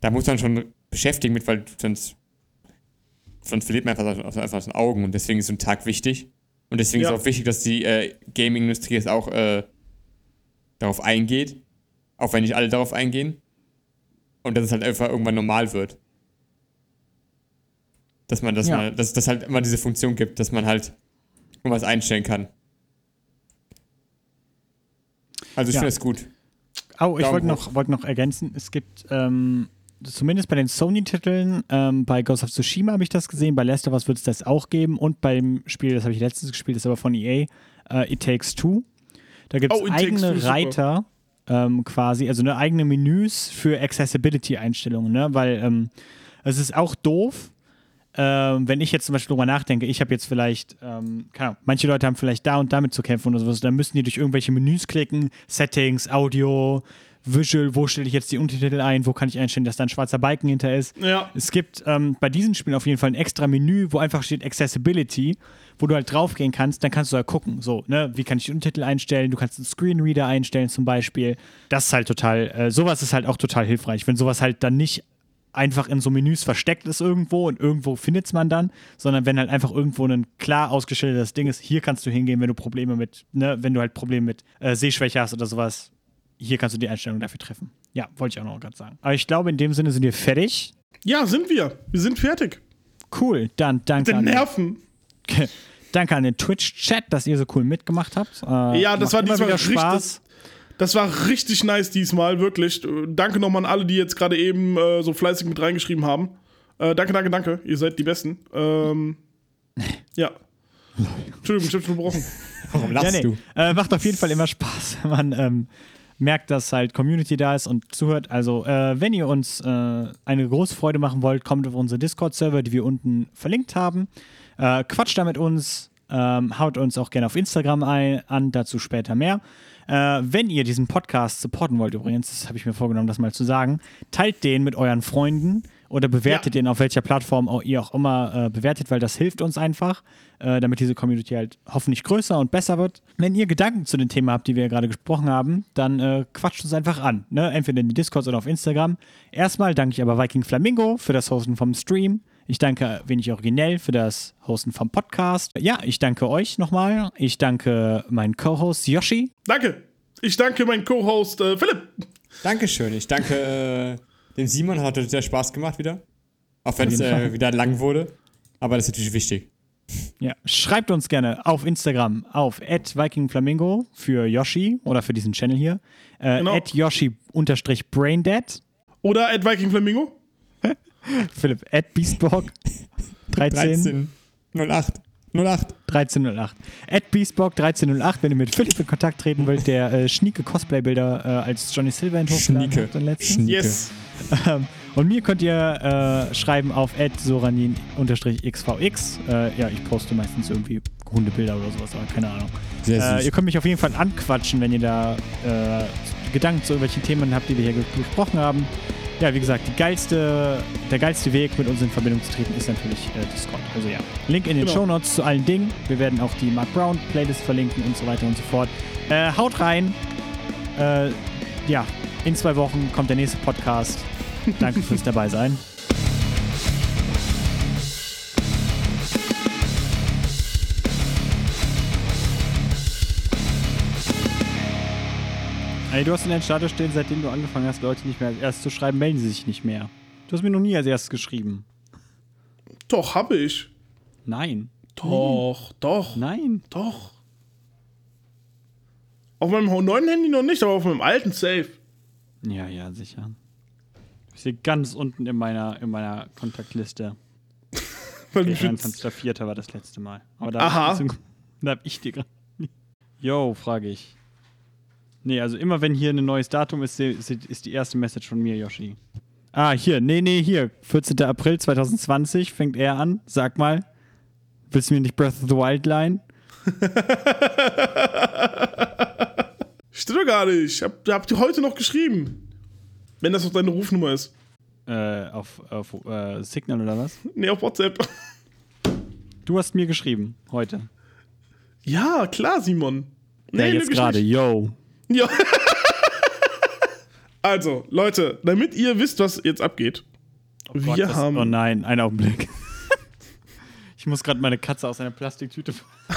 da muss man schon beschäftigen mit, weil sonst, sonst verliert man einfach aus, einfach aus den Augen. Und deswegen ist so ein Tag wichtig. Und deswegen Ja. ist auch wichtig, dass die äh, Gaming-Industrie jetzt auch äh, darauf eingeht. Auch wenn nicht alle darauf eingehen. Und dass es halt einfach irgendwann normal wird. Dass man, dass Ja. man, dass das halt immer diese Funktion gibt, dass man halt irgendwas einstellen kann. Also ich Ja. finde es gut. Oh, ich wollte noch, wollte noch ergänzen, es gibt ähm, zumindest bei den Sony-Titeln, ähm, bei Ghost of Tsushima habe ich das gesehen, bei Last of Us wird es das auch geben und beim Spiel, das habe ich letztens gespielt, das ist aber von EA, äh, It Takes Two. Da gibt es Oh, eigene. Reiter ähm, quasi, also eine eigene Menüs für Accessibility-Einstellungen, ne? weil ähm, es ist auch doof, ähm, wenn ich jetzt zum Beispiel drüber nachdenke, ich habe jetzt vielleicht, ähm, keine Ahnung, manche Leute haben vielleicht da und damit zu kämpfen oder sowas, dann müssen die durch irgendwelche Menüs klicken, Settings, Audio, Visual, wo stelle ich jetzt die Untertitel ein, wo kann ich einstellen, dass da ein schwarzer Balken hinter ist. Ja. Es gibt ähm, bei diesen Spielen auf jeden Fall ein extra Menü, wo einfach steht Accessibility, wo du halt draufgehen kannst, dann kannst du halt gucken, so, ne, wie kann ich die Untertitel einstellen, du kannst einen Screenreader einstellen zum Beispiel. Das ist halt total, äh, sowas ist halt auch total hilfreich, wenn sowas halt dann nicht einfach in so Menüs versteckt ist irgendwo und irgendwo findet es man dann, sondern wenn halt einfach irgendwo ein klar ausgestelltes Ding ist, hier kannst du hingehen, wenn du Probleme mit, ne, wenn du halt Probleme mit äh, Sehschwäche hast oder sowas, hier kannst du die Einstellung dafür treffen. Ja, wollte ich auch noch gerade sagen. Aber ich glaube, in dem Sinne sind wir fertig. Ja, sind wir. Wir sind fertig. Cool, dann danke Den an, Nerven. danke an den Twitch-Chat, dass ihr so cool mitgemacht habt. Äh, Ja, das war diesmal wieder richtig- Spaß. Das war richtig nice diesmal, wirklich. Danke nochmal an alle, die jetzt gerade eben äh, so fleißig mit reingeschrieben haben. Äh, danke, danke, danke. Ihr seid die Besten. Ähm, ja. Entschuldigung, ich hab's gebrochen. Warum Ja, lachst nee. du? Äh, macht auf jeden Fall immer Spaß, wenn man ähm, merkt, dass halt Community da ist und zuhört. Also, äh, wenn ihr uns äh, eine große Freude machen wollt, kommt auf unsere Discord-Server, die wir unten verlinkt haben. Äh, quatscht da mit uns, ähm, haut uns auch gerne auf Instagram ein, an, dazu später mehr. Äh, wenn ihr diesen Podcast supporten wollt, übrigens, das habe ich mir vorgenommen, das mal zu sagen, teilt den mit euren Freunden oder bewertet Ja. den auf welcher Plattform auch ihr auch immer äh, bewertet, weil das hilft uns einfach, äh, damit diese Community halt hoffentlich größer und besser wird. Wenn ihr Gedanken zu den Themen habt, die wir gerade gesprochen haben, dann äh, quatscht uns einfach an. Ne? Entweder in die Discords oder auf Instagram. Erstmal danke ich aber Viking Flamingo für das Hosten vom Stream. Ich danke Wenig Originell für das Hosten vom Podcast. Ja, ich danke euch nochmal. Ich danke meinen Co-Host Yoshi. Danke. Ich danke meinem Co-Host äh, Philipp. Dankeschön. Ich danke äh, dem Simon, hat sehr Spaß gemacht wieder. Auch wenn es äh, wieder lang wurde. Aber das ist natürlich wichtig. Ja, schreibt uns gerne auf Instagram auf @vikingflamingo für Yoshi oder für diesen Channel hier. Äh, Genau. @yoshi_braindead. Oder at Philipp @beastborg 13 13. 08. 08. 1308. At Beastborg 1308, wenn ihr mit Philipp in Kontakt treten wollt, der äh, schnieke Cosplay-Bilder äh, als Johnny Silverhand hochgeladen Schnieke. hat. Schnieke. Yes. Ähm, und mir könnt ihr äh, schreiben auf soranin-xvx. Äh, ja, ich poste meistens irgendwie Hundebilder oder sowas, aber keine Ahnung. Sehr Äh, süß. ihr könnt mich auf jeden Fall anquatschen, wenn ihr da äh, Gedanken zu irgendwelchen Themen habt, die wir hier ge- besprochen haben. Ja, wie gesagt, geilste, der geilste Weg, mit uns in Verbindung zu treten, ist natürlich äh, Discord. Also ja, Link in den Genau. Shownotes zu allen Dingen. Wir werden auch die Mark Brown Playlist verlinken und so weiter und so fort. Äh, haut rein. Äh, ja, in zwei Wochen kommt der nächste Podcast. Danke fürs dabei Ey, du hast in deinem Status stehen, seitdem du angefangen hast, Leute nicht mehr als erstes zu schreiben, melden sie sich nicht mehr. Du hast mir noch nie als erstes geschrieben. Doch, habe ich. Nein. Doch, doch, Nein. doch. Auf meinem neuen Handy noch nicht, aber auf meinem alten Safe. Ja, ja, sicher. Ich sehe ganz unten in meiner, in meiner Kontaktliste. Weil Okay, du schützt. 21.04. war das letzte Mal. Aber da Aha. Hab ich, da hab ich die gerade. Yo, frage ich. Nee, also immer wenn hier ein neues Datum ist, ist die erste Message von mir, Yoshi. Ah, hier, nee, nee, hier. 14. April 2020 fängt er an. Sag mal, willst du mir nicht Breath of the Wild leihen? Stimmt doch gar nicht. Ich hab, hab dir heute noch geschrieben. Wenn das noch deine Rufnummer ist. Äh, auf, auf äh, Signal oder was? Nee, auf WhatsApp. Du hast mir geschrieben, heute. Ja, klar, Simon. Ja, Nee, jetzt lüg ich gerade, yo. Ja. also, Leute, damit ihr wisst, was jetzt abgeht. wir Gott, das- haben. Oh nein, einen Augenblick. ich muss gerade meine Katze aus einer Plastiktüte.